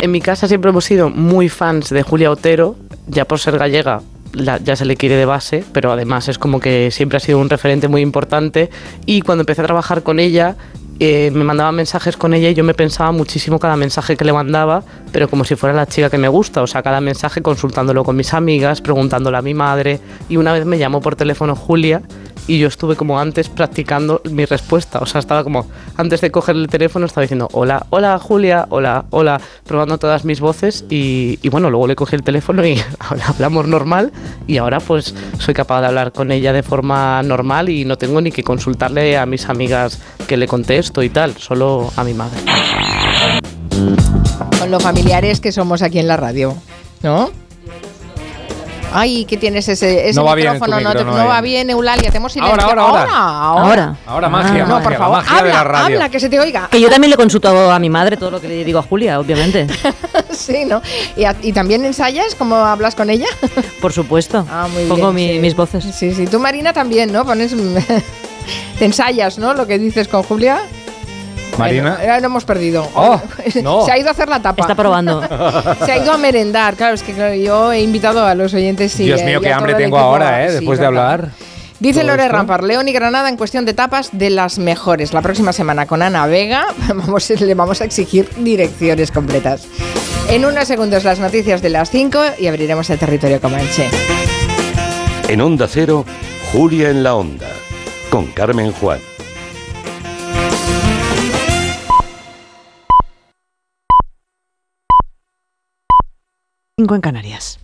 En mi casa siempre hemos sido muy fans de Julia Otero, ya por ser gallega. La- ya se le quiere de base, pero además es como que siempre ha sido un referente muy importante. Y cuando empecé a trabajar con ella, eh, me mandaba mensajes con ella y yo me pensaba muchísimo cada mensaje que le mandaba, pero como si fuera la chica que me gusta. O sea, cada mensaje consultándolo con mis amigas, preguntándole a mi madre. Y una vez me llamó por teléfono Julia y yo estuve como antes practicando mi respuesta. O sea, estaba como antes de coger el teléfono, estaba diciendo hola, hola Julia, hola, hola, probando todas mis voces. Y, y bueno, luego le cogí el teléfono y [laughs] hablamos normal. Y ahora pues soy capaz de hablar con ella de forma normal y no tengo ni que consultarle a mis amigas que le contesto y tal, solo a mi madre. Con los familiares que somos aquí en la radio, ¿no? Ay, ¿qué tienes ese, ese No va bien micrófono? no, te- micro, no no va bien, Eulalia, te hemos silenciado. Ahora, ahora, ahora. ahora. Ahora magia, No, magia, por favor, magia de habla, la radio. habla, que se te oiga. Que yo también le consulto a mi madre todo lo que le digo a Julia, obviamente. [laughs] sí, ¿no? ¿Y, a- y también ensayas cómo hablas con ella? Por supuesto. Ah, muy Pongo bien, mi- sí. mis voces. Sí, sí. Tú, Marina, también, ¿no? Pones... [laughs] te ensayas, ¿no? Lo que dices con Julia. Marina. Bueno, ya lo hemos perdido. Oh, no. [laughs] Se ha ido a hacer la tapa. Está probando. [laughs] Se ha ido a merendar. Claro, es que claro, yo he invitado a los oyentes y Dios eh, mío, y qué hambre tengo ahora, ¿eh? Sí, Después de ¿verdad? hablar. Dice Lore. Rampar, León y Granada en cuestión de tapas de las mejores. La próxima semana con Ana Vega [laughs] vamos, le vamos a exigir direcciones completas. En unos segundos las noticias de las 5 y abriremos el territorio comanche. En Onda Cero, Julia en la Onda, con Carmen Juan. Cinco en Canarias.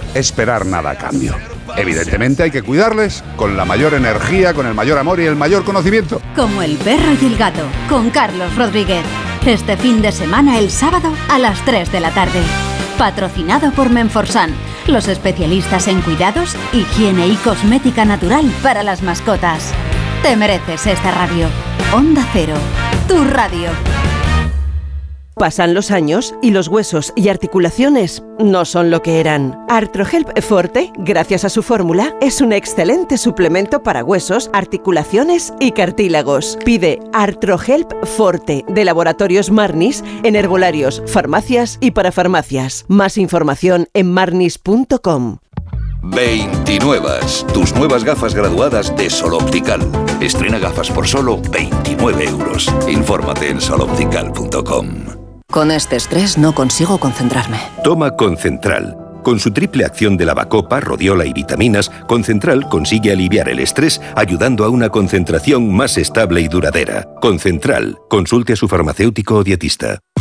esperar nada a cambio. Evidentemente hay que cuidarles con la mayor energía, con el mayor amor y el mayor conocimiento. Como el perro y el gato, con Carlos Rodríguez. Este fin de semana el sábado a las 3 de la tarde. Patrocinado por Menforsan, los especialistas en cuidados, higiene y cosmética natural para las mascotas. Te mereces esta radio. Onda Cero, tu radio. Pasan los años y los huesos y articulaciones no son lo que eran. Artrohelp Forte, gracias a su fórmula, es un excelente suplemento para huesos, articulaciones y cartílagos. Pide Artrohelp Forte de Laboratorios Marnis en herbolarios, farmacias y para farmacias. Más información en marnis.com. 29. Tus nuevas gafas graduadas de Sol Optical. Estrena gafas por solo 29 euros. Infórmate en soloptical.com. Con este estrés no consigo concentrarme. Toma Concentral. Con su triple acción de lavacopa, rodiola y vitaminas, Concentral consigue aliviar el estrés ayudando a una concentración más estable y duradera. Concentral. Consulte a su farmacéutico o dietista.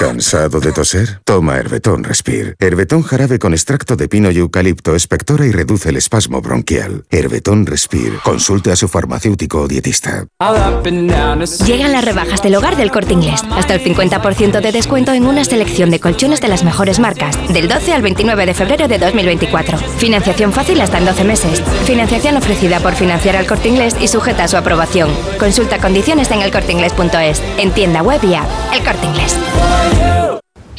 ¿Cansado de toser? Toma Herbetón Respire. Herbetón jarabe con extracto de pino y eucalipto espectora y reduce el espasmo bronquial. Herbetón Respire. Consulte a su farmacéutico o dietista. Llegan las rebajas del hogar del corte inglés. Hasta el 50% de descuento en una selección de colchones de las mejores marcas. Del 12 al 29 de febrero de 2024. Financiación fácil hasta en 12 meses. Financiación ofrecida por financiar al corte inglés y sujeta a su aprobación. Consulta condiciones en elcorteinglés.es. En tienda web y app. El corte inglés.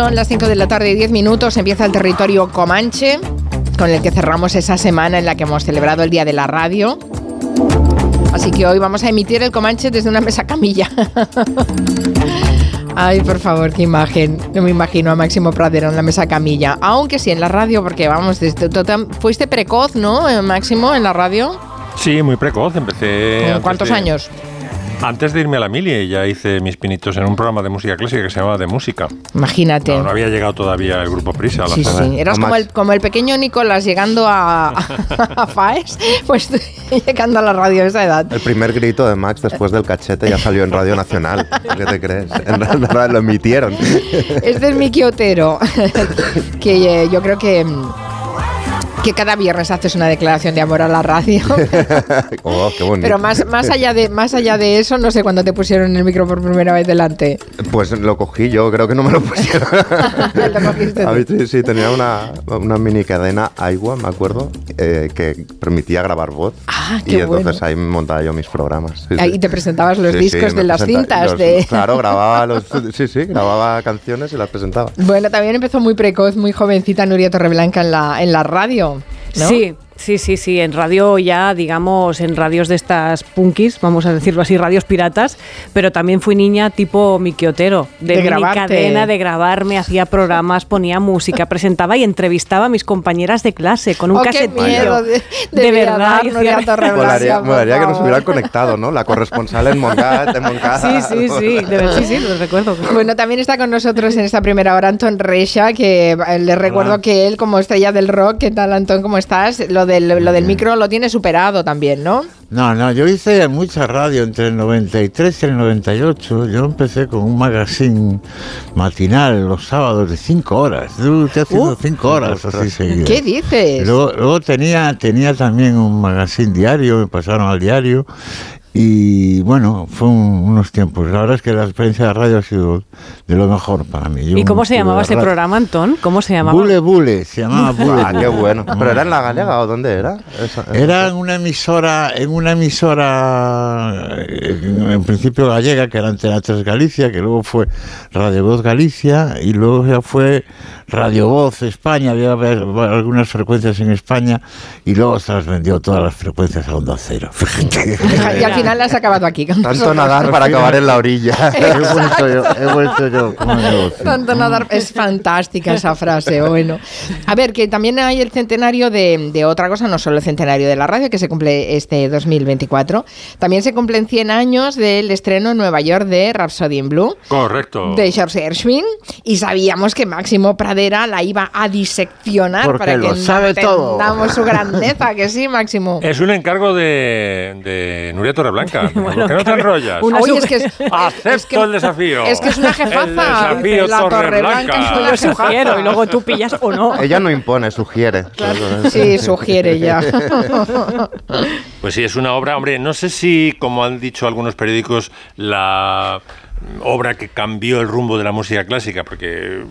Son las 5 de la tarde y 10 minutos, empieza el territorio Comanche, con el que cerramos esa semana en la que hemos celebrado el Día de la Radio. Así que hoy vamos a emitir el Comanche desde una mesa camilla. [laughs] Ay, por favor, qué imagen. No me imagino a Máximo Pradera en la mesa camilla. Aunque sí en la radio, porque vamos, desde, tú tam- fuiste precoz, ¿no, eh, Máximo, en la radio? Sí, muy precoz. Empecé. ¿Con cuántos de- años? Antes de irme a la mili, ya hice mis pinitos en un programa de música clásica que se llamaba De Música. Imagínate. No, no había llegado todavía el grupo Prisa a la Sí, sala. sí. Eras como el, como el pequeño Nicolás llegando a, a Faes, pues [laughs] llegando a la radio a esa edad. El primer grito de Max después del cachete ya salió en Radio Nacional. ¿Qué te crees? En realidad lo emitieron. Este es Miki Otero, que eh, yo creo que, mm, que cada viernes haces una declaración de amor a la radio. [laughs] oh, qué bonito. Pero más, más, allá de, más allá de eso, no sé cuándo te pusieron el micro por primera vez delante. Pues lo cogí yo, creo que no me lo pusieron. [laughs] Lo cogiste A tú. mí sí, tenía una, una mini cadena Aiwa, me acuerdo, eh, que permitía grabar voz. Ah, y qué entonces bueno. ahí montaba yo mis programas. sí, sí. Ahí te presentabas los Sí, discos de las cintas. los- de... [laughs] Claro, grababa los, sí, sí, grababa canciones y las presentaba. Bueno, también empezó muy precoz, muy jovencita Nuria Torreblanca en la, en la radio. ¿No? Sí, sí, sí, sí. En radio ya, digamos, en radios de estas punkis, vamos a decirlo así, radios piratas, pero también fui niña tipo Miki Otero, de, De grabarte. cadena, de grabarme, hacía programas, ponía música, presentaba y entrevistaba a mis compañeras de clase con un Oh, qué casetillo. miedo de- verdad. [laughs] Molaría, molaría que nos hubieran conectado, ¿no? La corresponsal en en Montcada. Sí, sí, sí, de verdad, sí, sí, lo recuerdo. Bueno, también está con nosotros en esta primera hora Antón Reixa, que eh, le recuerdo que él como estrella del rock, ¿qué tal Antón? ¿Cómo estás? Lo del, lo del micro lo tiene superado también, ¿no? No, no, yo hice mucha radio entre el 93 y el 98. Yo empecé con un magazine matinal los sábados de 5 horas. Yo estoy haciendo 5 horas así seguidas. ¿Qué dices? Luego, luego tenía, tenía también un magazine diario, me pasaron al diario. Y bueno, fue un- unos tiempos. La verdad es que la experiencia de radio ha sido de lo mejor para mí. Yo ¿Y cómo se llamaba ese programa, Antón? ¿Cómo se llamaba? Bule Bule, se llamaba Bule. Ah, qué bueno. ¿Pero era en la Galega o dónde era? Esa- Era en una emisora, en una emisora, eh, en, en principio gallega, que era Antena 3 Galicia, que luego fue Radio Voz Galicia, y luego ya fue Radio Voz España, había algunas frecuencias en España, y luego se las vendió todas las frecuencias a Onda Cero. [laughs] Y al final la has acabado aquí. Tanto nosotros. nadar para acabar en la orilla. [laughs] he vuelto yo, he vuelto yo como negocio. Tanto nadar. Es fantástica esa frase, bueno. A ver, que también hay el centenario de, de otra cosa, no solo el centenario de la radio, que se cumple este 2024. También se cumplen 100 años del estreno en Nueva York de Rhapsody in Blue. Correcto. de George Gershwin y sabíamos que Máximo Pradera la iba a diseccionar Porque para que lo sabe todo. entendamos su grandeza, que sí, Máximo. Es un encargo de, de Nuria Torreblanca [laughs] Torreblanca. ¿Por qué no te enrollas? una Oye, sub- es que es, Acepto es que- el desafío. es que es una jefaza. El desafío La Torreblanca. Torreblanca es una Yo sugiero y luego tú pillas o no. Ella no impone, sugiere. Sí, sugiere ya. [laughs] Pues sí, es una obra, hombre, no sé si, como han dicho algunos periódicos, la obra que cambió el rumbo de la música clásica, porque,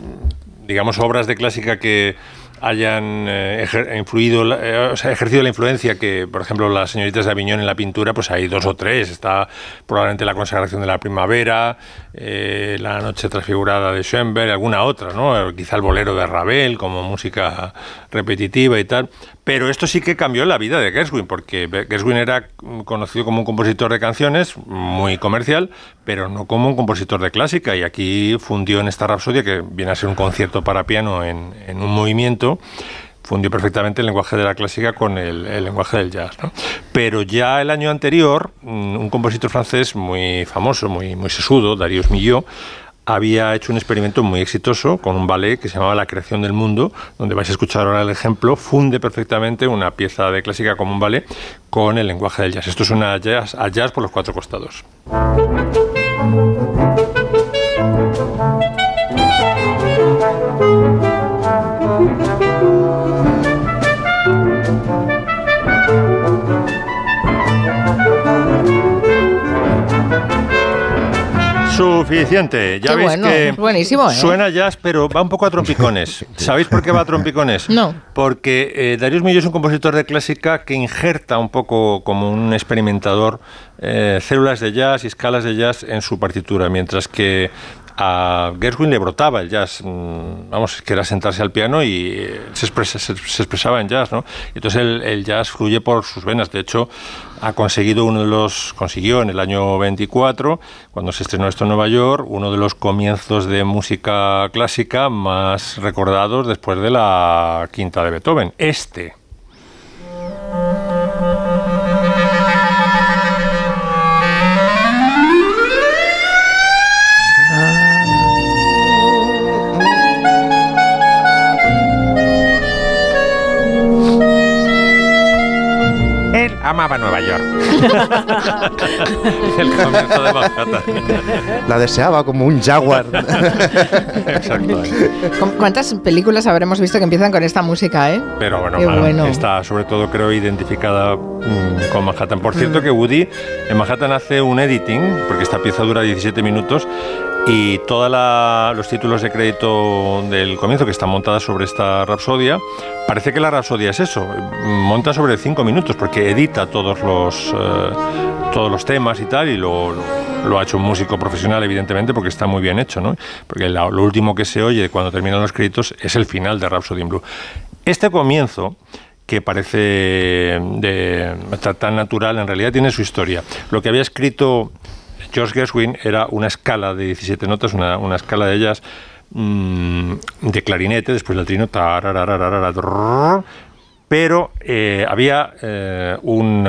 digamos, obras de clásica que hayan eh, influido, eh, ejercido la influencia que, por ejemplo, las señoritas de Aviñón en la pintura, pues hay dos o tres. Está probablemente la consagración de la primavera, eh, la noche transfigurada de Schoenberg, alguna otra, ¿no? Quizá el bolero de Ravel como música repetitiva y tal. Pero esto sí que cambió la vida de Gershwin, porque Gershwin era mm, conocido como un compositor de canciones, muy comercial, pero no como un compositor de clásica. Y aquí fundió en esta rapsodia, que viene a ser un concierto para piano en un movimiento, fundió perfectamente el lenguaje de la clásica con el, el lenguaje del jazz. ¿no? Pero ya el año anterior, mm, un compositor francés muy famoso, muy, muy sesudo, Darius Milhaud, había hecho un experimento muy exitoso con un ballet que se llamaba La creación del mundo, donde vais a escuchar ahora el ejemplo, funde perfectamente una pieza de clásica como un ballet con el lenguaje del jazz. Esto es una jazz por los cuatro costados. Suficiente. Ya Qué veis bueno, que buenísimo, ¿eh? suena jazz, pero va un poco a trompicones. [laughs] ¿Sabéis por qué va a trompicones? No. Porque eh, Darius Milhaud es un compositor de clásica que injerta un poco como un experimentador eh, células de jazz y escalas de jazz en su partitura, mientras que a Gershwin le brotaba el jazz, mm, vamos, que era sentarse al piano y eh, se, expresa- expresaba en jazz, ¿no? Entonces el, el jazz fluye por sus venas. De hecho, ha conseguido uno de los, consiguió en el año 24, cuando se estrenó esto en Nueva York, uno de los comienzos de música clásica más recordados después de la quinta de Beethoven. Este. Amaba Nueva York. [laughs] el comienzo de Manhattan. La deseaba como un jaguar. [laughs] Exacto. ¿Cu- ¿Cuántas películas habremos visto que empiezan con esta música, eh? Pero bueno, bueno. está sobre todo creo identificada mm, con Manhattan. Por cierto que Woody en Manhattan hace un editing, porque esta pieza dura 17 minutos, y todos los títulos de crédito del comienzo, que están montadas sobre esta rapsodia, parece que la rapsodia es eso, monta sobre 5 minutos, porque edita todos los, eh, todos los temas y tal, y lo, lo- lo ha hecho un músico profesional, evidentemente, porque está muy bien hecho, ¿no? Porque la- lo último que se oye cuando terminan los créditos es el final de Rhapsody in Blue. Este comienzo que parece de, ta- tan natural, en realidad tiene su historia. Lo que había escrito George Gershwin era una escala de 17 notas, una, una escala de jazz mm, de clarinete, después del trino, pero había un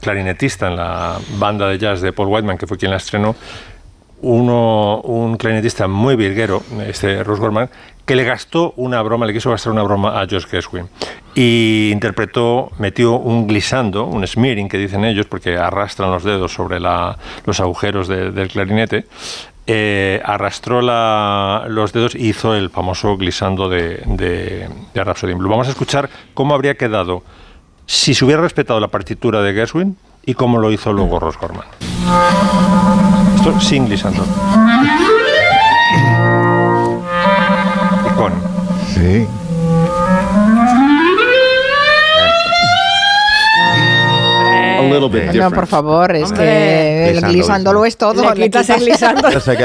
clarinetista en la banda de jazz de Paul Whiteman, que fue quien la estrenó, uno, un clarinetista muy virguero, este Russ Gorman, que le gastó una broma, le quiso gastar una broma a George Gershwin. Y interpretó, metió un glissando, un smearing que dicen ellos, porque arrastran los dedos sobre la- los agujeros de- del clarinete. eh, arrastró la- los dedos y hizo el famoso glissando de, de, de Rhapsody in Blue. Vamos a escuchar cómo habría quedado si se hubiera respetado la partitura de Gershwin y cómo lo hizo luego Ross Gorman. Esto sin glissando. Sí. A little bit No, por favor, es Hombre. que glisándolo es todo. Le quitas el glissando. No [laughs] se.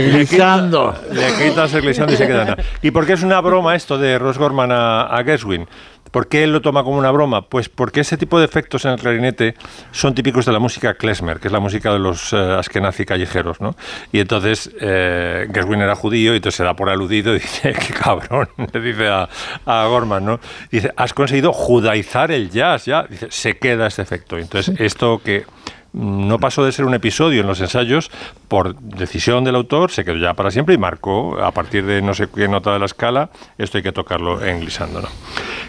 Glissando. [laughs] Le quitas el glissando y se queda nada. ¿Y por qué es una broma esto de Ross Gorman a, a Gershwin? ¿Por qué él lo toma como una broma? Pues porque ese tipo de efectos en el clarinete son típicos de la música klezmer, que es la música de los eh, askenazi callejeros, ¿no? Y entonces eh, Gershwin era judío y entonces se da por aludido y [laughs] dice, qué cabrón, [laughs] le dice a, a Gorman, ¿no? Dice, has conseguido judaizar el jazz, ya. Dice, se queda este efecto. Entonces [laughs] esto que no pasó de ser un episodio en los ensayos por decisión del autor, se quedó ya para siempre y marcó a partir de no sé qué nota de la escala, esto hay que tocarlo en glissando. ¿no?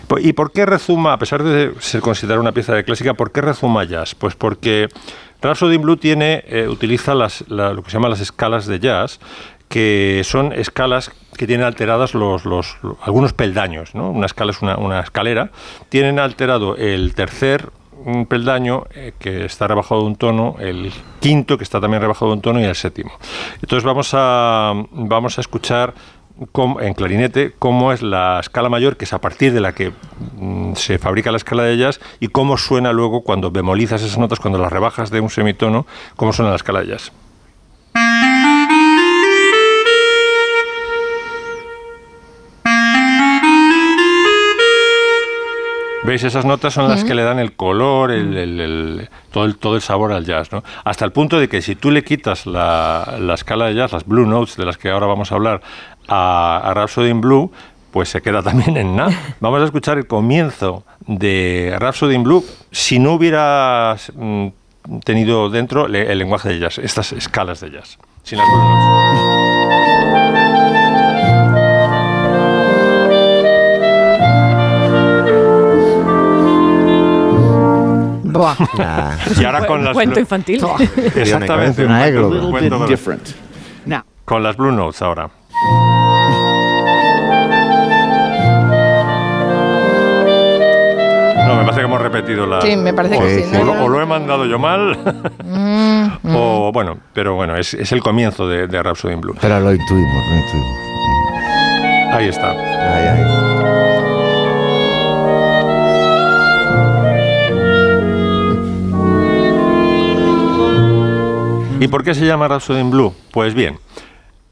Po- ¿Y por qué rezuma, a pesar de ser considerada una pieza de clásica, por qué rezuma jazz? Pues porque Rhapsody in Blue tiene, eh, utiliza las, la- lo que se llama las escalas de jazz, que son escalas que tienen alteradas los, los- lo- algunos peldaños. ¿no? Una escala es una, una escalera. Tienen alterado el tercer mm, peldaño, eh, que está rebajado de un tono, el quinto, que está también rebajado de un tono, y el séptimo. Entonces vamos a, vamos a escuchar en clarinete cómo es la escala mayor, que es a partir de la que mm, se fabrica la escala de jazz, y cómo suena luego cuando bemolizas esas notas, cuando las rebajas de un semitono, cómo suena la escala de jazz. ¿Veis? Esas notas son las que le dan el color, el, el- el- todo, el, todo el sabor al jazz. ¿no? Hasta el punto de que si tú le quitas la, la escala de jazz, las blue notes de las que ahora vamos a hablar, a, a Rhapsody in Blue, pues se queda [laughs] también en nada. Vamos a escuchar el comienzo de Rhapsody in Blue si no hubiera mm, tenido dentro el lenguaje de jazz, estas escalas de jazz, sin las blue notes. Buah. Y ahora con las Cuento blue- infantil. Exactamente. Una de- different. Con las Blue Notes ahora. No, me parece que hemos repetido la. Sí, me parece o, que sí, O, ¿no? lo, o lo he mandado yo mal, Mm, [laughs] o bueno, pero bueno, es, es el comienzo de, de Rhapsody in Blue. Pero lo intuimos, lo intuimos. Ahí está. Ay, ay. ¿Y por qué se llama Rhapsody in Blue? Pues bien,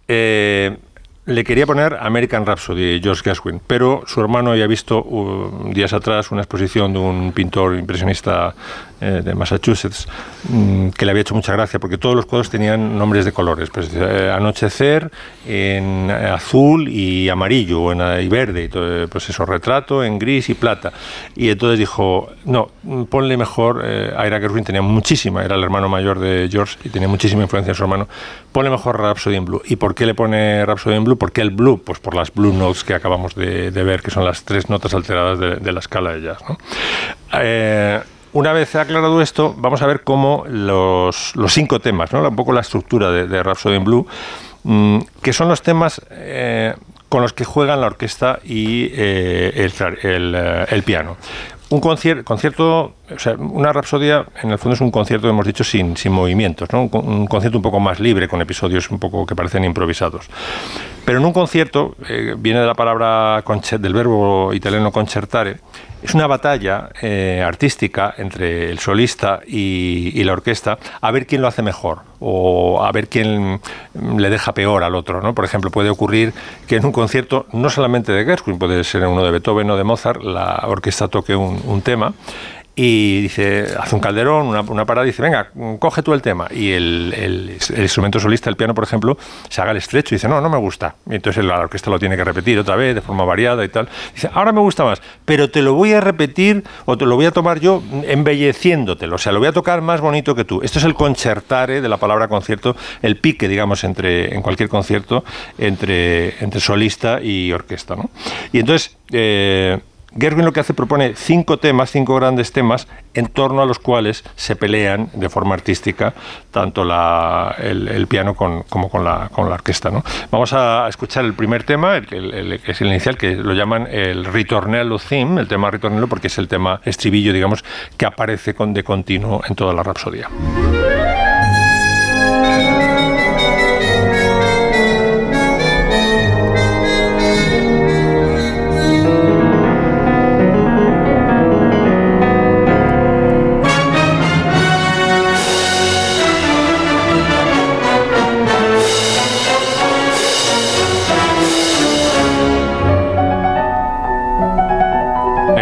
eh, le quería poner American Rhapsody, George Gershwin, pero su hermano había visto uh, días atrás una exposición de un pintor impresionista eh, de Massachusetts mm, que le había hecho mucha gracia porque todos los cuadros tenían nombres de colores, pues eh, anochecer en azul y amarillo o en, y verde, y todo, eh, pues eso, retrato en gris y plata. Y entonces dijo, no, mm, ponle mejor, eh, Ira Gershwin tenía muchísima, era el hermano mayor de George y tenía muchísima influencia en su hermano, ponle mejor Rhapsody in Blue. ¿Y por qué le pone Rhapsody in Blue? ¿Por qué el blue? Pues por las blue notes que acabamos de, ver, que son las tres notas alteradas de, la escala de jazz. ¿no? Una vez aclarado esto, vamos a ver cómo los, los cinco temas, ¿no? un poco la estructura de, de Rhapsody in Blue, mm, que son los temas eh, con los que juegan la orquesta y eh, el, eh, el piano. Un concier- concierto, o sea, una rapsodia en el fondo es un concierto, hemos dicho, sin, sin movimientos, ¿no? un, con- un concierto un poco más libre, con episodios un poco que parecen improvisados. Pero en un concierto, viene de la palabra del verbo italiano concertare, es una batalla eh, artística entre el solista y, la orquesta a ver quién lo hace mejor o a ver quién le deja peor al otro. ¿no? Por ejemplo, puede ocurrir que en un concierto, no solamente de Gershwin, puede ser uno de Beethoven o de Mozart, la orquesta toque un, un tema y dice, hace un calderón, una, una parada, dice, venga, coge tú el tema. Y el, el- el instrumento solista, el piano, por ejemplo, se haga el estrecho y dice, no, no me gusta. Y entonces la orquesta lo tiene que repetir otra vez, de forma variada y tal. Dice, ahora me gusta más, pero te lo voy a repetir o te lo voy a tomar yo embelleciéndotelo. O sea, lo voy a tocar más bonito que tú. Esto es el concertare de la palabra concierto, el pique, digamos, entre en cualquier concierto entre, entre solista y orquesta. ¿no? Y entonces... eh, Gerwin lo que hace propone cinco temas, cinco grandes temas, en torno a los cuales se pelean de forma artística tanto la- el, piano como con la, con la orquesta. ¿no? Vamos a escuchar el primer tema, el- que es el inicial, que lo llaman el ritornello theme, el tema ritornello, porque es el tema estribillo, digamos, que aparece con, de continuo en toda la rapsodia.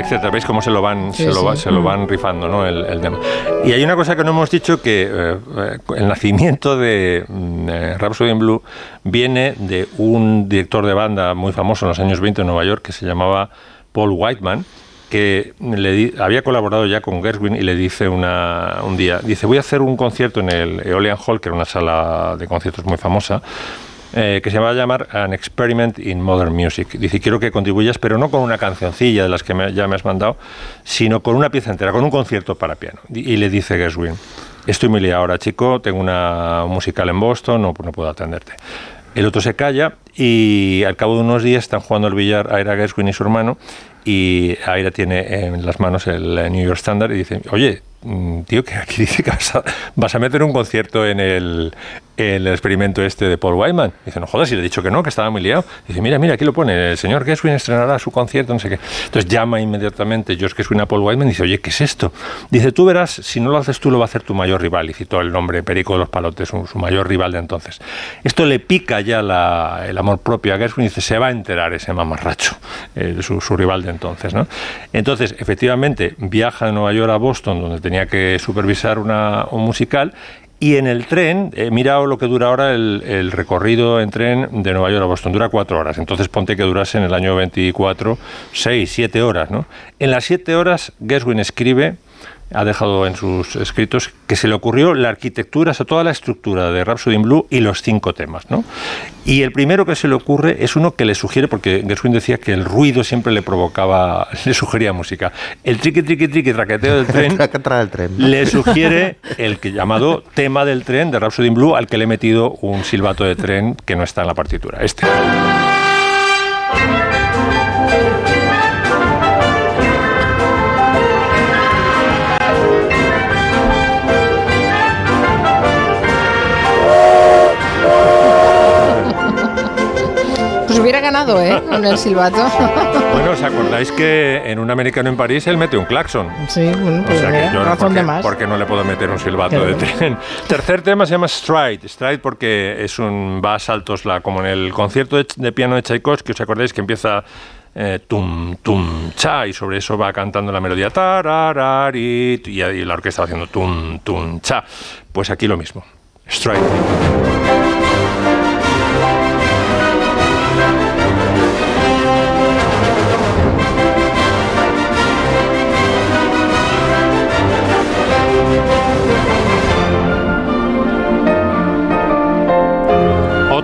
Etcétera. ¿Veis cómo se lo van, Sí, se lo, va- sí. se lo van rifando ¿no? el, el tema? Y hay una cosa que no hemos dicho, que eh, eh, el nacimiento de mm, eh, Rhapsody in Blue viene de un director de banda muy famoso en los años 20 en Nueva York que se llamaba Paul Whiteman, que le di- había colaborado ya con Gershwin y le dice una, un día, dice, voy a hacer un concierto en el Eolian Hall, que era una sala de conciertos muy famosa, eh, que se va a llamar An Experiment in Modern Music. Dice, quiero que contribuyas, pero no con una cancioncilla de las que me- ya me has mandado, sino con una pieza entera, con un concierto para piano. Y, y le dice Gershwin, estoy muy liado ahora, chico, tengo una musical en Boston, no, no puedo atenderte. El otro se calla y al cabo de unos días están jugando al billar Aira Gershwin y su hermano y Aira tiene en las manos el eh, New York Standard y dice, oye, mm, tío, que aquí dice que vas a, vas a meter un concierto en el, el experimento este de Paul Wyman. Dice, no jodas, si le he dicho que no, que estaba muy liado. Dice, mira, mira, aquí lo pone, el señor Gershwin estrenará su concierto, no sé qué. Entonces llama inmediatamente George Gershwin a Paul Wyman y dice, oye, ¿qué es esto? Dice, tú verás, si no lo haces tú, lo va a hacer tu mayor rival. Y citó el nombre Perico de los Palotes, su, mayor rival de entonces. Esto le pica ya el amor propio a Gershwin y dice, se va a enterar ese mamarracho, eh, su, su rival de entonces. ¿no? Entonces, efectivamente, viaja de Nueva York a Boston, donde tenía que supervisar una, un musical, y en el tren, he mirado lo que dura ahora el, el recorrido en tren de Nueva York a Boston, dura cuatro horas. Entonces ponte que durase en el año 24, seis, siete horas. ¿no? En las siete horas, Gershwin escribe, ha dejado en sus escritos, que se le ocurrió la arquitectura, o sea, toda la estructura de Rhapsody in Blue y los cinco temas. ¿no? Y el primero que se le ocurre es uno que le sugiere, porque Gershwin decía que el ruido siempre le provocaba, [laughs] le sugería música. El triqui, triqui, triqui, traqueteo del tren [laughs] del tren. le sugiere el que llamado tema del tren de Rhapsody in Blue, al que le he metido un silbato de tren que no está en la partitura. Este. ¿Eh? [laughs] Con el silbato. Bueno, ¿os acordáis que en un americano en París él mete un claxon? Sí, bueno, pues O sea que mira, yo razón porque, de más. porque no le puedo meter un silbato Claro. de tren. Tercer tema se llama Stride. Stride porque es un va a saltos, la, como en el concierto de, de piano de Tchaikovsky, ¿os acordáis que empieza eh, tum, tum, cha, y sobre eso va cantando la melodía tarararit, y, y la orquesta va haciendo tum, tum, cha. Pues aquí lo mismo. Stride.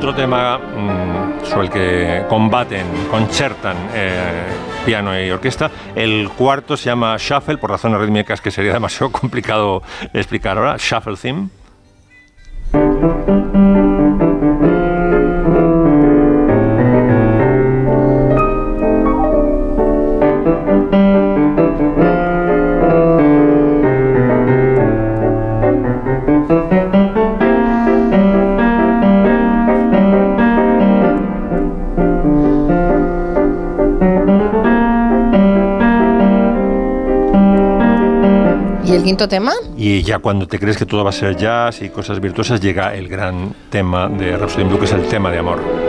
Otro tema mm, sobre el que combaten, concertan eh, piano y orquesta. El cuarto se llama Shuffle, por razones rítmicas que sería [laughs] demasiado complicado explicar ahora. Shuffle Theme. Quinto tema? Y ya cuando te crees que todo va a ser jazz y cosas virtuosas, llega el gran tema de Rhapsody in Blue, que es el tema de amor.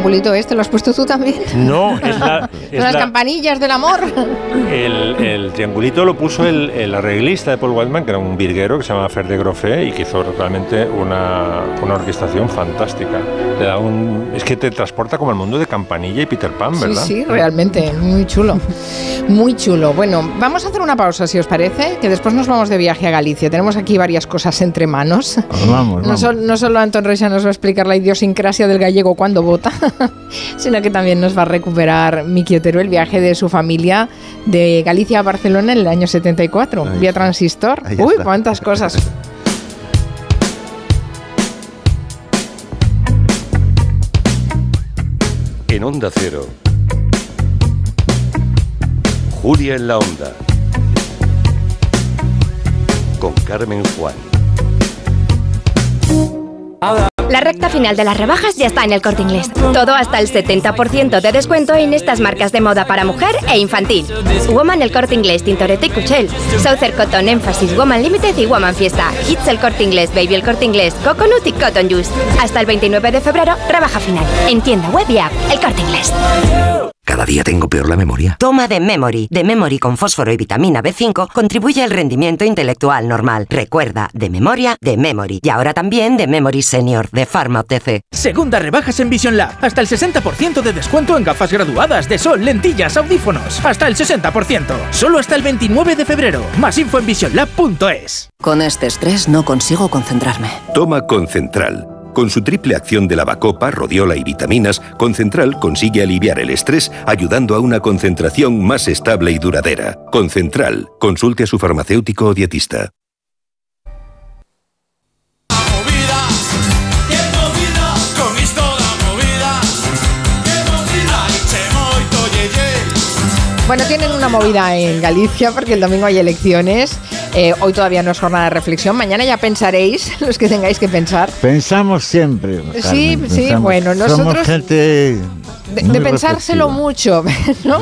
Triangulito este lo has puesto tú también? No, [laughs] es la, es Las la- campanillas del amor. el, el triangulito lo puso el, el arreglista de Paul Whiteman, que era un virguero que se llama Fer de Groffé y que hizo realmente una, una orquestación fantástica. Le da un, es que te transporta como al mundo de Campanilla y Peter Pan, Sí, ¿verdad? sí, realmente, muy chulo. Muy chulo. Bueno, vamos a hacer una pausa, si os parece, que después nos vamos de viaje a Galicia. Tenemos aquí varias cosas entre manos. Vamos, No, vamos. sol- no solo Anton Reixa nos va a explicar la idiosincrasia del gallego cuando vota, [laughs] sino que también nos va a recuperar Miki Otero el viaje de su familia de Galicia a Barcelona en el año 74, Ahí vía está. transistor. Ahí Uy, está. cuántas cosas. En Onda Cero. Julia en la Onda. Con Carmen Juan. La recta final de las rebajas ya está en el corte inglés. Todo hasta el 70% de descuento en estas marcas de moda para mujer e infantil. Woman el corte inglés, Tintoretto y Cuchel. Southern Cotton Emphasis, Woman Limited y Woman Fiesta. Hits el corte inglés, Baby el corte inglés, Coconut y Cotton Juice. Hasta el 29 de febrero, rebaja final. En tienda web y app, el corte inglés. Cada día tengo peor la memoria. Toma de Memory. De Memory con fósforo y vitamina B5 contribuye al rendimiento intelectual normal. Recuerda, de memoria, de Memory. Y ahora también de Memory Senior, de Pharma OTC. Segunda rebajas en Vision Lab. Hasta el 60% de descuento en gafas graduadas de sol, lentillas, audífonos. Hasta el 60%. Solo hasta el 29 de febrero. Más info en visionlab.es. Con este estrés no consigo concentrarme. Toma Concentral. Con su triple acción de lavacopa, rodiola y vitaminas, Concentral consigue aliviar el estrés ayudando a una concentración más estable y duradera. Concentral. Consulte a su farmacéutico o dietista. Bueno, tienen una movida en Galicia porque el domingo hay elecciones. Eh, hoy todavía no es jornada de reflexión. Mañana ya pensaréis, [laughs] los que tengáis que pensar. Pensamos siempre. Sí, Carmen, sí, pensamos. bueno, Somos nosotros- gente. De, pensárselo mucho, [laughs] ¿no?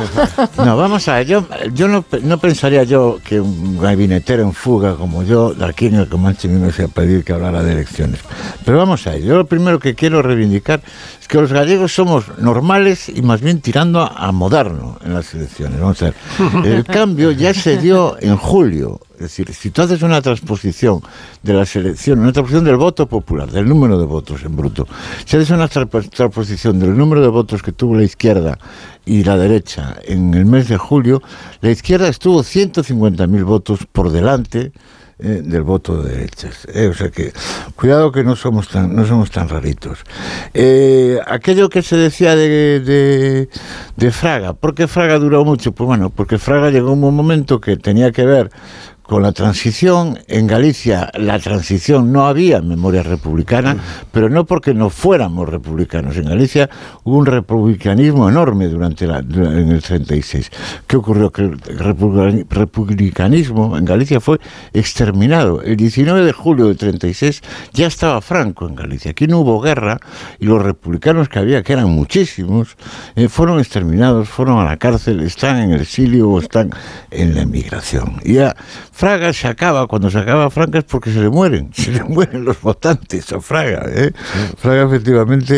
[laughs] No, vamos a ver, yo, yo no, pe- no pensaría yo que un gabinetero en fuga como yo, de aquí en el Comanche, me iba a pedir que hablara de elecciones. Pero vamos a ver, yo lo primero que quiero reivindicar que los gallegos somos normales y más bien tirando a, a moderno en las elecciones. Vamos a ver, [laughs] el cambio ya se dio en julio. Es decir, si tú haces una transposición de las elecciones, una transposición del voto popular, del número de votos en bruto, si haces una tra- transposición del número de votos que tuvo la izquierda y la derecha en el mes de julio, la izquierda estuvo 150.000 votos por delante eh, del voto de derechas. eh, o sea que, cuidado que no somos tan, no somos tan raritos. Eh, aquello que se decía de, de, de Fraga, ¿por qué Fraga duró mucho? Pues bueno, porque Fraga llegó un momento que tenía que ver con la transición. En Galicia la transición no había memoria republicana, pero no porque no fuéramos republicanos. En Galicia hubo un republicanismo enorme durante la, en el 36. ¿Qué ocurrió? Que el republicani- republicanismo en Galicia fue exterminado. El 19 de julio del 36 ya estaba Franco en Galicia. Aquí no hubo guerra y los republicanos que había, que eran muchísimos, eh, fueron exterminados, fueron a la cárcel, están en el exilio o están en la emigración. Ya Fraga se acaba, cuando se acaba Fraga es porque se le mueren, [laughs] se le mueren los votantes a Fraga. ¿eh? Fraga efectivamente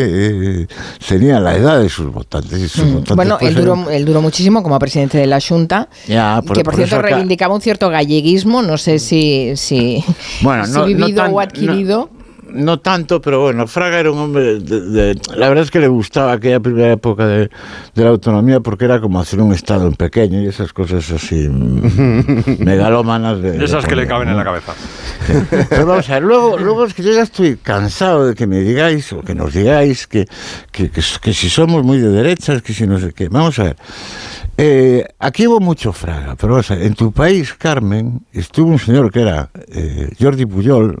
eh, tenía la edad de sus votantes. Y sus votantes, Bueno, él duró, eran- él duró muchísimo como presidente de la Junta, Ya, por- que por, por cierto acá- reivindicaba un cierto galleguismo, no sé si, si, Bueno, si no- no vivido tan- o adquirido. No tanto, pero bueno, Fraga era un hombre. de- de- la verdad es que le gustaba aquella primera época de, de la autonomía porque era como hacer un Estado en pequeño y esas cosas así [laughs] megalómanas. De, esas que le caben en ¿no? la cabeza. Pero vamos a ver, luego, luego es que yo ya estoy cansado de que me digáis o que nos digáis que, que, que- que si somos muy de derechas, que si no sé qué. Vamos a ver. Eh, aquí hubo mucho fraga, pero vamos a ver, en tu país, Carmen, estuvo un señor que era eh, Jordi Pujol,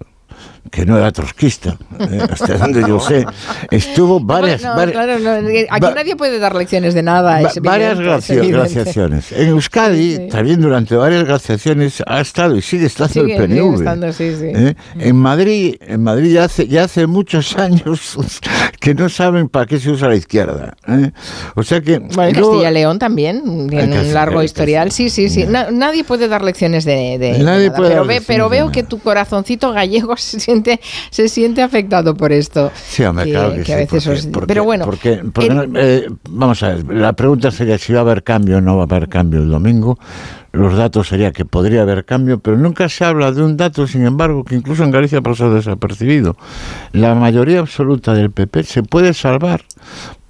que no era trotskista, eh, hasta donde yo sé, estuvo varias, No, varias, claro, no, aquí va- nadie puede dar lecciones de nada. Es varias evidente, es glacia- evidente. glaciaciones. En Euskadi, Sí. también durante varias glaciaciones, ha estado y sigue estando Sigue- el PNV. estando, sí, sí. ¿eh? En Madrid, en Madrid ya hace, ya hace muchos [laughs] años que no saben para qué se usa la izquierda. ¿eh? O sea que. Bueno, en luego- Castilla y León también tiene un largo historial. Sí, sí, sí. Na- nadie puede dar lecciones de, de- Nadie nada, puede pero, dar ve- pero veo que tu corazoncito gallego [laughs] se siente, se siente afectado por esto. Sí, hombre, que, claro que, que a sí, veces porque- os- porque- pero bueno, porque- el- eh, vamos a ver, la pregunta sería si va a haber cambio o no va a haber cambio el domingo. Los datos sería que podría haber cambio, pero nunca se habla de un dato, sin embargo, que incluso en Galicia pasado desapercibido. La mayoría absoluta del PP se puede salvar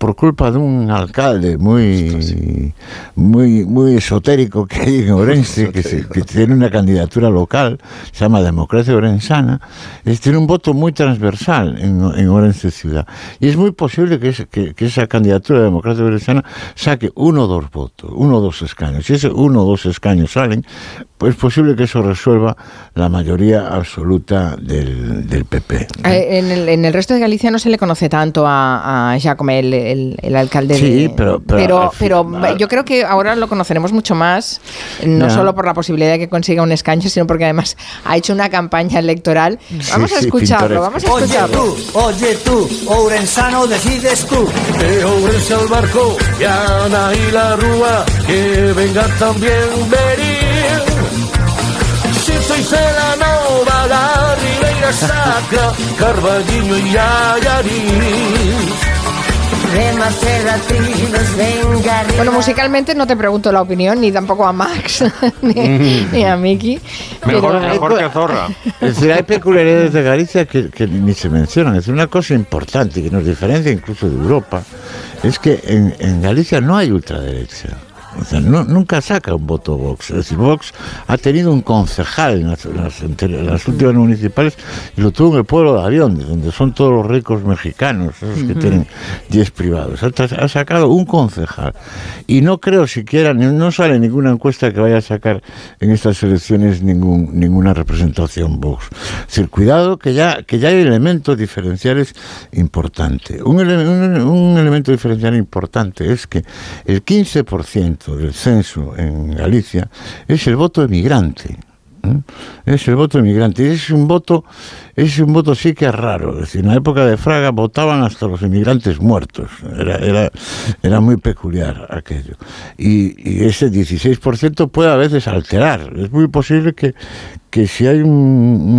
por culpa de un alcalde muy muy muy esotérico que hay en Orense, que, se- que tiene una candidatura local, se llama Democracia Orensana, es, tiene un voto muy transversal en, en Orense ciudad. Y es muy posible que, ese- que- que esa candidatura de Democracia Orensana saque uno o dos votos, uno o dos escaños. Si ese uno o dos escaños salen, pues es posible que eso resuelva la mayoría absoluta del, del PP. eh, en, el, en el resto de Galicia no se le conoce tanto a, a Jacome, el, alcalde Sí, de... pero- pero pero, yo creo que ahora lo conoceremos mucho más, no solo por la posibilidad de que consiga un escaño, sino porque además ha hecho una campaña electoral. Vamos a sí, escucharlo, vamos a Oye escucharlo. tú, oye tú, Ourensano decides tú. De Ourense al barco, y Ana y la Rúa, que venga también venir. Si sois de la Nova, la Ribeira Sacra, Carballiño y Allariz. Bueno, musicalmente no te pregunto la opinión, ni tampoco a Max, [laughs] ni, ni a Miki. Mejor, pero- mejor que Zorra. [laughs] Es decir, hay peculiaridades de Galicia que, que ni se mencionan. Es decir, una cosa importante que nos diferencia incluso de Europa es que en, en Galicia no hay ultraderecha. O sea, no- nunca saca un voto Vox. Es decir, Vox ha tenido un concejal en las, en las en las últimas municipales y lo tuvo en el pueblo de Avión, de donde son todos los ricos mexicanos, esos que Ujú. tienen 10 privados. Ha, ha sacado un concejal. Y no creo siquiera, no sale ninguna encuesta que vaya a sacar en estas elecciones ningún, ninguna representación Vox. Es decir, cuidado que ya, que ya hay elementos diferenciales importantes. Un, ele- un- un elemento diferencial importante es que el 15% del censo en Galicia es el voto emigrante. Es el voto emigrante. Es un voto, es un voto sí que es raro. Es decir, en la época de Fraga votaban hasta los inmigrantes muertos. Era, era, era muy peculiar aquello. Y, y ese 16% puede a veces alterar. Es muy posible que, que si hay un,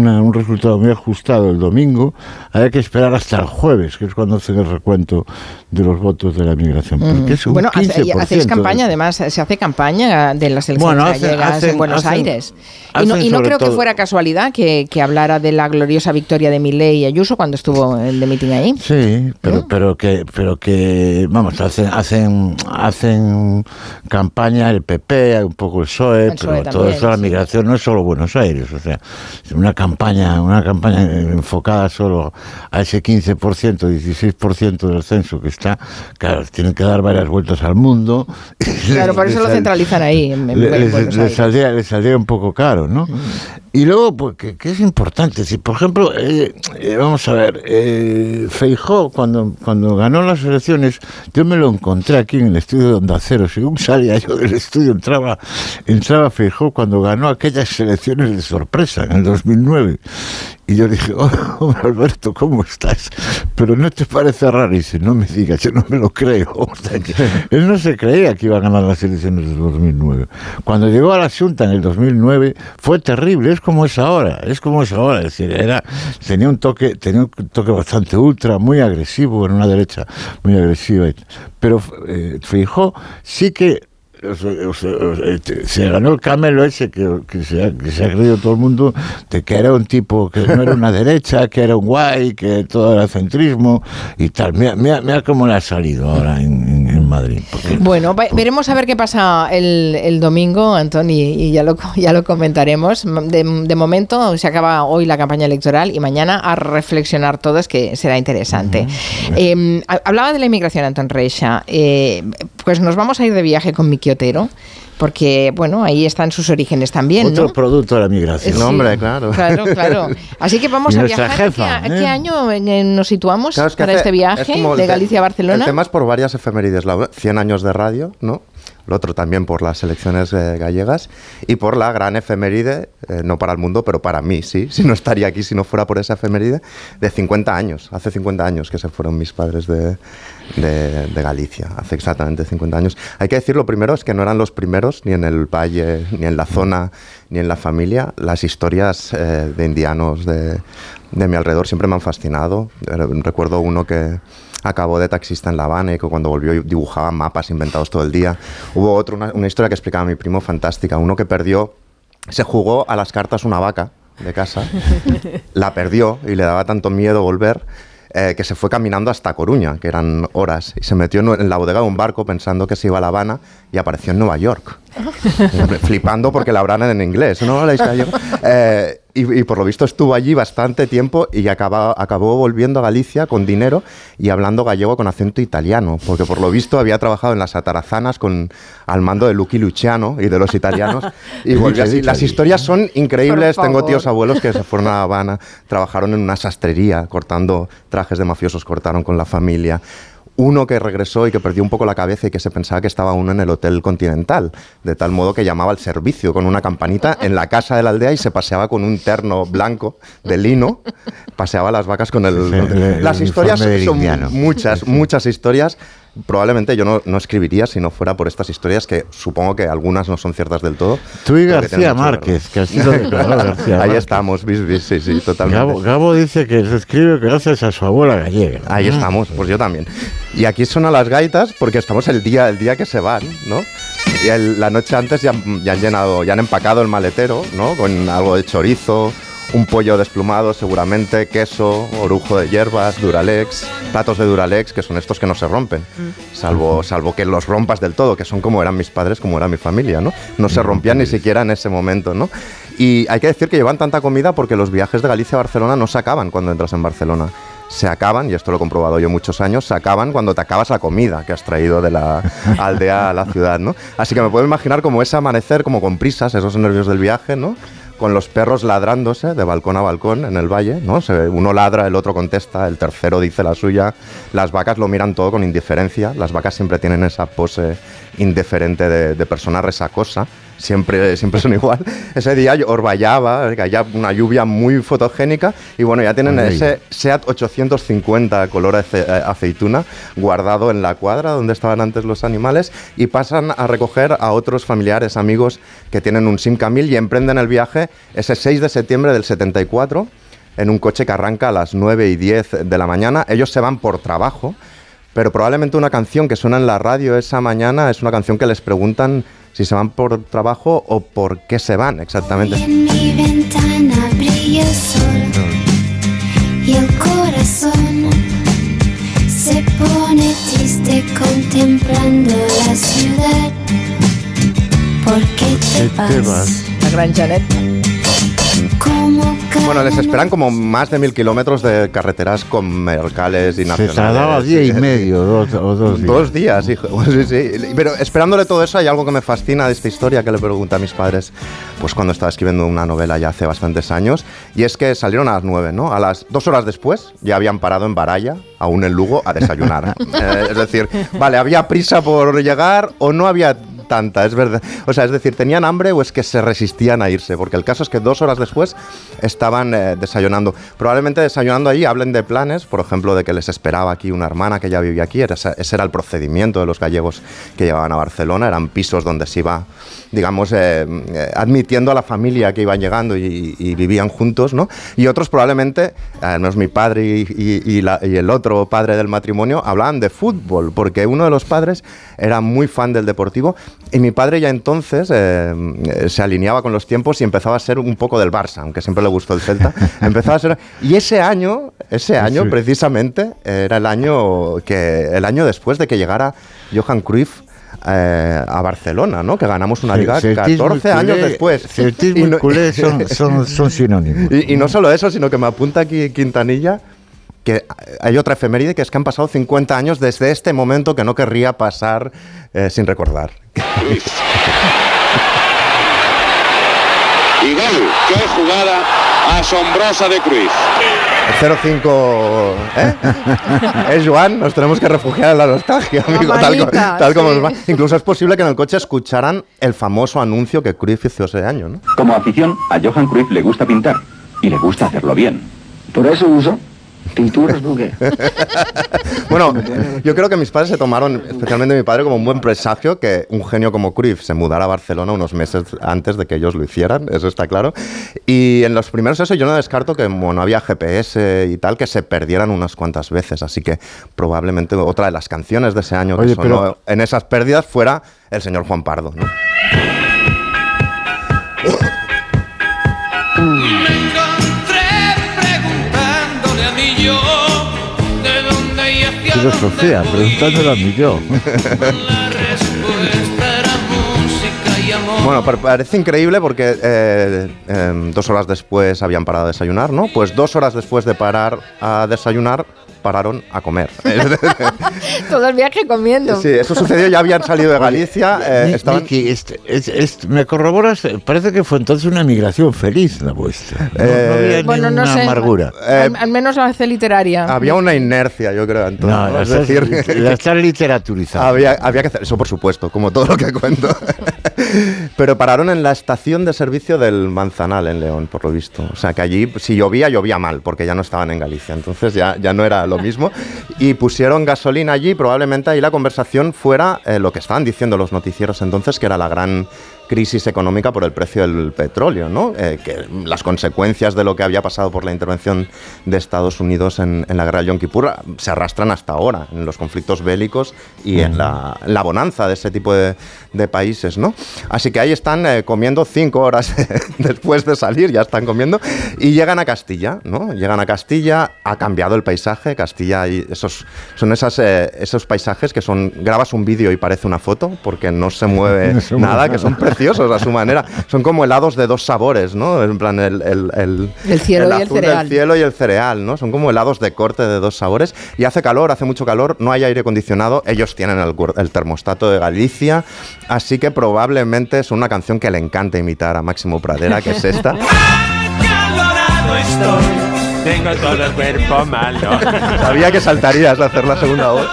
una- un resultado muy ajustado el domingo, haya que esperar hasta el jueves, que es cuando hacen el recuento de los votos de la migración. Porque es un bueno, hace- 15% hacéis de- campaña, además, se hace campaña de las elecciones Bueno, hacen- gallegas hacen- en Buenos hacen- Aires. Y no, y no creo que fuera casualidad que, que hablara de la gloriosa victoria de Milei y Ayuso cuando estuvo en de meeting ahí. Sí, pero, pero que, pero que, vamos, hacen, hacen, hacen campaña el PP, un poco el PSOE, El PSOE pero todo eso, la sí. migración no es solo Buenos Aires, o sea, una campaña, una campaña enfocada solo a ese 15%, 16% del censo que está, claro, tienen que dar varias vueltas al mundo. Claro, por eso lo centralizan ahí. En, les, les saldría, les saldría un poco caro, ¿no? Y luego, pues, que, que es importante, si por ejemplo, eh, eh, vamos a ver, eh, Feijó, cuando, cuando ganó las elecciones, yo me lo encontré aquí en el estudio de Onda Cero, según salía yo del estudio, entraba, entraba Feijó cuando ganó aquellas elecciones de sorpresa, en el 2009. Y yo dije, oh, hombre, [laughs] Alberto, ¿cómo estás? Pero no te parece dice, no me digas, yo no me lo creo. [laughs] O sea, que él no se creía que iba a ganar las elecciones del 2009. Cuando llegó a la Junta en el 2009 fue terrible, es como es ahora, es como es ahora. Es decir, era, tenía un toque, tenía un toque bastante ultra, muy agresivo, en una derecha muy agresiva. Pero eh, Feijó sí que sea, este, se ganó el camelo ese que, se ha, que se ha creído todo el mundo de que era un tipo que no era una [laughs] derecha, que era un guay, que todo era centrismo y tal. Mira, mira, mira cómo le ha salido ahora en- en Madrid. porque- Bueno, veremos a ver qué pasa el, el domingo, Antoni, y ya lo, [laughs] ya lo comentaremos. De, de momento se acaba hoy la campaña electoral y mañana a reflexionar todos, que será interesante. Eh, ha- hablaba de la inmigración, Antón Reixa. Eh, pues nos vamos a ir de viaje con Miki Otero, porque, bueno, ahí están sus orígenes también, Otro ¿no? producto de la migración. Sí. hombre, claro. Claro, claro. [laughs] Así que vamos Y a viajar. jefa, ¿A qué, ¿eh? año nos situamos Claro, es que para hace- este es viaje de Galicia a Barcelona? El tema es por varias efemérides. La 100 años de radio, ¿no? El otro también por las elecciones eh, gallegas y por la gran efeméride, eh, no para el mundo, pero para mí, sí. [laughs] Si no estaría aquí si no fuera por esa efeméride, de 50 años. Hace 50 años que se fueron mis padres de, de- de Galicia. Hace exactamente 50 años. Hay que decir lo primero es que no eran los primeros, ni en el valle, ni en la zona, ni en la familia. Las historias eh, de indianos de, de mi alrededor siempre me han fascinado. Eh, Recuerdo uno que acabó de taxista en La Habana y que cuando volvió dibujaba mapas inventados todo el día. Hubo otro, una, una historia que explicaba mi primo fantástica, uno que perdió, se jugó a las cartas una vaca de casa, [laughs] la perdió y le daba tanto miedo volver eh, que se fue caminando hasta Coruña, que eran horas, y se metió en, la bodega de un barco pensando que se iba a La Habana y apareció en Nueva York. [laughs] Flipando porque la hablan en inglés, ¿no? Gallego. Eh, y, y por lo visto estuvo allí bastante tiempo y acaba- acabó volviendo a Galicia con dinero y hablando gallego con acento italiano, porque por lo visto había trabajado en las atarazanas con, al mando de Lucky Luciano y de los italianos. [laughs] Y volvió así. Las historias son increíbles. Tengo tíos abuelos que se fueron a La Habana, [laughs] trabajaron en una sastrería, cortando trajes de mafiosos, cortaron con la familia. Uno que regresó y que perdió un poco la cabeza y que se pensaba que estaba uno en el Hotel Continental, de tal modo que llamaba al servicio con una campanita en la casa de la aldea y se paseaba con un terno blanco de lino, paseaba las vacas con el... El- el las historias son muchas, muchas historias. Probablemente yo no, no escribiría si no fuera por estas historias que supongo que algunas no son ciertas del todo. Tú y que García mucho Márquez, que así lo declaró. García Ahí Márquez. estamos, bis, bis, sí, sí, totalmente. Gabo, Gabo dice que se escribe gracias a su abuela gallega. Ahí estamos, pues yo también. Y aquí suenan las gaitas porque estamos el día, el día que se van, ¿no? Y el- la noche antes ya, ya han llenado, ya han empacado el maletero, ¿no? Con algo de chorizo, un pollo desplumado seguramente, queso, orujo de hierbas, duralex, platos de duralex, que son estos que no se rompen, salvo, salvo que los rompas del todo, que son como eran mis padres, como era mi familia, ¿no? No se rompían ni siquiera en ese momento, ¿no? Y hay que decir que llevan tanta comida porque los viajes de Galicia a Barcelona no se acaban cuando entras en Barcelona. Se acaban, y esto lo he comprobado yo muchos años, se acaban cuando te acabas la comida que has traído de la [laughs] aldea a la ciudad, ¿no? Así que me puedo imaginar como ese amanecer, como con prisas, esos nervios del viaje, ¿no? Con los perros ladrándose de balcón a balcón en el valle, ¿no? Uno ladra, el otro contesta, el tercero dice la suya. Las vacas lo miran todo con indiferencia. Las vacas siempre tienen esa pose indiferente de, de persona resacosa. Siempre, siempre son igual. [laughs] Ese día orvallaba, caía una lluvia muy fotogénica y bueno, ya tienen Ay. ese SEAT 850 color ace- eh, aceituna guardado en la cuadra donde estaban antes los animales y pasan a recoger a otros familiares, amigos que tienen un Simca 1000 y emprenden el viaje ese 6 de septiembre del 74 en un coche que arranca a las 9 y 10 de la mañana. Ellos se van por trabajo, pero probablemente una canción que suena en la radio esa mañana es una canción que les preguntan si se van por trabajo o por qué se van exactamente. En mi ventana brilla el sol y el corazón se pone triste contemplando la ciudad. ¿Por qué te vas? La gran Janet. Bueno, les esperan como más de mil kilómetros de carreteras comerciales y Se nacionales. tardaba día y medio, dos, o dos días. Dos días, hijo. [laughs] Sí, sí. Pero esperándole todo eso, hay algo que me fascina de esta historia que le pregunté a mis padres, pues cuando estaba escribiendo una novela ya hace bastantes años, y es que salieron a las nueve, ¿no? A las dos horas después ya habían parado en Baraya, aún en Lugo, a desayunar. Eh, [laughs] es decir, vale, había prisa por llegar o no había es verdad. O sea, es decir, ¿tenían hambre o es que se resistían a irse? Porque el caso es que dos horas después estaban eh, desayunando. Probablemente desayunando allí hablen de planes, por ejemplo, de que les esperaba aquí una hermana que ya vivía aquí. Era- ese era el procedimiento de los gallegos que llevaban a Barcelona. Eran pisos donde se iba, digamos, eh, eh, admitiendo a la familia que iban llegando y, y vivían juntos, ¿no? Y otros probablemente, al menos mi padre y el otro padre del matrimonio, hablaban de fútbol, porque uno de los padres era muy fan del deportivo y mi padre ya entonces eh, se alineaba con los tiempos y empezaba a ser un poco del Barça, aunque siempre le gustó el Celta. [laughs] empezaba a ser y ese año, ese año precisamente era el año que el año después de que llegara Johan Cruyff eh, a Barcelona, ¿no? Que ganamos una liga celtismo y 14 años después. celtismo y culé son- son- son sinónimos. [laughs] Y, y no solo eso, sino que me apunta aquí Quintanilla que hay otra efeméride que es que han pasado 50 años desde este momento que no querría pasar eh, sin recordar. [laughs] Y gol, qué jugada asombrosa de Cruyff. 0-5, ¿eh? [laughs] Es Joan, nos tenemos que refugiar en la nostalgia, amigo. Tal, co- manita, tal como sí. nos va. Incluso es posible que en el coche escucharan el famoso anuncio que Cruyff hizo ese año, ¿no? Como afición, a Johan Cruyff le gusta pintar y le gusta hacerlo bien. Por eso uso tinturas Bouguer. [laughs] Bueno, yo creo que mis padres se tomaron, especialmente mi padre, como un buen presagio que un genio como Cruyff se mudara a Barcelona unos meses antes de que ellos lo hicieran, eso está claro. Y en los primeros eso yo no descarto que bueno, había GPS y tal, que se perdieran unas cuantas veces. Así que probablemente otra de las canciones de ese año que Oye, sonó pero- en esas pérdidas fuera el señor Juan Pardo. ¿no? Preguntándole a mí yo. Bueno, pa- parece increíble porque eh, em, dos horas después habían parado a desayunar, ¿no? Pues dos horas después de parar a desayunar, pararon a comer. [laughs] [laughs] Todo el viaje comiendo. Sí, eso sucedió, ya habían salido de Galicia, eh, estaban... Miki, este- es- es- me corroboras, eh, parece que fue entonces una migración feliz la vuestra. No, Eh, no había Bueno, no ninguna sé. amargura. Al, al menos la hace literaria. Había una inercia, yo creo, Antonio. No, Es decir, la [laughs] estás literaturizando. había, había que hacer eso, por supuesto, como todo lo que cuento. [laughs] Pero pararon en la estación de servicio del Manzanal, en León, por lo visto. O sea, que allí, si llovía, llovía mal, porque ya no estaban en Galicia. Entonces ya, ya no era lo mismo. Y pusieron gasolina allí y probablemente ahí la conversación fuera eh, lo que estaban diciendo los noticieros entonces, que era la gran crisis económica por el precio del petróleo, ¿no? Eh, que las consecuencias de lo que había pasado por la intervención de Estados Unidos en, en la guerra de Yom Kippur se arrastran hasta ahora, en los conflictos bélicos y en la, la bonanza de ese tipo de, de países, ¿no? Así que ahí están eh, comiendo cinco horas [laughs] después de salir, ya están comiendo, y llegan a Castilla, ¿no? Llegan a Castilla, ha cambiado el paisaje, Castilla, y esos, son esas, eh, esos paisajes que son, grabas un vídeo y parece una foto, porque no se mueve [laughs] No se mueve nada, que son preciosos a su manera. Son como helados de dos sabores, ¿no? En plan, el, el, el, El cielo y el azul cereal. del cielo y el cereal, ¿no? Son como helados de corte de dos sabores. Y hace calor, hace mucho calor, no hay aire acondicionado. Ellos tienen el, el termostato de Galicia, así que probablemente es una canción que le encanta imitar a Máximo Pradera, que es esta. [laughs] Estoy, tengo todo el cuerpo malo. Sabía que saltarías a hacer la segunda voz.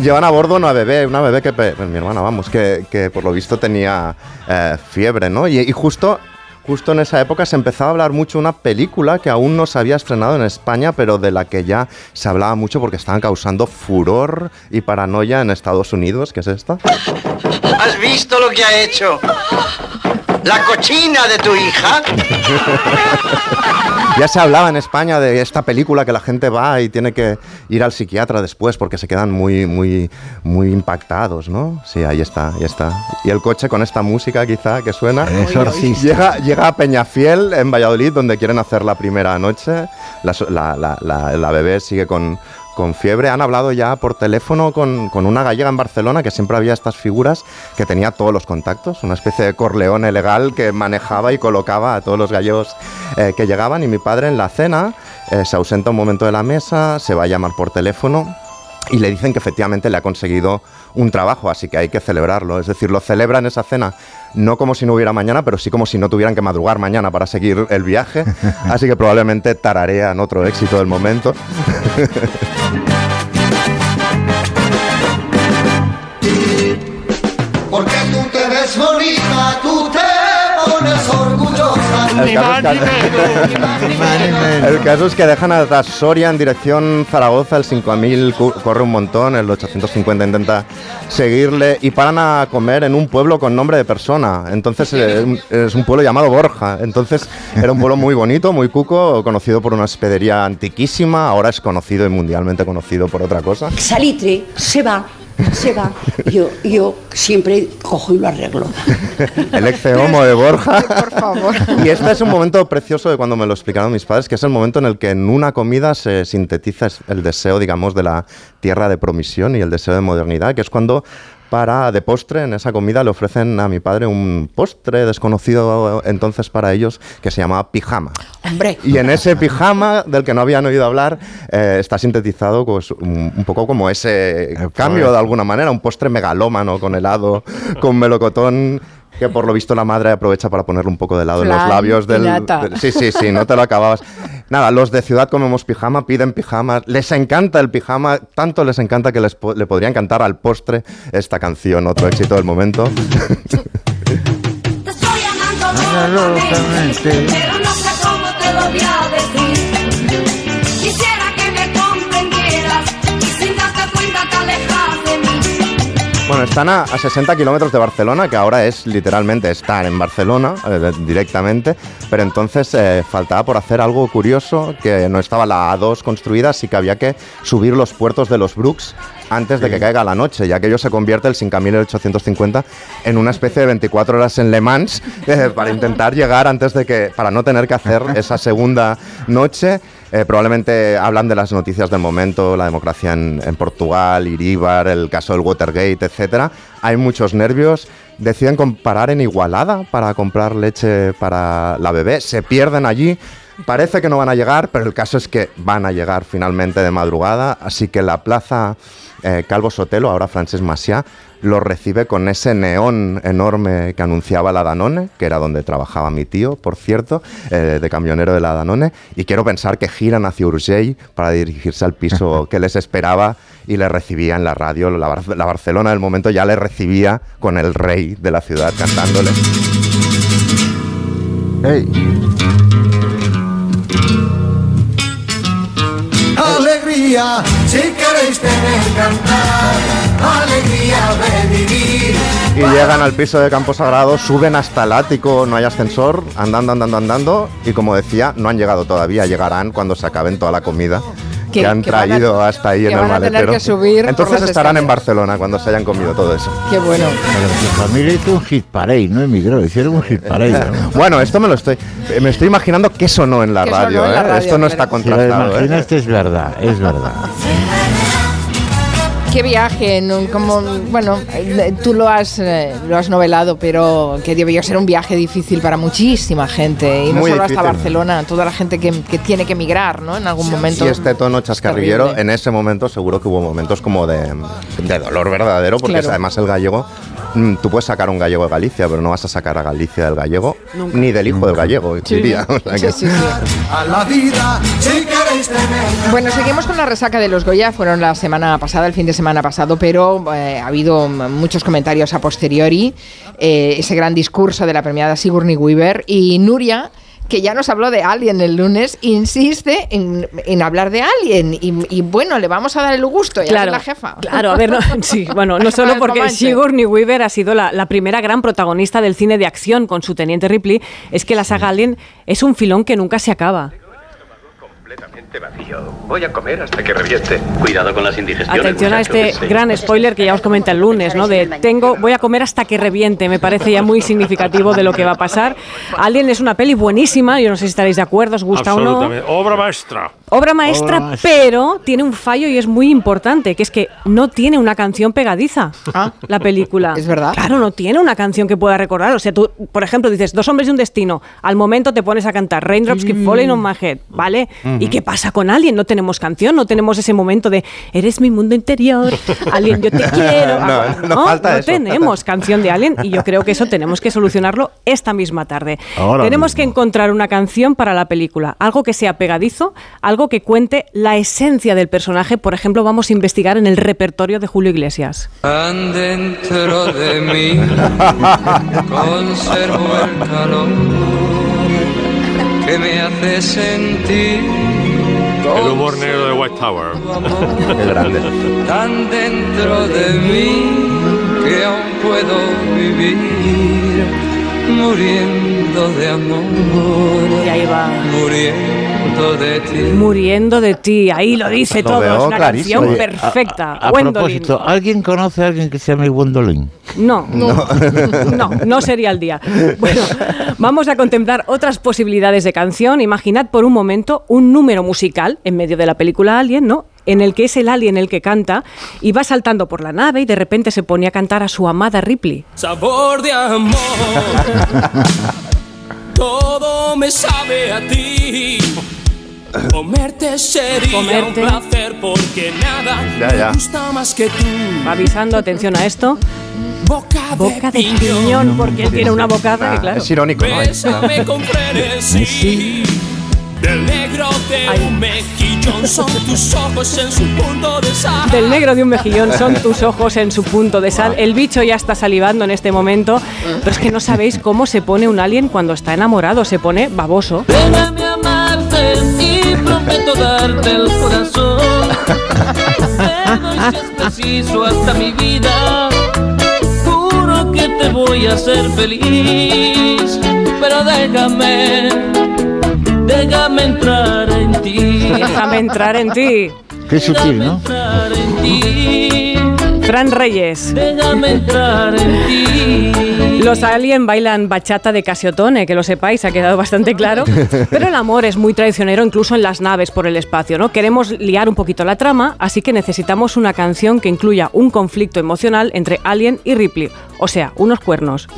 Llevan a bordo una bebé, una bebé que, pe- mi hermana, vamos, que, que por lo visto tenía eh, fiebre, ¿no? Y, y justo, justo en esa época se empezaba a hablar mucho de una película que aún no se había estrenado en España, pero de la que ya se hablaba mucho porque estaban causando furor y paranoia en Estados Unidos, que es esta. ¿Has visto lo que ha hecho? ¿La cochina de tu hija? [laughs] Ya se hablaba en España de esta película que la gente va y tiene que ir al psiquiatra después porque se quedan muy, muy, muy impactados, ¿no? Sí, ahí está, ahí está. Y el coche con esta música quizá que suena. Exorcista. Llega, llega a Peñafiel, en Valladolid, donde quieren hacer la primera noche. La, so- la- la- la- la bebé sigue con, con fiebre. Han hablado ya por teléfono con, una gallega en Barcelona que siempre había estas figuras que tenía todos los contactos, una especie de corleone legal que manejaba y colocaba a todos los gallegos eh, que llegaban. Y mi padre en la cena eh, se ausenta un momento de la mesa, se va a llamar por teléfono y le dicen que efectivamente le ha conseguido un trabajo, así que hay que celebrarlo. Es decir, lo celebran esa cena no como si no hubiera mañana, pero sí como si no tuvieran que madrugar mañana para seguir el viaje. [laughs] Así que probablemente tararean otro éxito del momento. Porque tú te ves bonita, tú te pones El caso, es que, el caso es que dejan atrás Soria en dirección Zaragoza, el 5000 cu- corre un montón, el 850 intenta seguirle y paran a comer en un pueblo con nombre de persona. Entonces eh, es un pueblo llamado Borja. Entonces era un pueblo muy bonito, muy cuco, conocido por una hospedería antiquísima, ahora es conocido y mundialmente conocido por otra cosa. Salitre, se va, [laughs] se va. Yo, yo siempre cojo y lo arreglo. [laughs] El ex homo de Borja. [laughs] Y este es un momento precioso de cuando me lo explicaron mis padres, que es el momento en el que en una comida se sintetiza el deseo, digamos, de la tierra de promisión y el deseo de modernidad, que es cuando para de postre en esa comida le ofrecen a mi padre un postre desconocido entonces para ellos que se llamaba pijama. Hombre. Y en ese pijama del que no habían oído hablar eh, está sintetizado pues, un, un poco como ese cambio de alguna manera, un postre megalómano con helado, con melocotón. Que por lo visto la madre aprovecha para ponerle un poco de helado en los labios del. sí, sí, sí, no te lo acababas. Nada, los de ciudad comemos pijama, piden pijama, les encanta el pijama, tanto les encanta que les po- le podrían cantar al postre esta canción, otro éxito del momento. Pero no sé cómo te lo Bueno, están a, a 60 kilómetros de Barcelona, que ahora es literalmente estar en Barcelona eh, directamente, pero entonces eh, faltaba por hacer algo curioso, que no estaba la A2 construida, así que había que subir los puertos de los Brooks antes de que caiga la noche, ya que ello se convierte el 5850 en una especie de 24 horas en Le Mans [laughs] eh, para intentar llegar antes de que, para no tener que hacer esa segunda noche. Eh, probablemente hablan de las noticias del momento, la democracia en, en Portugal, Iríbar, el caso del Watergate, etcétera. Hay muchos nervios. Deciden comparar en Igualada para comprar leche para la bebé. Se pierden allí. Parece que no van a llegar, pero el caso es que van a llegar finalmente de madrugada. Así que la plaza eh, Calvo Sotelo, ahora Francesc Maciá, lo recibe con ese neón enorme que anunciaba la Danone, que era donde trabajaba mi tío, por cierto, eh, de camionero de la Danone. Y quiero pensar que giran hacia Urgell para dirigirse al piso [laughs] que les esperaba y le recibía en la radio. La, Bar- la Barcelona del momento ya le recibía con el rey de la ciudad cantándole. Alegría, si queréis tener cantar, alegría de vivir. Y llegan al piso de Campo Sagrado, suben hasta el ático, no hay ascensor, andando, andando, andando. Y como decía, no han llegado todavía, llegarán cuando se acaben toda la comida que, Que- han que van a- traído hasta ahí que en el van a tener maletero. que subir Entonces estarán en. Barcelona cuando se hayan comido todo eso. Qué bueno. Mi familia hizo un hit parade, no emigró, hicieron un hit parade. ¿no? [laughs] Bueno, esto me lo estoy. eh, Me estoy imaginando que sonó en la Que sonó radio. en la ¿eh? radio, esto no está pero- Si lo contrastado. ¿eh? imaginaste es verdad, es verdad. Qué viaje, ¿no? como bueno, eh, tú lo has eh, lo has novelado, pero que debió ser un viaje difícil para muchísima gente y no Muy solo hasta. Barcelona, toda la gente que, que tiene que emigrar, ¿no? En algún momento. Y este tono chascarrillero, terrible. en ese momento seguro que hubo momentos como de, de dolor verdadero, porque Claro. además el gallego, mm, tú puedes sacar un gallego de Galicia, pero no vas a sacar a Galicia del gallego, Nunca. ni del hijo del gallego, Sí. diría. O sea que- Sí, sí, sí. A la vida, si queréis tener Bueno, seguimos con la resaca de los Goya. Fueron la semana pasada, el fin de semana pasado, pero eh, ha habido muchos comentarios a posteriori. eh, ese gran discurso de la premiada Sigourney Weaver y Nuria. Que ya nos habló de Alien el lunes, insiste en, en hablar de Alien. Y, y bueno, le vamos a dar el gusto. Ya Claro, es la jefa. Claro, a ver, no, [laughs] sí, bueno, no solo porque. Sigourney Weaver ha sido la, la primera gran protagonista del cine de acción con su teniente Ripley, es que la saga Alien es un filón que nunca se acaba. Vacío. Voy a comer hasta que reviente. Cuidado con las indigestiones. Atención a este sí. gran spoiler que ya os comenté el lunes, ¿no? De tengo, voy a comer hasta que reviente. Me parece ya muy significativo de lo que va a pasar. Alien es una peli buenísima. Yo no sé si estaréis de acuerdo, os gusta o no. Obra maestra. Obra maestra, Obra maestra. pero tiene un fallo y es muy importante, que es que no tiene una canción pegadiza la película. Es verdad. Claro, no tiene una canción que pueda recordar. O sea, tú, por ejemplo, dices Dos hombres y un destino. Al momento te pones a cantar Raindrops Keep Falling on My Head, ¿vale? ¿Y qué pasa con Alien? No tenemos canción, no tenemos ese momento de Eres mi mundo interior, Alien, yo te [laughs] quiero. No, Ah, no falta eso. tenemos canción de Alien y yo creo que eso tenemos que solucionarlo esta misma tarde. Ahora tenemos que encontrar una canción para la película, algo que sea pegadizo, algo que cuente la esencia del personaje. Por ejemplo, vamos a investigar en el repertorio de Julio Iglesias. Tan dentro de mí [laughs] conservo el calor que me hace sentir El humor negro de White Tower. [laughs] Qué grande. tan dentro de mí que aún puedo vivir muriendo de amor Y ahí va. muriendo de ti Muriendo de ti, ahí lo dice Lo todo, veo es una clarísimo. canción perfecta. A, a propósito, ¿alguien conoce a alguien que se llame Gwendolyn? No, no, no, no sería el día. Bueno, vamos a contemplar otras posibilidades de canción. Imaginad por un momento un número musical en medio de la película Alien, ¿no? En el que es el alien el que canta y va saltando por la nave y de repente se pone a cantar a su amada Ripley. sabor de amor [laughs] todo me sabe a ti comerte sería Comerte. un placer porque nada Ya, ya. me gusta más que tú Va avisando, atención a esto. boca, Boca de piñón, porque él tiene una bocada que claro. Es irónico, ¿no? Bésame con frenesí del negro de un mejillón son tus ojos en su punto de sal Del negro de un mejillón son tus ojos en su punto de sal. El bicho ya está salivando en este momento, pero es que no sabéis cómo se pone un alien cuando está enamorado, se pone baboso. Amarte y prometo darte el corazón. Te doy si es preciso hasta mi vida. Juro que te voy a hacer feliz. Pero déjame, déjame entrar en ti. Déjame entrar en ti. Qué sutil, ¿no? Entrar en ti. Fran Reyes. Déjame entrar en ti. Los alien bailan bachata de Casiotone, que lo sepáis, ha quedado bastante claro. Pero el amor es muy traicionero incluso en las naves por el espacio, ¿no? Queremos liar un poquito la trama, así que necesitamos una canción que incluya un conflicto emocional entre Alien y Ripley, o sea, unos cuernos.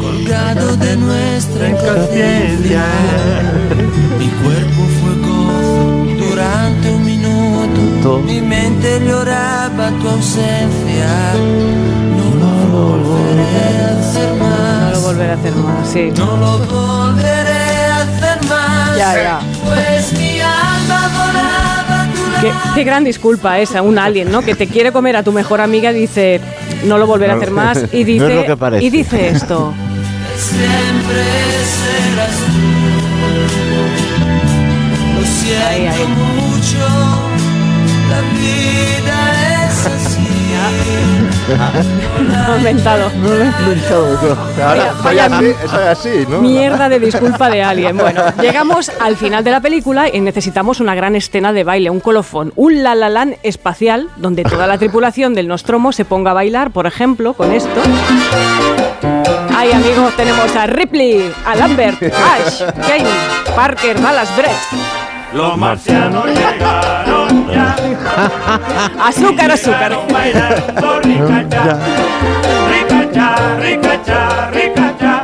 colgado de nuestra inconsciencia. Minuto, mi mente lloraba tu ausencia. No lo volveré a hacer No más. lo volveré a hacer más, sí. No lo volveré a hacer más. Ya, ya. Pues mi alma volaba tu. Qué, qué gran disculpa esa, un alien, ¿no? Que te quiere comer a tu mejor amiga, dice, no lo volveré a hacer [laughs] más, y No es dice, lo que parece. y dice esto. siempre serás tú. Lo siento mucho, la vida es así. [laughs] No he inventado. No lo he inventado yo. Ahora, soy así, soy así, ¿no? Mierda de disculpa de [laughs] alguien. Bueno, llegamos al final de la película y necesitamos una gran escena de baile, un colofón, un la la land espacial donde toda la tripulación del Nostromo se ponga a bailar, por ejemplo, con esto. Ay, amigos, tenemos a Ripley, a Lambert, Ash, Kane, Parker, Dallas, Brett. Los marcianos llegaron. [laughs] Azúcar, azúcar. Ricacha, ricacha, ricacha.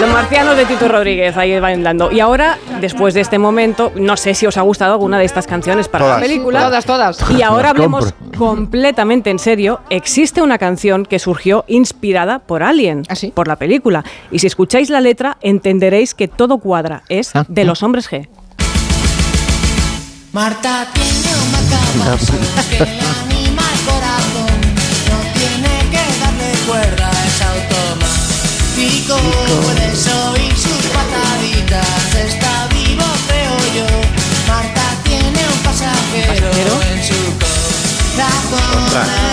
Los marcianos de Tito Rodríguez ahí bailando. Y ahora, después de este momento, no sé si os ha gustado alguna de estas canciones para Todas. la película. Todas, todas. Y ahora hablemos completamente en serio. Existe una canción que surgió inspirada por Alien, por la película. Y si escucháis la letra, entenderéis que todo cuadra. Es de los hombres G. Marta tiene el corazón. No tiene que darle cuerda, es automático. Puedes oír sus pataditas, está vivo, creo yo. Marta tiene un pasajero, en su corazón,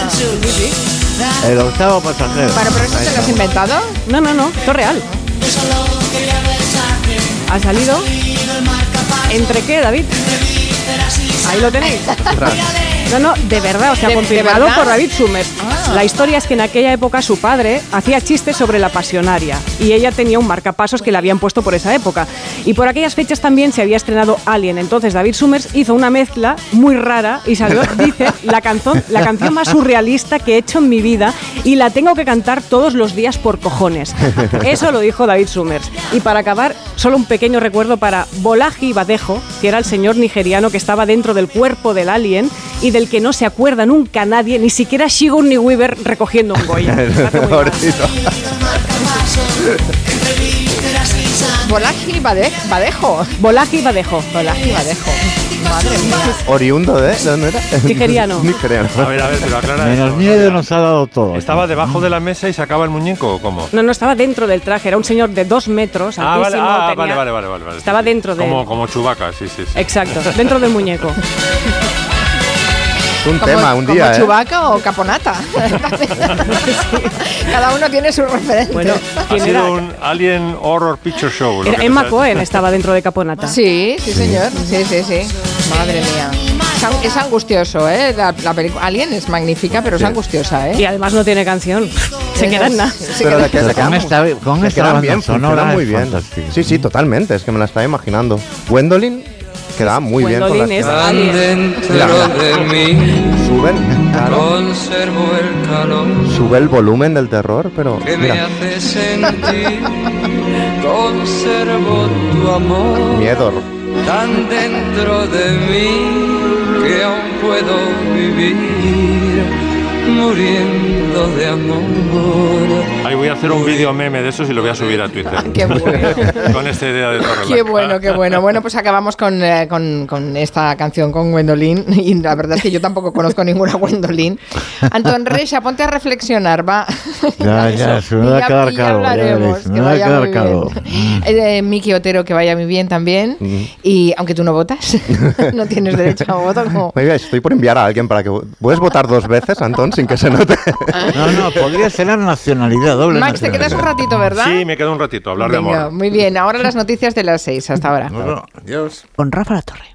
en su corazón. El octavo pasajero. Bueno, pero eso te lo has inventado. No, no, no, esto es real. Ha salido. ¿Entre qué, David? Ahí lo tenéis. No, no, de verdad, o sea, ¿De- de confirmado por David Summers. La historia es que en aquella época su padre hacía chistes sobre la pasionaria y ella tenía un marcapasos que le habían puesto por esa época. Y por aquellas fechas también se había estrenado Alien. Entonces David Summers hizo una mezcla muy rara y salió, [laughs] dice, la canción, la canción más surrealista que he hecho en mi vida y la tengo que cantar todos los días por cojones. Eso lo dijo David Summers. Y para acabar, solo un pequeño recuerdo para Bolaji Badejo, que era el señor nigeriano que estaba dentro del cuerpo del alien y del que no se acuerda nunca nadie, ni siquiera Sigourney Weaver recogiendo un Goya. [laughs] Bade- Badejo. Bolaji Badejo. Bolaji Badejo. Madre mía. Oriundo de, ¿de dónde era? [laughs] Nigeriano. Nigeriano. A ver, a ver, pero aclara Menos eso. miedo nos ha dado todo. ¿Estaba debajo de la mesa y sacaba el muñeco o cómo? No, no estaba dento del traje, era un señor de dos metros, Ah, vale, ah, tenía- vale, vale, vale, vale, vale. Estaba dentro de- Como, como Chubaca, sí, sí, sí. Exacto, [laughs] dentro del muñeco. Un Como- tema, un como día, ¿eh? Chewbacca o Caponata. [laughs] Cada uno tiene su referente. Bueno, Ha ¿quién sido era? un Alien Horror Picture Show. Era Emma Cohen estaba dentro de Caponata. Sí, sí, señor. Sí, sí, sí. Madre mía. Es an- Es angustioso, ¿eh? La, la película Alien es magnífica, pero es angustiosa, ¿eh? Y además no tiene canción. Se queda en nada. Pero de que se con quedan, esta, con se esta bien, sonora muy bien. Sí, sí, totalmente, es que me la estaba imaginando. Gwendolyn quedaba muy bien con las. Mira, mira. Suben, claro, Conservo el calor sube el volumen del terror, pero que me mira, hace sentir. Conservo tu amor miedo. tan dentro de mí que aún puedo vivir muriendo de amor. Ahí voy a hacer un vídeo meme de esos y lo voy a subir a Twitter. [laughs] Qué bueno. Con esta idea de Torre Qué bueno, qué bueno. Bueno, pues acabamos con, eh, con, con esta canción con Gwendolyn. [laughs] Y la verdad es que yo tampoco conozco ninguna Gwendolyn. Antón Reixa, ponte a reflexionar, va. Ya, ya, [laughs] se me va a quedar ya veréis, que me va a quedar calvo. bien. Eh, Miki Otero, que vaya muy bien también. Y aunque tú no votas, no tienes derecho a voto. Como... Oiga, estoy por enviar a alguien para que... ¿Puedes votar dos veces, Antón, sin que se note? No, no, podría ser la nacionalidad, doble Max, te quedas un ratito, ¿verdad? Sí, me queda un ratito a hablar de Venga, amor. muy bien. Ahora las noticias de las seis. Hasta ahora. Adiós. Con Rafa La Torre.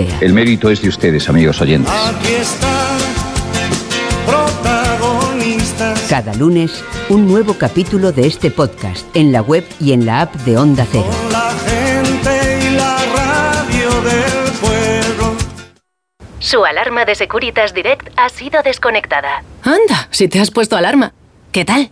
El mérito es de ustedes, amigos oyentes. Aquí está, protagonistas. Cada lunes, un nuevo capítulo de este podcast en la web y en la app de Onda Cero. La gente y la radio del pueblo. Su alarma de Securitas Direct ha sido desconectada. Anda, si te has puesto alarma. ¿Qué tal?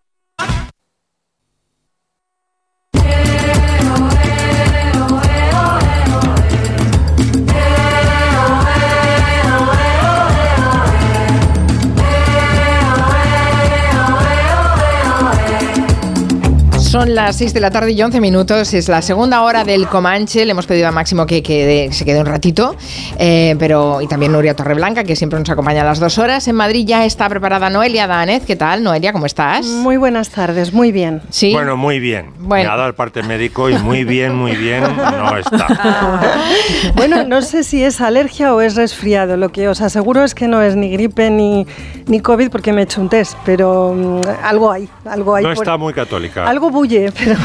Son las 6 de la tarde y 11 minutos. Es la segunda hora del Comanche. Le hemos pedido a Máximo que, quede- se quede un ratito. eh, pero Y también Nuria Torreblanca, que siempre nos acompaña a las dos horas. En Madrid ya está preparada Noelia Danez. ¿Qué tal, Noelia? ¿Cómo estás? Muy buenas tardes, muy bien. Sí. Bueno, muy bien. Bueno. Me ha dado el parte médico y muy bien, muy bien no está. [laughs] Bueno, no sé si es alergia o es resfriado. Lo que os aseguro es que no es ni gripe ni, ni COVID porque me he hecho un test, pero mm, algo hay, algo hay. No por- está muy católica. Algo bulle, [laughs] pero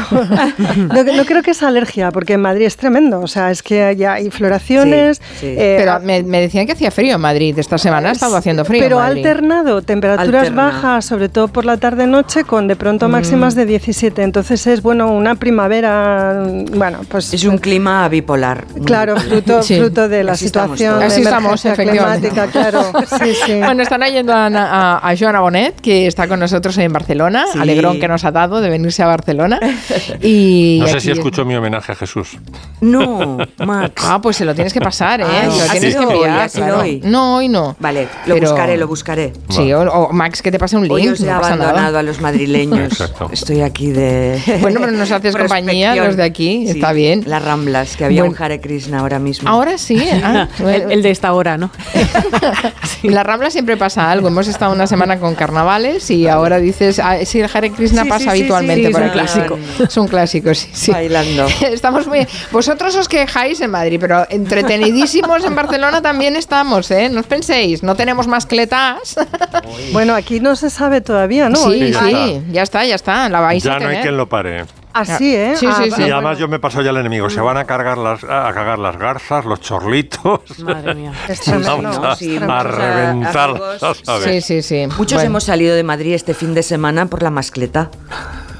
no, no creo que es alergia, porque en Madrid es tremendo. O sea, es que ya hay floraciones. eh, pero me, me decían que hacía frío en Madrid. Esta semana ha estado haciendo frío. Pero ha Madrid. alternado temperaturas Alterna. bajas, sobre todo por la tarde-noche, con de pronto Mm. máximas de 17. Entonces es, bueno, una primavera, mm, bueno, pues... Es un clima bipolar. Claro, fruto, [laughs] Sí. fruto de la Así situación Así estamos, efectivamente. climática, claro. [laughs] Sí, sí. Bueno, están oyendo a, a, a Joana Bonet, que está con nosotros en Barcelona. Sí. Alegrón que nos ha dado de venirse a Barcelona. [laughs] Y No sé si es- escuchó mi homenaje a Jesús. No, [laughs] Max. Ah, pues se lo tienes que pasar, ¿eh? Ah, se lo ¿ha tienes que enviar. No, hoy no. Vale, lo Pero- buscaré, lo buscaré. Sí, o, o Max, que te pase un link. Hoy os he no pasa nada. abandonado a los madrileños. Exacto. Estoy aquí de. [laughs] Bueno, pero nos haces compañía los de aquí, Sí, está bien. Las ramblas, que había Bueno. un Hare Krishna ahora mismo. Ahora sí. ah, el, el de esta hora, ¿no? En la Rambla siempre pasa algo. Hemos estado una semana con carnavales y ahora dices, ah, sí, el Hare Krishna Sí, pasa sí, sí, habitualmente sí, por aquí. Clásico. Es un clásico, sí, sí. Bailando. [laughs] Estamos muy. Vosotros os quejáis en Madrid, pero entretenidísimos en Barcelona también estamos, ¿eh? No os penséis, no tenemos mascletas. [laughs] Bueno, aquí no se sabe todavía, ¿no? Sí, ya sí, está. ya está, ya está. La vais Ya a no hay tener. quien lo pare. Así, ¿eh? Sí, Ah, sí, sí. Y además yo me paso ya al enemigo. Se van a cargar las, a cagar las garzas, los chorlitos. Madre mía. [laughs] Vamos a, sí, a. ¿sabes? Sí, sí, sí. Muchos Bueno, hemos salido de Madrid este fin de semana por la mascleta.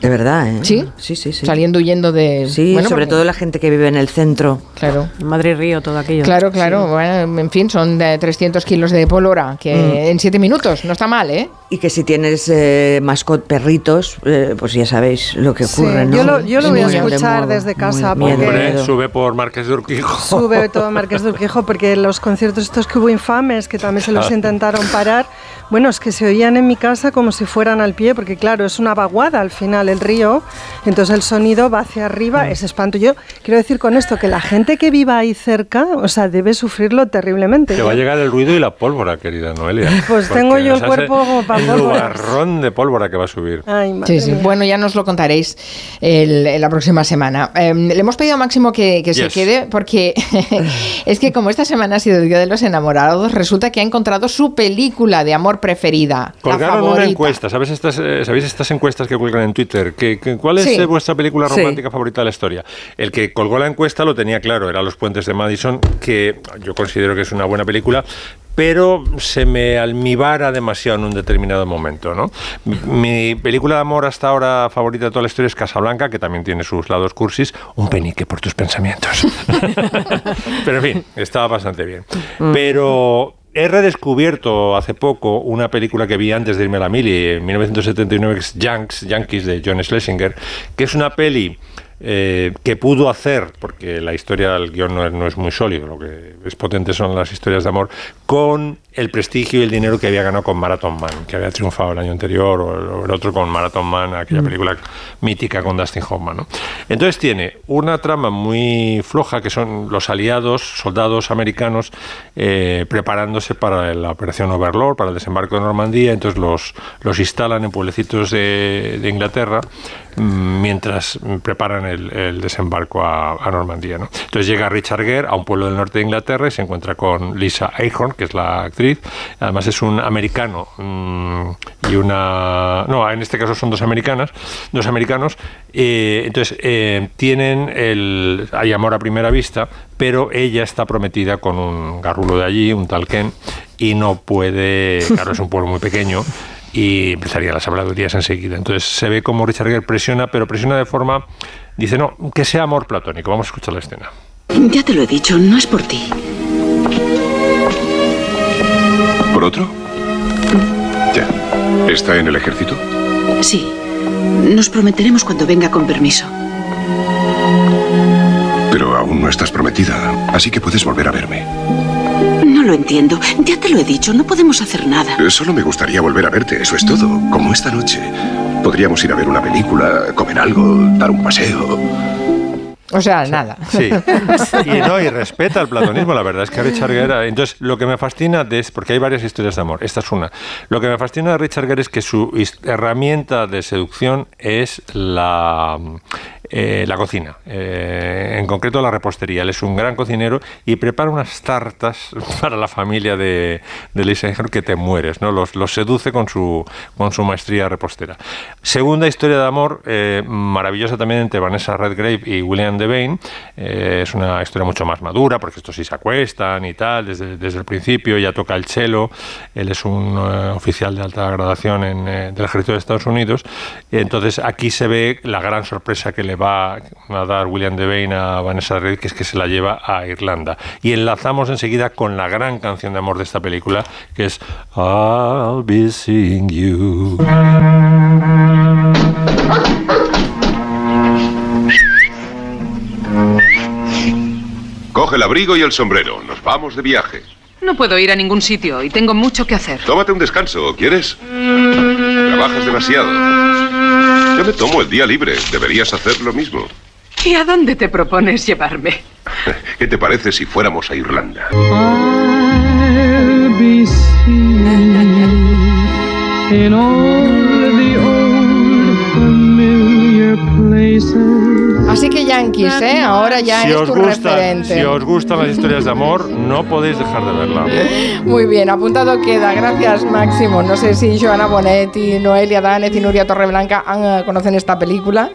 De verdad, ¿eh? ¿Sí? Sí, sí, sí. Saliendo huyendo de. Sí, Bueno, sobre porque- todo la gente que vive en el centro. Claro. Madrid Río, todo aquello. Claro, claro. Bueno, en fin, son de 300 kilos de pólvora, que Mm. en 7 minutos, no está mal, ¿eh? Y que si tienes eh, mascot perritos, eh, pues ya sabéis lo que Sí, ocurre, ¿no? yo lo, yo lo Es voy a escuchar modo, desde casa muy porque miedo. Hombre, sube por Marqués de Urquijo. sube [laughs] todo Marqués de Urquijo porque los conciertos estos que hubo infames, que también se los intentaron parar, bueno, es que se oían en mi casa como si fueran al pie, porque claro, es una vaguada al final el río, entonces el sonido va hacia arriba, es espanto. Yo quiero decir con esto que la gente que viva ahí cerca, o sea, debe sufrirlo terriblemente. Te va a llegar el ruido y la pólvora, querida Noelia. [laughs] Pues tengo yo el cuerpo como pa' El pólvora. nubarrón de pólvora que va a subir. Ay, madre Sí, sí. mía. Bueno, ya nos lo contaréis el- la próxima semana. Eh, le hemos pedido a Máximo que, que se quede porque [laughs] es que como esta semana ha sido el Día de los Enamorados, resulta que ha encontrado su película de amor preferida. la Colgaron una favorita. encuesta, ¿sabes estas, eh, ¿sabéis estas encuestas que cuelgan en Twitter? ¿Qué, qué- cuál es Sí. vuestra película Sí. romántica favorita de la historia? El que colgó la encuesta lo tenía claro, era Los Puentes de Madison, que yo considero que es una buena película, pero se me almibara demasiado en un determinado momento, ¿no? Mi, mi película de amor hasta ahora favorita de toda la historia es Casablanca, que también tiene sus lados cursis, un penique por tus pensamientos. [laughs] pero en fin, estaba bastante bien. Pero he redescubierto hace poco una película que vi antes de irme a la mili, en 1979, que es Yanks, Yankees, de John Schlesinger, que es una peli eh, que pudo hacer, porque la historia, el guion no es, no es muy sólido, lo que es potente son las historias de amor, con el prestigio y el dinero que había ganado con Marathon Man, que había triunfado el año anterior, o el otro con Marathon Man, aquella película mítica con Dustin Hoffman. ¿no? Entonces tiene una trama muy floja, que son los aliados, soldados americanos, eh, preparándose para la operación Overlord, para el desembarco de Normandía, entonces los, los instalan en pueblecitos de, de Inglaterra mm, mientras preparan el, desembarco a, a Normandía. ¿no? Entonces llega Richard Gere a un pueblo del norte de Inglaterra y se encuentra con Lisa Ahern, que es la actriz. Además es un americano mm, y una... No, en este caso son dos americanas, dos americanos. eh, entonces eh, tienen el... Hay amor a primera vista, pero ella está prometida con un garrulo de allí, un tal Ken, y no puede... Claro, es un pueblo muy pequeño y empezarían las habladurías enseguida. Entonces se ve como Richard Gere presiona, pero presiona de forma... Dice, no, que sea amor platónico. Vamos a escuchar la escena. Ya te lo he dicho, no es por ti. ¿Por otro? Ya. ¿Está en el ejército? Sí. Nos prometeremos cuando venga con permiso. Pero aún no estás prometida, así que puedes volver a verme. Lo entiendo. Ya te lo he dicho, no podemos hacer nada. Solo me gustaría volver a verte, eso es todo. Como esta noche. Podríamos ir a ver una película, comer algo, dar un paseo. O sea, nada. Sí. [laughs] Y no, y respeta el platonismo, la verdad es que Richard Gere. Entonces, lo que me fascina de. Porque hay varias historias de amor, esta es una. Lo que me fascina de Richard Gere es que su his- herramienta de seducción es la. Eh, la cocina, eh, en concreto la repostería. Él es un gran cocinero y prepara unas tartas [laughs] para la familia de, de que te mueres, ¿no? Los, los seduce con su, con su maestría repostera. Segunda historia de amor, eh, maravillosa también entre Vanessa Redgrave y William Devane. Es una historia mucho más madura, porque estos sí se acuestan y tal, desde, desde el principio ya toca el cello. Él es un oficial de alta gradación en, del ejército de Estados Unidos. Entonces aquí se ve la gran sorpresa que le va a dar William Devane a Vanessa Redgrave, que es que se la lleva a Irlanda. Y enlazamos enseguida con la gran canción de amor de esta película, que es I'll be seeing you. Coge el abrigo y el sombrero, nos vamos de viaje. No puedo ir a ningún sitio y tengo mucho que hacer. Tómate un descanso, ¿quieres? Trabajas demasiado. Yo me tomo el día libre, deberías hacer lo mismo. ¿Y a dónde te propones llevarme? [laughs] ¿Qué te parece si fuéramos a Irlanda? I'll be seen in all the old familiar places. Así que Yankees, ¿eh? Ahora ya Si eres os, tu referente. si os gustan las historias de amor, no podéis dejar de verla. [laughs] Muy bien, apuntado queda. Gracias, Máximo. No sé si Joana Bonetti, Noelia Danez y Nuria Torreblanca han, eh, conocen esta película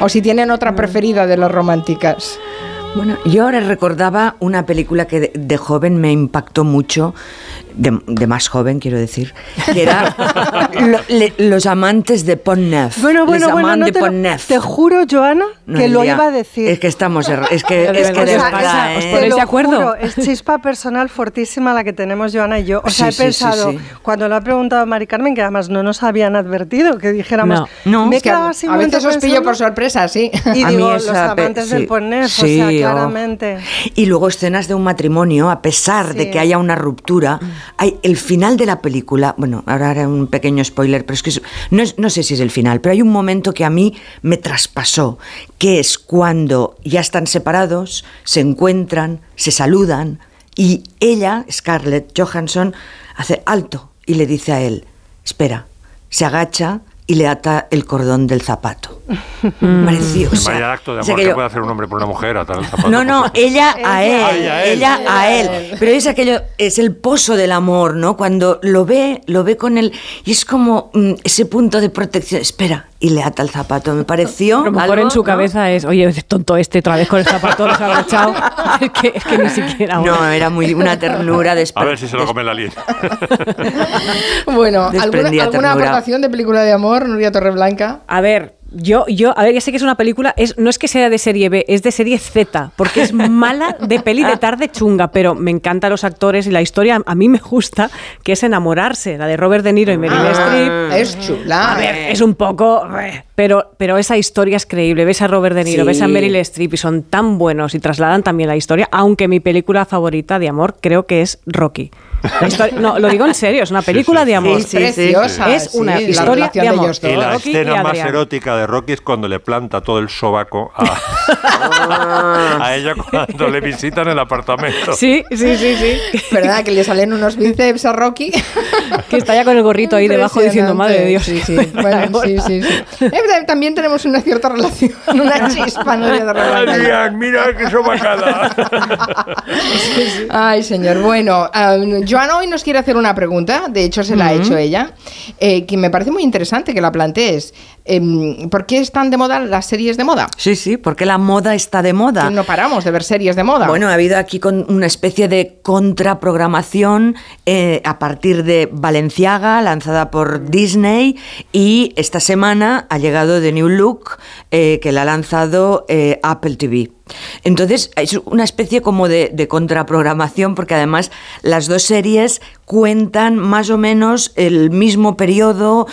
o si tienen otra preferida de las románticas. Bueno, yo ahora recordaba una película que de, de joven me impactó mucho, de, de más joven quiero decir, que era lo- le- Los amantes de Pont-Neuf. Bueno, bueno, Les bueno, amants no de te, lo- Pont-Neuf. te juro, Joana, que lo iba a decir. Es que estamos, erra- es que, es que de verdad, ¿os ¿eh? ponéis de acuerdo? juro, es chispa personal fortísima la que tenemos Joana y yo. O sea, Sí, he sí, pensado, sí. cuando lo ha preguntado Mari Carmen, que además no nos habían advertido, que dijéramos, No. me Es que a, así a un veces os pillo por sorpresa, sí. Y A mí digo, los esa amantes del Ponnef, Sí, o oh. sea, claramente. Y luego escenas de un matrimonio, a pesar de que haya una ruptura, hay el final de la película, bueno, ahora haré un pequeño spoiler, pero es que no, no sé si es el final, pero hay un momento que a mí me traspasó, que es cuando ya están separados, se encuentran, se saludan y ella, Scarlett Johansson, hace alto y le dice a él, espera, se agacha y le ata el cordón del zapato. O sea, Vaya acto de o sea, amor que que yo- puede hacer un hombre por una mujer, atar el zapato. no, no, ella a él, Ay, a él. ella a él. Pero es aquello, es el pozo del amor, ¿no? Cuando lo ve, lo ve con él y es como mm, ese punto de protección. Espera, y le ata el zapato. Me pareció. A lo mejor algo, en su ¿no? cabeza es, oye, es tonto este otra vez con el zapato desabrochado. [laughs] es, que, es que ni siquiera. No, era muy una ternura de A ver si se lo come la alien. [laughs] Bueno, ¿alguna, alguna aportación de película de amor, Nuria Torreblanca? A ver, Yo, yo, a ver, ya sé que es una película, es, no es que sea de serie B, es de serie Z, porque es [laughs] mala de peli de tarde chunga, pero me encantan los actores y la historia a mí me gusta, que es enamorarse, la de Robert De Niro y Meryl Ah, Streep. es chula. A ver, es un poco, eh, pero, pero esa historia es creíble. Ves a Robert De Niro, Sí. ves a Meryl Streep y son tan buenos y trasladan también la historia, aunque mi película favorita de amor creo que es Rocky. No, lo digo en serio, es una película de amor. Sí, sí, sí. Preciosa, Es sí, una historia de de amor. ellos Y la Rocky y escena más Adrián. erótica de Rocky es cuando le planta todo el sobaco a, [laughs] a ella cuando le visitan el apartamento. Sí, sí, sí, sí. ¿Verdad? Que le salen unos bíceps a Rocky. Que está ya con el gorrito ahí debajo diciendo, madre de Dios. Sí, sí. Bueno, [laughs] sí, sí, sí. Eh, También tenemos una cierta relación, una chispa, ¿no? [laughs] Adrián, mira qué sobacada. Ay, señor. Bueno, um, Joana hoy nos quiere hacer una pregunta, de hecho se la ha hecho ella, eh, que me parece muy interesante que la plantees. Em, ¿Por qué están de moda las series de moda? Sí, sí, porque la moda está de moda. Que no paramos de ver series de moda. Bueno, ha habido aquí con una especie de contraprogramación eh, a partir de Valenciaga, lanzada por Disney, y esta semana ha llegado The New Look, eh, que la ha lanzado eh, Apple TV. Entonces, es una especie como de, de contraprogramación, porque además las dos series cuentan más o menos el mismo periodo,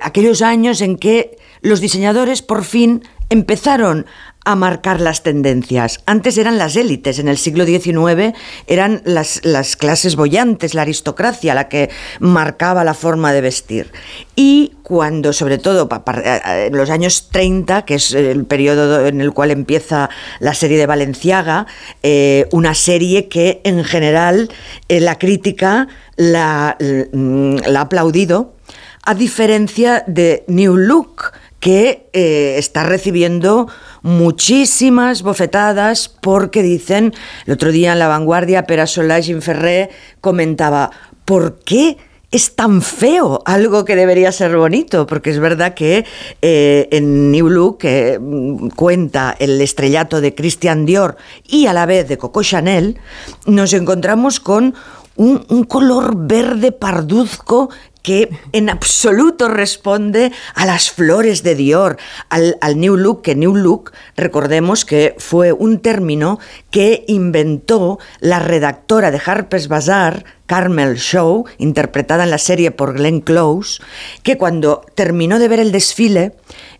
aquellos años en que los diseñadores por fin empezaron a marcar las tendencias. Antes eran las élites, en el siglo XIX eran las, las clases bollantes, la aristocracia la que marcaba la forma de vestir. Y cuando, sobre todo pa- eh, en los años 30, que es el periodo en el cual empieza la serie de Valenciaga, eh, una serie que en general eh, la crítica la, mm, la ha aplaudido, a diferencia de New Look, que eh, está recibiendo muchísimas bofetadas porque dicen, el otro día en La Vanguardia, Pera Ferrer comentaba, ¿por qué es tan feo algo que debería ser bonito? Porque es verdad que eh, en New Look mm, cuenta el estrellato de Christian Dior y a la vez de Coco Chanel, nos encontramos con un color verde parduzco que en absoluto responde a las flores de Dior, al, New Look, que New Look, recordemos que fue un término que inventó la redactora de Harper's Bazaar, Carmel Shaw, interpretada en la serie por Glenn Close, que cuando terminó de ver el desfile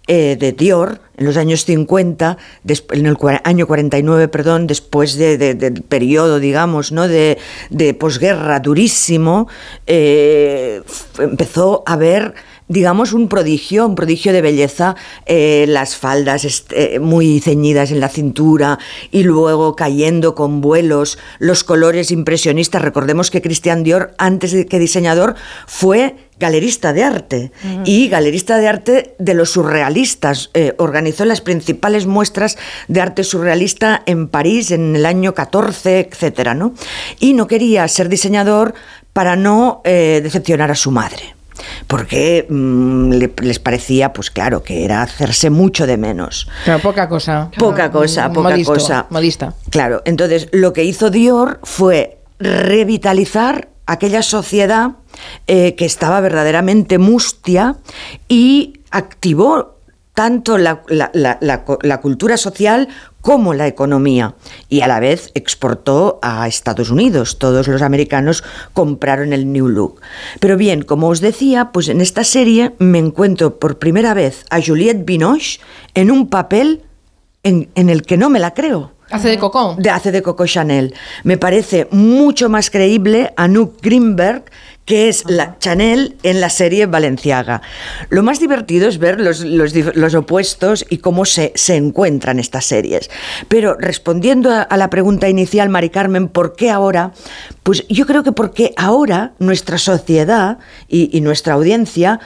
eh, de Dior en los años 50, des- en el año 49, perdón, después de- de- del periodo, digamos, ¿no? de, de posguerra durísimo, eh, empezó a ver digamos, un prodigio, un prodigio de belleza, eh, las faldas eh, muy ceñidas en la cintura y luego cayendo con vuelos, los colores impresionistas. Recordemos que Christian Dior, antes de que diseñador, fue galerista de arte y galerista de arte de los surrealistas. Eh, organizó las principales muestras de arte surrealista en París en el año 14, etcétera, ¿no? Y no quería ser diseñador para no eh, decepcionar a su madre porque mm, le- les parecía, pues claro, que era hacerse mucho de menos. Pero poca cosa. Poca cosa, poca Modisto, cosa. Modista. Claro, entonces lo que hizo Dior fue revitalizar aquella sociedad eh, que estaba verdaderamente mustia y activó tanto la, la- la- la cultura social como la economía y a la vez exportó a Estados Unidos. Todos los americanos compraron el New Look. Pero bien, como os decía, pues en esta serie me encuentro por primera vez a Juliette Binoche en un papel en, en el que no me la creo. Hace de Coco. De, hace de Coco Chanel. Me parece mucho más creíble a Anouk Greenberg, que es la Chanel en la serie Valenciaga. Lo más divertido es ver los, los opuestos y cómo se, se encuentran estas series. Pero respondiendo a, a la pregunta inicial, Mari Carmen, ¿por qué ahora? Pues yo creo que porque ahora nuestra sociedad y, y nuestra audiencia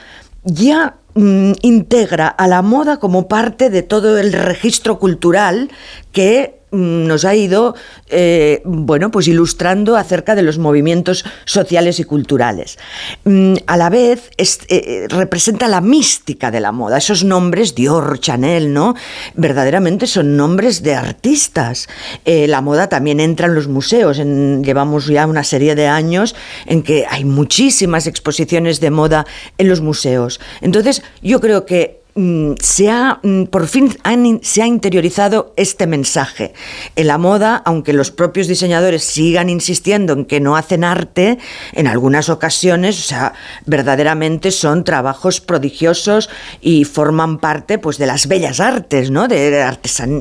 ya mm, integra a la moda como parte de todo el registro cultural que nos ha ido eh, bueno pues ilustrando acerca de los movimientos sociales y culturales. Mm, a la vez eh, representa la mística de la moda esos nombres Dior Chanel no verdaderamente son nombres de artistas. Eh, la moda también entra en los museos llevamos ya una serie de años en que hay muchísimas exposiciones de moda en los museos. Entonces yo creo que se ha, mm, por fin se ha interiorizado este mensaje. En la moda, aunque los propios diseñadores sigan insistiendo en que no hacen arte, en algunas ocasiones, o sea, verdaderamente son trabajos prodigiosos y forman parte pues, de las bellas artes, ¿no? de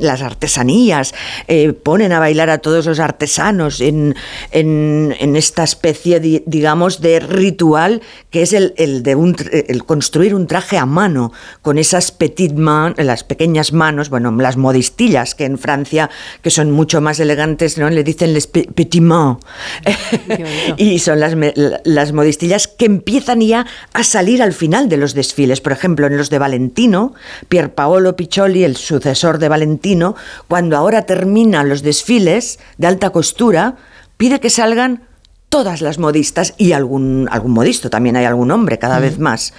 las artesanías. Eh, ponen a bailar a todos los artesanos en, en- esta especie, di- digamos, de ritual que es el, el de un el construir un traje a mano con esas petit mains, las pequeñas manos, bueno, las modistillas que en Francia, que son mucho más elegantes, ¿no? le dicen les pe- petit mains. [laughs] y son las, las modistillas que empiezan ya a salir al final de los desfiles. Por ejemplo, en los de Valentino, Pierpaolo Piccioli, el sucesor de Valentino, cuando ahora terminan los desfiles de alta costura, pide que salgan todas las modistas y algún, algún modisto, también hay algún hombre cada vez más.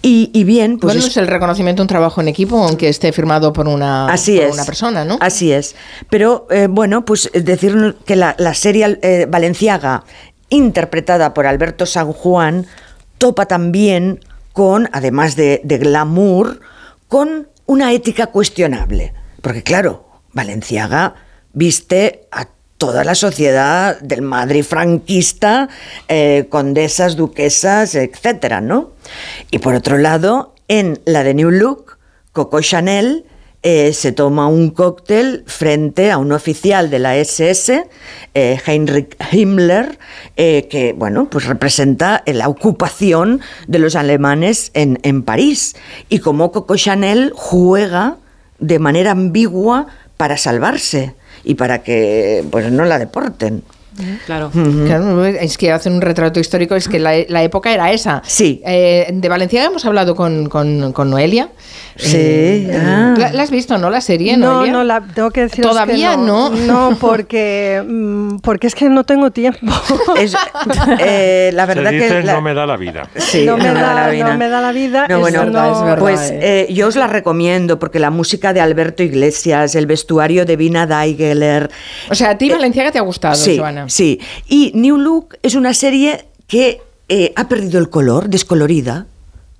Y, y bien, pues bueno, es- el reconocimiento de un trabajo en equipo, aunque esté firmado por una, Así por es. una persona, ¿no? Así es. Pero eh, bueno, pues eh, decir que la, la serie eh, Valenciaga, interpretada por Alberto San Juan, topa también con, además de, de glamour, con una ética cuestionable. Porque claro, Valenciaga viste a toda la sociedad del Madrid franquista, eh, condesas, duquesas, etcétera, ¿no? Y por otro lado, en la de New Look, Coco Chanel eh, se toma un cóctel frente a un oficial de la SS, eh, Heinrich Himmler, que bueno, pues representa la ocupación de los alemanes en, en París. Y como Coco Chanel juega de manera ambigua para salvarse y para que pues no la deporten. Claro. Claro, es que hacen un retrato histórico, es que la, la época era esa. Sí. de Valenciaga hemos hablado con, con- con Noelia. Sí, Eh, ah. ¿la, la has visto, no? La serie, No, Noelia? no, la tengo que decir. Todavía no. No, porque, mm, porque es que no tengo tiempo. [laughs] Es, eh, la verdad Se dice que la- no me da la vida. Sí, no, me no me da da, la vida. no me da la vida. No, es bueno, no- pues eh, yo os la recomiendo porque la música de Alberto Iglesias, el vestuario de Vina Daigeler. O sea, a ti Valenciaga te ha gustado, sí, Joana. Sí, y New Look es una serie que eh, ha perdido el color, descolorida.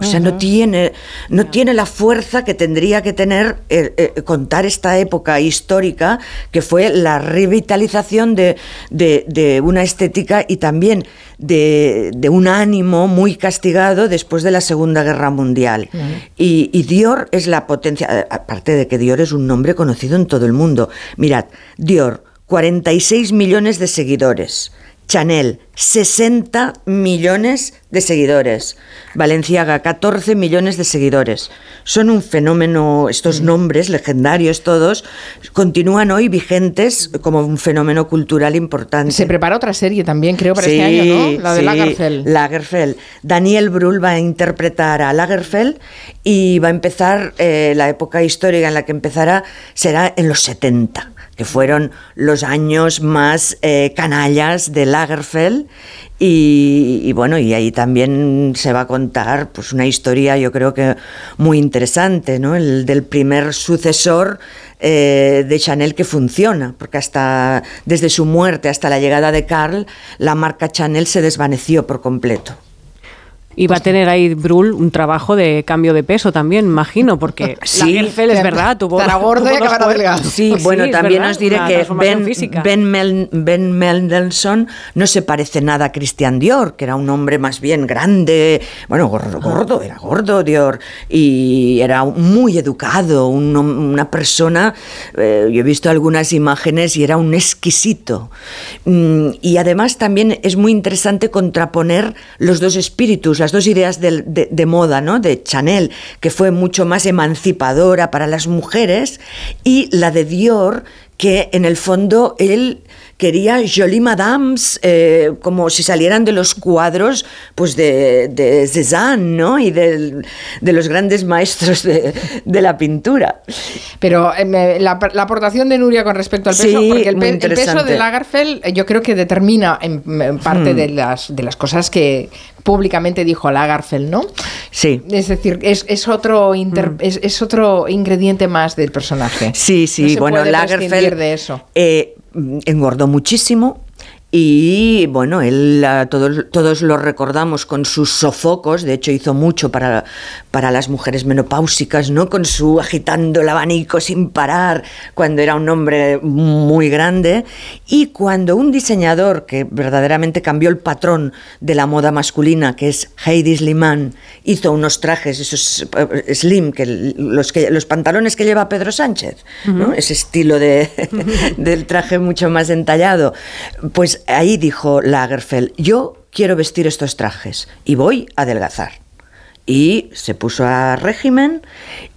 O sea, no tiene, no tiene la fuerza que tendría que tener eh, eh, contar esta época histórica que fue la revitalización de, de- de una estética y también de, de un ánimo muy castigado después de la Segunda Guerra Mundial. Y, y Dior es la potencia, aparte de que Dior es un nombre conocido en todo el mundo. Mirad, Dior, 46 millones de seguidores. Chanel, 60 millones de seguidores. Valenciaga, 14 millones de seguidores. Son un fenómeno, estos nombres legendarios todos, continúan hoy vigentes como un fenómeno cultural importante. Se prepara otra serie también, creo, para este año, ¿no? La de sí, Lagerfeld. Lagerfeld. Daniel Brühl va a interpretar a Lagerfeld y va a empezar, eh, la época histórica en la que empezará será en los 70, que fueron los años más eh, canallas de Lagerfeld. Y, bueno, y ahí también se va a contar pues una historia yo creo que muy interesante, ¿no? El del primer sucesor eh, de Chanel que funciona, porque hasta desde su muerte hasta la llegada de Karl, la marca Chanel se desvaneció por completo. Y va a tener ahí Brul un trabajo de cambio de peso también, imagino, porque [laughs] Sí. Es verdad, tuvo Estará [laughs] gordo y acabará delgado. Sí, Pues bueno, también verdad, os diré que Ben, ben, Mel- Ben Mendelssohn no se parece nada a Christian Dior, que era un hombre más bien grande, bueno, gordo, gordo, era gordo Dior, y era muy educado, un una persona, eh, yo he visto algunas imágenes y era un exquisito. Mm, y además también es muy interesante contraponer los dos espíritus, las dos ideas de moda, ¿no? De Chanel, que fue mucho más emancipadora para las mujeres, y la de Dior, que en el fondo él quería Jolie Madames, eh, como si salieran de los cuadros pues de, de Cézanne, ¿no? Y del- de los grandes maestros de, de la pintura. Pero eh, la, la aportación de Nuria con respecto al peso, Sí, porque el, pe- el peso de Lagerfeld eh, yo creo que determina en, en parte Hmm. de, las, de las cosas que públicamente dijo Lagerfeld, ¿no? Sí. Es decir, es, es otro inter- es, es otro ingrediente más del personaje. Sí, sí, No se bueno, puede Lagerfeld de eso. eh, engordó muchísimo Y bueno, él todos, todos lo recordamos con sus sofocos, de hecho hizo mucho para, para las mujeres menopáusicas, ¿no? Con su agitando el abanico sin parar, cuando era un hombre muy grande. Y cuando un diseñador que verdaderamente cambió el patrón de la moda masculina, que es Heidi Sliman, hizo unos trajes, esos eh, slim, que los, que, los pantalones que lleva Pedro Sánchez, ¿no? Ujú. ese estilo de, [laughs] del traje mucho más entallado. Pues ahí dijo Lagerfeld, yo quiero vestir estos trajes y voy a adelgazar. Y se puso a régimen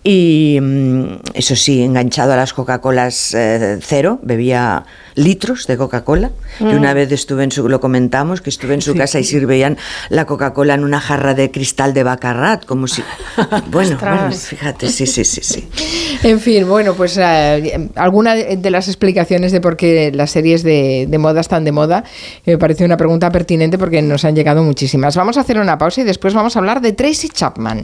y, mm, eso sí, enganchado a las Coca-Colas eh, cero, bebía litros de Coca-Cola. Y Mm. una vez estuve en su, lo comentamos, que estuve en su Sí. casa y servían la Coca-Cola en una jarra de cristal de Bacarrat, como si... [laughs] Bueno, bueno, fíjate, sí, sí, sí, sí. [laughs] En fin, bueno, pues eh, alguna de de las explicaciones de por qué las series de, de moda están de moda eh, me parece una pregunta pertinente porque nos han llegado muchísimas. Vamos a hacer una pausa y después vamos a hablar de Tracy Chapman.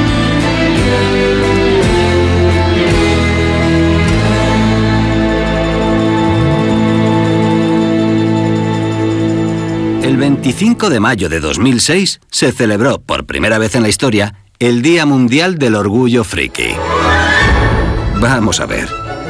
El 25 de mayo de 2006 se celebró por primera vez en la historia el Día Mundial del Orgullo Friki. Vamos a ver,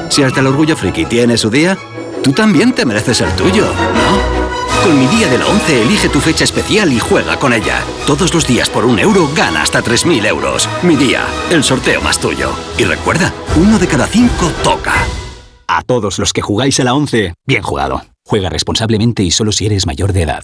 si hasta el Orgullo Friki tiene su día, tú también te mereces el tuyo, ¿no? Con mi día de la 11 elige tu fecha especial y juega con ella. Todos los días por un euro gana hasta 3.000 euros. Mi día, el sorteo más tuyo. Y recuerda, uno de cada cinco toca. A todos los que jugáis a la 11, bien jugado. Juega responsablemente y solo si eres mayor de edad.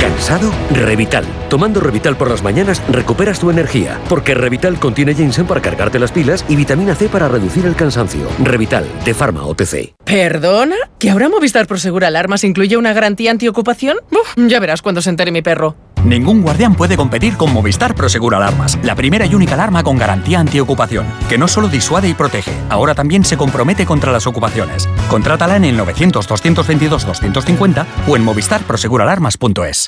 ¿Cansado? Revital. Tomando Revital por las mañanas recuperas tu energía, porque Revital contiene ginseng para cargarte las pilas y vitamina C para reducir el cansancio. Revital, de Pharma OTC. ¿Perdona? ¿Que ahora Movistar Prosegur Alarmas incluye una garantía antiocupación? Uf, ya verás cuando se entere mi perro. Ningún guardián puede competir con Movistar Prosegur Alarmas, la primera y única alarma con garantía antiocupación, que no solo disuade y protege, ahora también se compromete contra las ocupaciones. Contrátala en el 900-222-250 o en movistarproseguralarmas.es.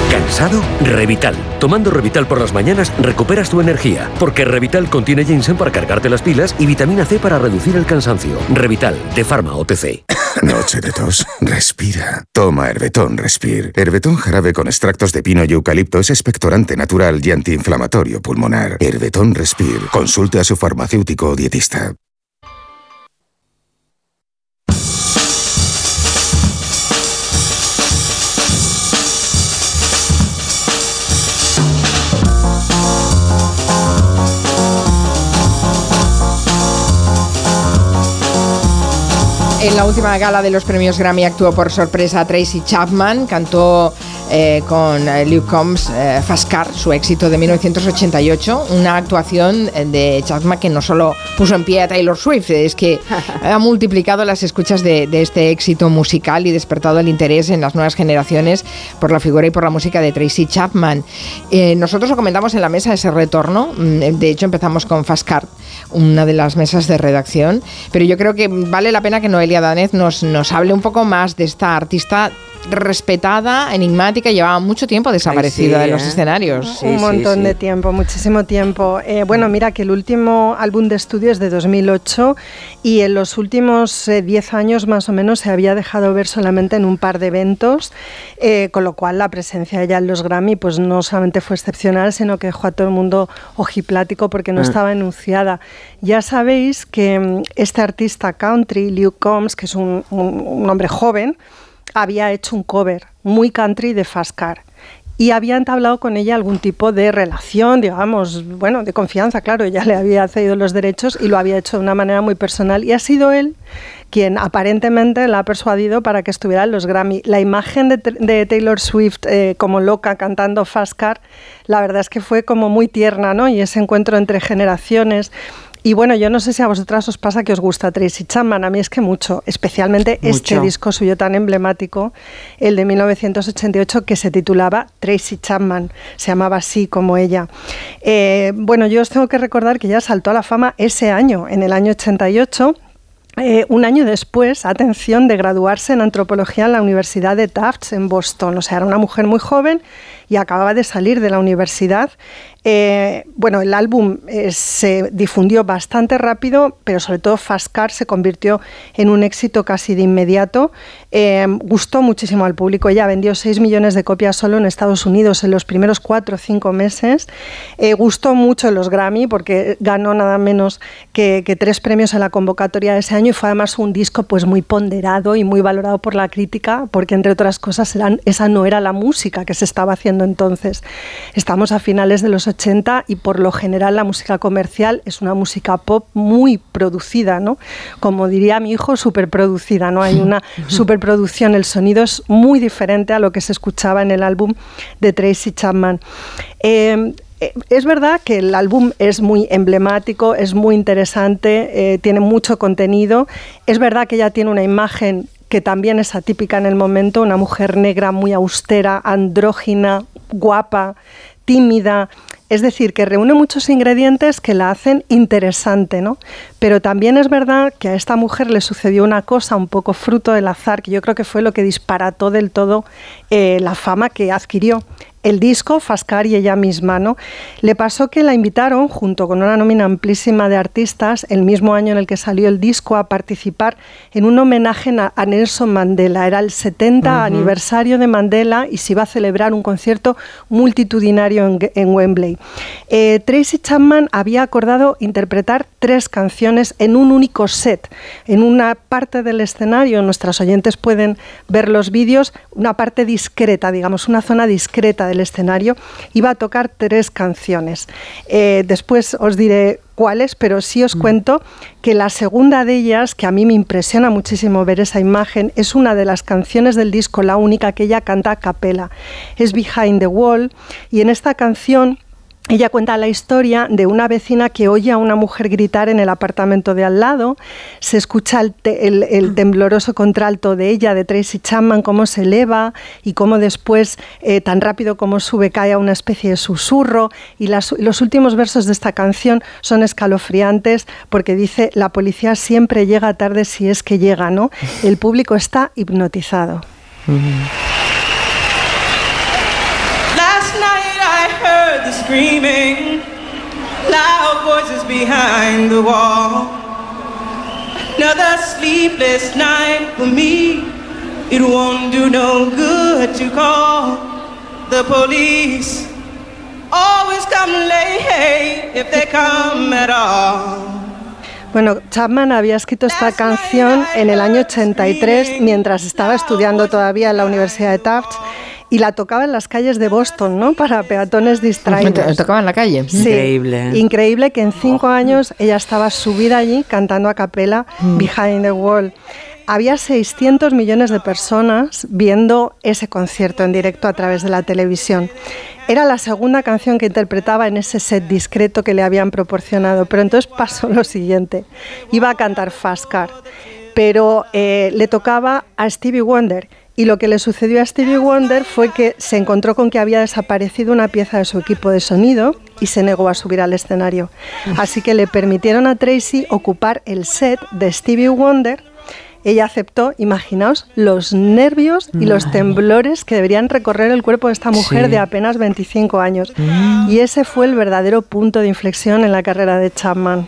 ¿Cansado? Revital. Tomando Revital por las mañanas recuperas tu energía, porque Revital contiene ginseng para cargarte las pilas y vitamina C para reducir el cansancio. Revital, de Pharma OTC. [coughs] Noche de tos. Respira. Toma Herbetón Respir. Herbetón jarabe con extractos de pino y eucalipto es expectorante natural y antiinflamatorio pulmonar. Herbetón Respir. Consulte a su farmacéutico o dietista. En la última gala de los premios Grammy actuó por sorpresa Tracy Chapman, cantó eh, con eh, Luke Combs, eh, su éxito de 1988, una actuación eh, de Chapman que no solo puso en pie a Taylor Swift, es que [laughs] ha multiplicado las escuchas de, de este éxito musical y despertado el interés en las nuevas generaciones por la figura y por la música de Tracy Chapman. Eh, nosotros lo comentamos en la mesa ese retorno, mm, de hecho empezamos con Fast Car, una de las mesas de redacción, pero yo creo que vale la pena que Noelia Danez nos, nos hable un poco más de esta artista respetada, enigmática, llevaba mucho tiempo desaparecida sí, de los ¿eh? escenarios. un montón de tiempo, muchísimo tiempo. Eh, bueno, mira que el último álbum de estudio es de 2008 y en los últimos eh, 10 años más o menos se había dejado ver solamente en un par de eventos, eh, con lo cual la presencia de ella en los Grammy pues no solamente fue excepcional, sino que dejó a todo el mundo ojiplático porque no Ah. estaba enunciada. Ya sabéis que mm, este artista country, Luke Combs, que es un, un- un hombre joven, había hecho un cover muy country de Fast Car y había entablado con ella algún tipo de relación, digamos, bueno, de confianza, claro, ella le había cedido los derechos y lo había hecho de una manera muy personal y ha sido él quien aparentemente la ha persuadido para que estuviera en los Grammy. La imagen de, de Taylor Swift eh, como loca cantando Fast Car, la verdad es que fue como muy tierna, ¿no? Y ese encuentro entre generaciones. Y bueno, yo no sé si a vosotras os pasa que os gusta Tracy Chapman, a mí es que mucho, especialmente este disco suyo tan emblemático, el de 1988, que se titulaba Tracy Chapman, se llamaba así como ella. Eh, bueno, yo os tengo que recordar que ya saltó a la fama ese año, en el año 88. eh, un año después, atención, de graduarse en antropología en la Universidad de Tufts en Boston. O sea, era una mujer muy joven y acababa de salir de la universidad. Eh, bueno, el álbum eh, se difundió bastante rápido, pero sobre todo Fast Car se convirtió en un éxito casi de inmediato. Eh, gustó muchísimo al público. Ella vendió 6 millones de copias solo en Estados Unidos en los primeros 4 o 5 meses. Eh, gustó mucho en los Grammy porque ganó nada menos que, que tres premios en la convocatoria de ese año y fue además un disco pues muy ponderado y muy valorado por la crítica porque entre otras cosas eran, esa no era la música que se estaba haciendo entonces. Estamos a finales de los 80 y por lo general la música comercial es una música pop muy producida, ¿no? Como diría mi hijo, superproducida, ¿no? Hay una [laughs] superproducción, el sonido es muy diferente a lo que se escuchaba en el álbum de Tracy Chapman. Eh, eh, es verdad que el álbum es muy emblemático, es muy interesante, eh, tiene mucho contenido. Es verdad que ella tiene una imagen que también es atípica en el momento, una mujer negra muy austera, andrógina, guapa, tímida. Es decir, que reúne muchos ingredientes que la hacen interesante, ¿no? Pero también es verdad que a esta mujer le sucedió una cosa un poco fruto del azar, que yo creo que fue lo que disparató del todo eh, la fama que adquirió el disco, Fascar y ella misma, ¿no? Le pasó que la invitaron, junto con una nómina amplísima de artistas, el mismo año en el que salió el disco, a participar en un homenaje a, Nelson Mandela. Era el 70 Ujú. aniversario de Mandela y se iba a celebrar un concierto multitudinario en, en Wembley. Eh, Tracy Chapman había acordado interpretar tres canciones en un único set. En una parte del escenario, nuestras oyentes pueden ver los vídeos, una parte discreta, digamos, una zona discreta del escenario, iba a tocar tres canciones. Eh, después os diré cuáles, pero sí os cuento que la segunda de ellas, que a mí me impresiona muchísimo ver esa imagen, es una de las canciones del disco, la única que ella canta a capela. Es Behind the Wall y en esta canción ella cuenta la historia de una vecina que oye a una mujer gritar en el apartamento de al lado, se escucha el, te- el- el tembloroso contralto de ella, de Tracy Chapman, cómo se eleva y cómo después, eh, tan rápido como sube, cae a una especie de susurro. Y las- los últimos versos de esta canción son escalofriantes porque dice, la policía siempre llega tarde si es que llega, ¿no? El público está hipnotizado. Last night I heard the screaming, loud voices behind the wall. Another sleepless night for me. It won't do no good to call the police. Always come late if they come at all. Bueno, Chapman había escrito esta canción en el año 83 mientras estaba estudiando todavía en la Universidad de Tufts y la tocaba en las calles de Boston, ¿no? Para peatones distraídos. Tocaba en la calle. Sí, Increíble. Increíble que en cinco años ella estaba subida allí cantando a capela Behind the Wall. había 600 millones de personas viendo ese concierto en directo a través de la televisión. Era la segunda canción que interpretaba en ese set discreto que le habían proporcionado, pero entonces [laughs] pasó lo siguiente. Iba a cantar Fast Car, pero eh, le tocaba a Stevie Wonder. Y lo que le sucedió a Stevie Wonder fue que se encontró con que había desaparecido una pieza de su equipo de sonido y se negó a subir al escenario. Así que le permitieron a Tracy ocupar el set de Stevie Wonder ella aceptó, imaginaos, los nervios y los temblores que deberían recorrer el cuerpo de esta mujer Sí. de apenas 25 años. Y ese fue el verdadero punto de inflexión en la carrera de Chapman.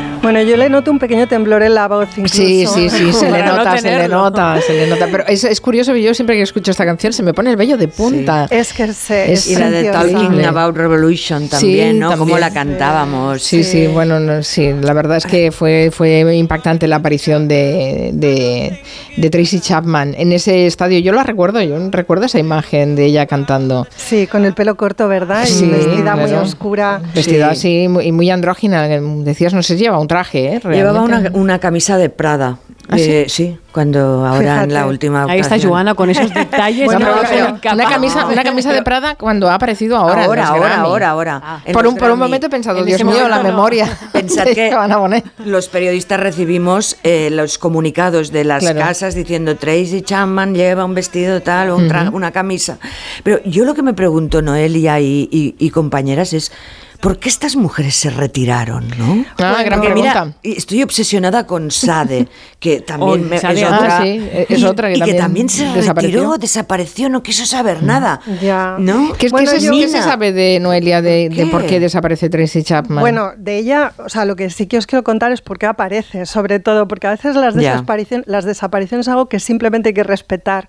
Bueno, yo le noto un pequeño temblor en la voz incluso. Sí, sí, sí, [laughs] se le Para no nota, se le nota, se le nota. Pero es, es curioso, yo siempre que escucho esta canción se me pone el vello de punta. Es que se, Es y la de. Talking About Revolution también, Sí, ¿no? Como la cantábamos. Sí, sí, bueno, no, sí, la verdad es que fue, fue impactante la aparición de, de, de Tracy Chapman en ese estadio. Yo la recuerdo, yo recuerdo esa imagen de ella cantando. Sí, con el pelo corto, ¿verdad? Sí, y vestida muy claro. oscura. Vestida así muy- y muy andrógina. Decías, no sé si lleva un traje, ¿eh? Llevaba una, una camisa de Prada. ¿Ah, Eh, sí? cuando ahora en la última Ahí está. Joana con esos [laughs] detalles. Bueno, pero- una camisa, una camisa de Prada cuando ha aparecido ahora. en Ahora, los ahora, ahora, ahora. Por un, por un momento he pensado, En Dios mío, momento la no. memoria. [laughs] Pensad [laughs] que los periodistas recibimos eh, los comunicados de las Claro. casas diciendo Tracy Chapman lleva un vestido tal o un una camisa. Pero yo lo que me pregunto, Noelia y, y- y compañeras, es ¿por qué estas mujeres se retiraron? ¿no? Ah, gran mira, pregunta. estoy obsesionada con Sade, que también Oh, me- Sade. es Ah, otra. sí, es y, otra que y también también se desapareció. retiró, desapareció, no quiso saber nada. Ya. ¿No? ¿Qué, Bueno, qué se, yo- qué se sabe de Noelia de, por qué desaparece Tracy Chapman? Bueno, de ella, o sea, lo que sí que os quiero contar es por qué aparece, sobre todo, porque a veces las, Ya. desaparición- las desapariciones es algo que simplemente hay que respetar.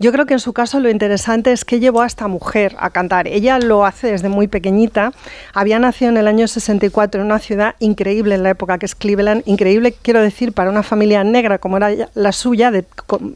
Yo creo que en su caso lo interesante es que llevó a esta mujer a cantar. Ella lo hace desde muy pequeñita. Había nacido en el año 64 en una ciudad increíble en la época, que es Cleveland. Increíble, quiero decir, para una familia negra como era la suya, de-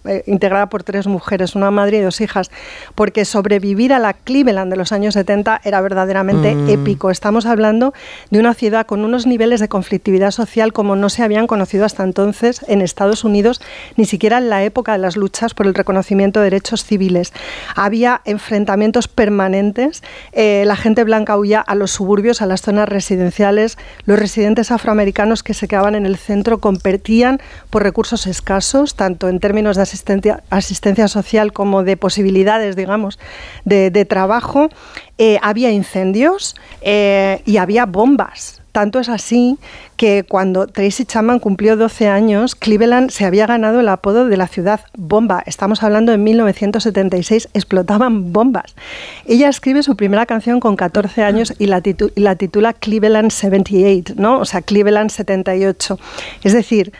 eh, integrada por tres mujeres, una madre y dos hijas, porque sobrevivir a la Cleveland de los años 70 era verdaderamente Mm. épico. Estamos hablando de una ciudad con unos niveles de conflictividad social como no se habían conocido hasta entonces en Estados Unidos, ni siquiera en la época de las luchas por el reconocimiento de derechos civiles. Había enfrentamientos permanentes, eh, la gente blanca huía a los suburbios, a las zonas residenciales, los residentes afroamericanos que se quedaban en el centro competían por recursos escasos, tanto en términos de asistencia, social como de posibilidades, digamos, de, de trabajo. Eh, había incendios eh, y había bombas. Tanto es así que cuando Tracy Chapman cumplió 12 años, Cleveland se había ganado el apodo de la ciudad bomba. Estamos hablando de 1976, explotaban bombas. Ella escribe su primera canción con 14 años y la, la titula Cleveland 78, ¿no? O sea, Cleveland 78. Es decir,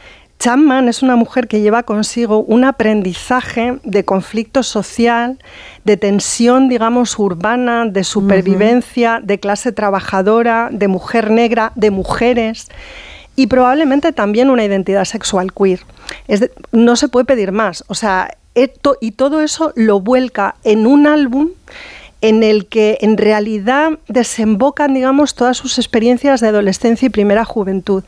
Chapman es una mujer que lleva consigo un aprendizaje de conflicto social, de tensión, digamos, urbana, de supervivencia, de clase trabajadora, de mujer negra, de mujeres y probablemente también una identidad sexual queer. Es de- no se puede pedir más. O sea, esto, y todo eso lo vuelca en un álbum en el que en realidad desembocan, digamos, todas sus experiencias de adolescencia y primera juventud.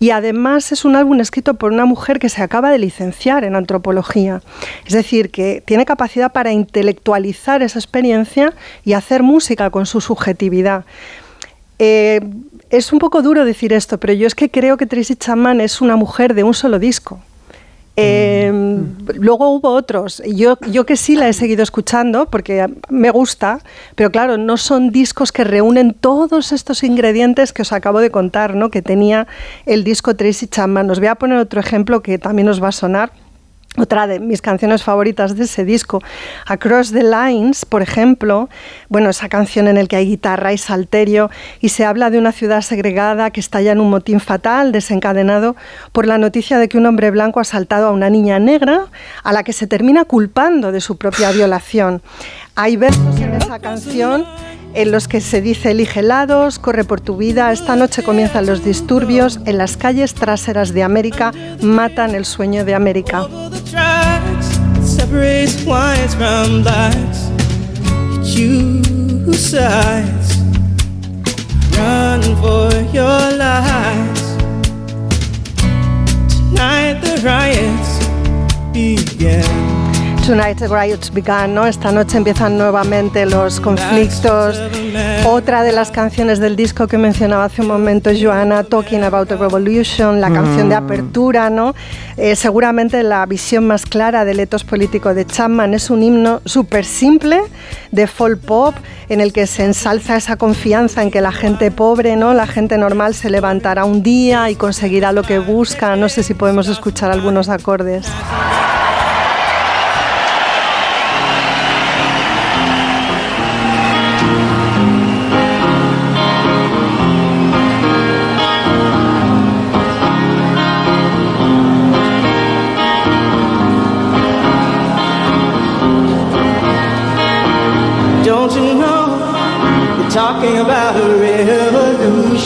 Y además es un álbum escrito por una mujer que se acaba de licenciar en antropología. Es decir, que tiene capacidad para intelectualizar esa experiencia y hacer música con su subjetividad. Eh, es un poco duro decir esto, pero yo es que creo que Tracy Chapman es una mujer de un solo disco. Eh, Luego hubo otros. Yo, yo que sí la he seguido escuchando porque me gusta, pero claro, no son discos que reúnen todos estos ingredientes que os acabo de contar, ¿no? que tenía el disco Tracy Chapman. Os voy a poner otro ejemplo que también os va a sonar. Otra de mis canciones favoritas de ese disco, Across the Lines, por ejemplo, bueno, esa canción en la que hay guitarra y salterio y se habla de una ciudad segregada que estalla en un motín fatal desencadenado por la noticia de que un hombre blanco ha asaltado a una niña negra a la que se termina culpando de su propia violación. Hay versos en esa canción en los que se dice elige helados, corre por tu vida, esta noche comienzan los disturbios, en las calles traseras de América matan el sueño de América. Tonight the riots. Tonight the riots began, ¿no? Esta noche empiezan nuevamente los conflictos. Otra de las canciones del disco que mencionaba hace un momento Joana, Talking About the Revolution, la canción de Mm. apertura, ¿no? Eh, seguramente la visión más clara del etos político de Chapman es un himno súper simple de folk pop en el que se ensalza esa confianza en que la gente pobre, ¿no? La gente normal se levantará un día y conseguirá lo que busca. No sé si podemos escuchar algunos acordes.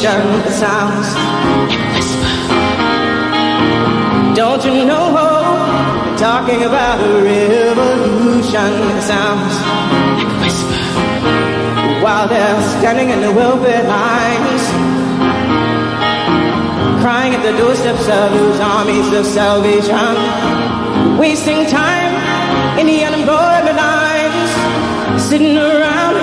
That sounds like a whisper. Don't you know? we're talking about a revolution sounds like a whisper. While they're standing in the welfare lines, crying at the doorsteps of those armies of salvation, wasting time in the unemployment lines, sitting around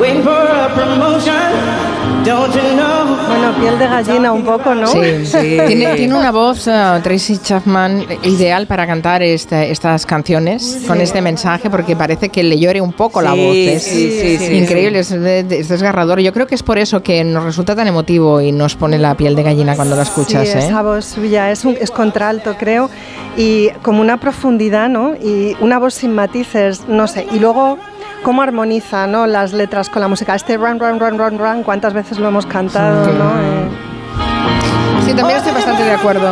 waiting for a promotion. Bueno, piel de gallina un poco, ¿no? Sí, [laughs] Tiene, tiene una voz, eh, Tracy Chapman, ideal para cantar este- estas canciones con este mensaje, porque parece que le llore un poco la Sí, voz. Es sí, sí, sí, increíble, Es, es desgarrador. Yo creo que es por eso que nos resulta tan emotivo y nos pone la piel de gallina cuando la escuchas. Sí, ¿eh? esa voz suya es, un, es contralto, creo, y como una profundidad, ¿no? Y una voz sin matices, no sé. Y luego, cómo armoniza, ¿no? Las letras con la música. Este run, run, run, run, run, cuántas veces lo hemos cantado, ¿no? Eh, Sí, también estoy bastante de acuerdo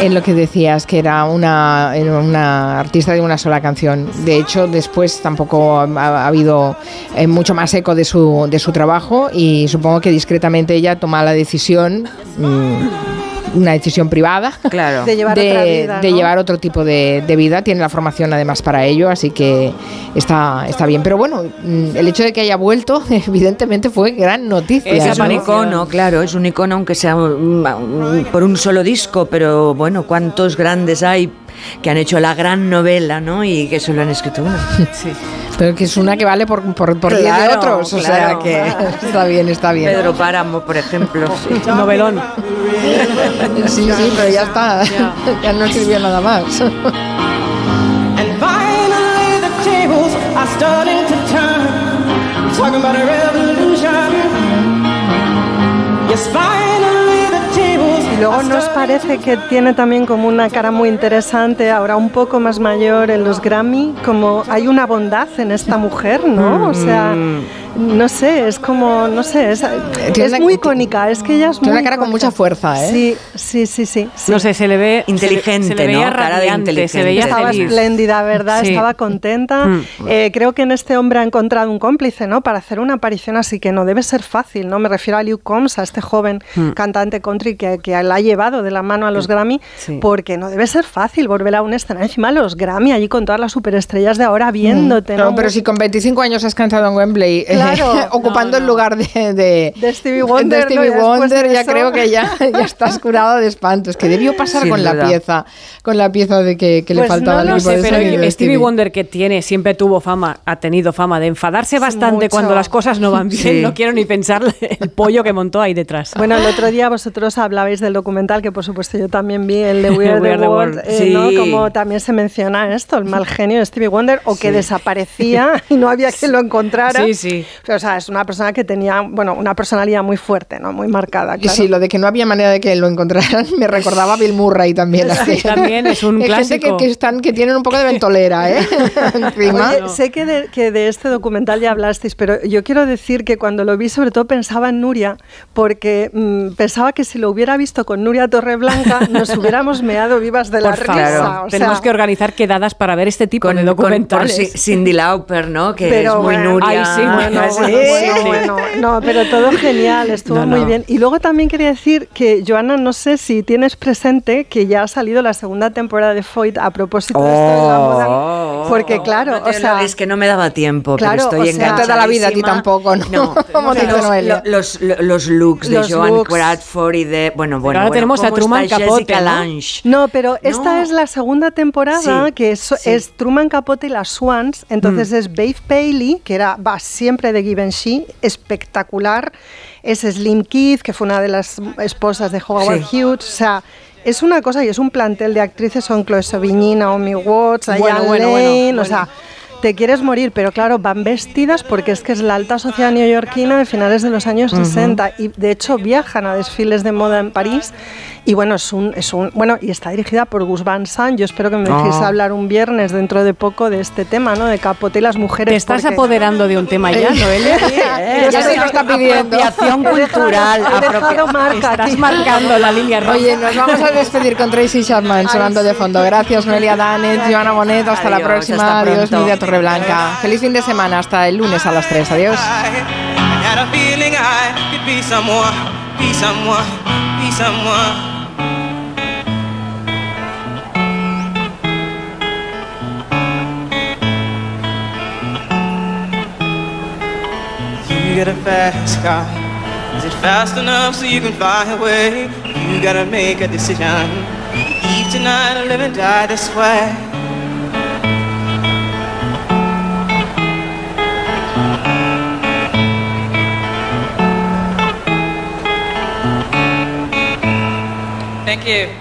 en lo que decías, que era una, era una artista de una sola canción. De hecho, después tampoco ha, ha habido eh, mucho más eco de su, de su trabajo y supongo que discretamente ella toma la decisión, mm, una decisión privada, Claro. De llevar de, otra vida, de ¿no? llevar otro tipo de, de vida. Tiene la formación además para ello, así que está, está bien. Pero bueno, mm, el hecho de que haya vuelto, [laughs] evidentemente fue gran noticia. Es un ¿no? icono, claro, es un icono aunque sea por un solo disco, pero bueno, cuántos grandes hay que han hecho la gran novela, ¿no? Y que solo han escrito uno. [laughs] Pero que es una que vale por, por, por 10 de Claro, otros, o claro. sea que [laughs] está bien, está bien. Pedro Páramo, por ejemplo. [laughs] sí. Novelón. Sí, sí, pero ya está, ya no escribió nada más. And finally the tables are starting to turn. Talking about a revolution. Yes, Y luego nos parece que tiene también como una cara muy interesante, ahora un poco más mayor en los Grammy, como hay una bondad en esta mujer, ¿no? O sea, no sé, es como, no sé, es, muy icónica, es que ella es Tiene muy una cara con mucha fuerza, ¿eh? Sí, sí, sí, sí. sí. No sé, se le ve Inteligente, se le, se le veía ¿no? Cara de radiante, se inteligente. veía Estaba feliz. espléndida, ¿verdad? Sí. Estaba contenta. Mm. Eh, creo que en este hombre ha encontrado un cómplice, ¿no? Para hacer una aparición así que no debe ser fácil, ¿no? Me refiero a Luke Combs, a este joven Mm. cantante country que, que la ha llevado de la mano a los Grammy, Sí. porque no debe ser fácil volver a un escenario encima los Grammy allí con todas las superestrellas de ahora viéndote, No, ¿no? pero si con 25 años has cantado en Wembley, eh, Claro. [laughs] ocupando el lugar de, de, De Stevie Wonder, Wonder, de ya creo que ya, ya estás curado de espanto. Es que debió pasar Sin con la pieza, con la pieza de que, que le Pues faltaba no el sé, de pero de Stevie Wonder que tiene, siempre tuvo fama, ha tenido fama de enfadarse bastante mucho. cuando las cosas no van [laughs] bien. Sí. No quiero ni pensar el pollo que montó ahí detrás. Bueno, el otro día vosotros hablabais del documental que por supuesto yo también vi, el de [laughs] We Are We the Are the World, World. eh, ¿no? Como también se menciona esto, el mal genio de Stevie Wonder, o que desaparecía y no había quien lo encontrara. Sí, sí. O sea, es una persona que tenía, bueno, una personalidad muy fuerte, ¿no? Muy marcada, Y claro. sí, lo de que no había manera de que lo encontraran [laughs] me recordaba a Bill Murray también. así. [laughs] también es un [laughs] Hay gente que, clásico. que están, que tienen un poco de ventolera, ¿eh? Oye, sé que de, que de este documental ya hablasteis, pero yo quiero decir que cuando lo vi, sobre todo pensaba en Nuria, porque mm, pensaba que si lo hubiera visto con Nuria Torreblanca, nos hubiéramos meado vivas de la Por risa. favor, o tenemos sea, que organizar quedadas para ver este tipo de Con, documentales. por Ci- Cindy Lauper, ¿no? Que Pero es muy bueno, Nuria. ay, sí, Bueno, Sí, bueno, sí, bueno, no, pero todo genial, estuvo No, muy no. bien. Y luego también quería decir que, Joana, no sé si tienes presente que ya ha salido la segunda temporada de Foyt a propósito de esto de la moda. Oh, Porque claro, no te o sea, es que no me daba tiempo, Claro, pero estoy o sea, No te da la vida a ti tampoco, ¿no? [laughs] Como pero dice Noelia. los, los, los looks de Los Joan looks. Bradford y de... Bueno, bueno, ahora bueno, tenemos a ¿cómo Truman Capote, ¿no? No, pero esta No. es la segunda temporada Sí, que es, sí. es Truman Capote y las Swans. Entonces Mm. es Babe Paley, que era va siempre de Givenchy, espectacular. Es Slim Keith, que fue una de las esposas de Howard Sí. Hughes. O sea, es una cosa y es un plantel de actrices. Son Chloe Sevigny, Naomi Watts, Bueno, bueno, bueno. O sea, te quieres morir, pero claro, van vestidas porque es que es la alta sociedad neoyorquina de finales de los años 60 y de hecho viajan a desfiles de moda en París y bueno, es un, es un bueno, y está dirigida por Gus Van Sant. Yo espero que me dejéis Ah. hablar un viernes dentro de poco de este tema, ¿no? De Capote y las mujeres. Te estás porque- apoderando de un [laughs] tema ya, Eh, Noelia. eh, ya se lo está pidiendo. Apropiación cultural. he dejado apropia- marca Estás aquí. marcando la línea roja. Oye, nos vamos a despedir con Tracy Chapman sonando de fondo. Gracias, Noelia Danet, Joana Bonet. Hasta la próxima. hasta Adiós. Nidia Torreblanca. Feliz fin de semana. Hasta el lunes a las 3. Adiós. I had a feeling I could be someone, be someone, be someone. Get a fast car. Is it fast enough so you can fly away? You gotta make a decision. Leave tonight or live and die this way. Thank you.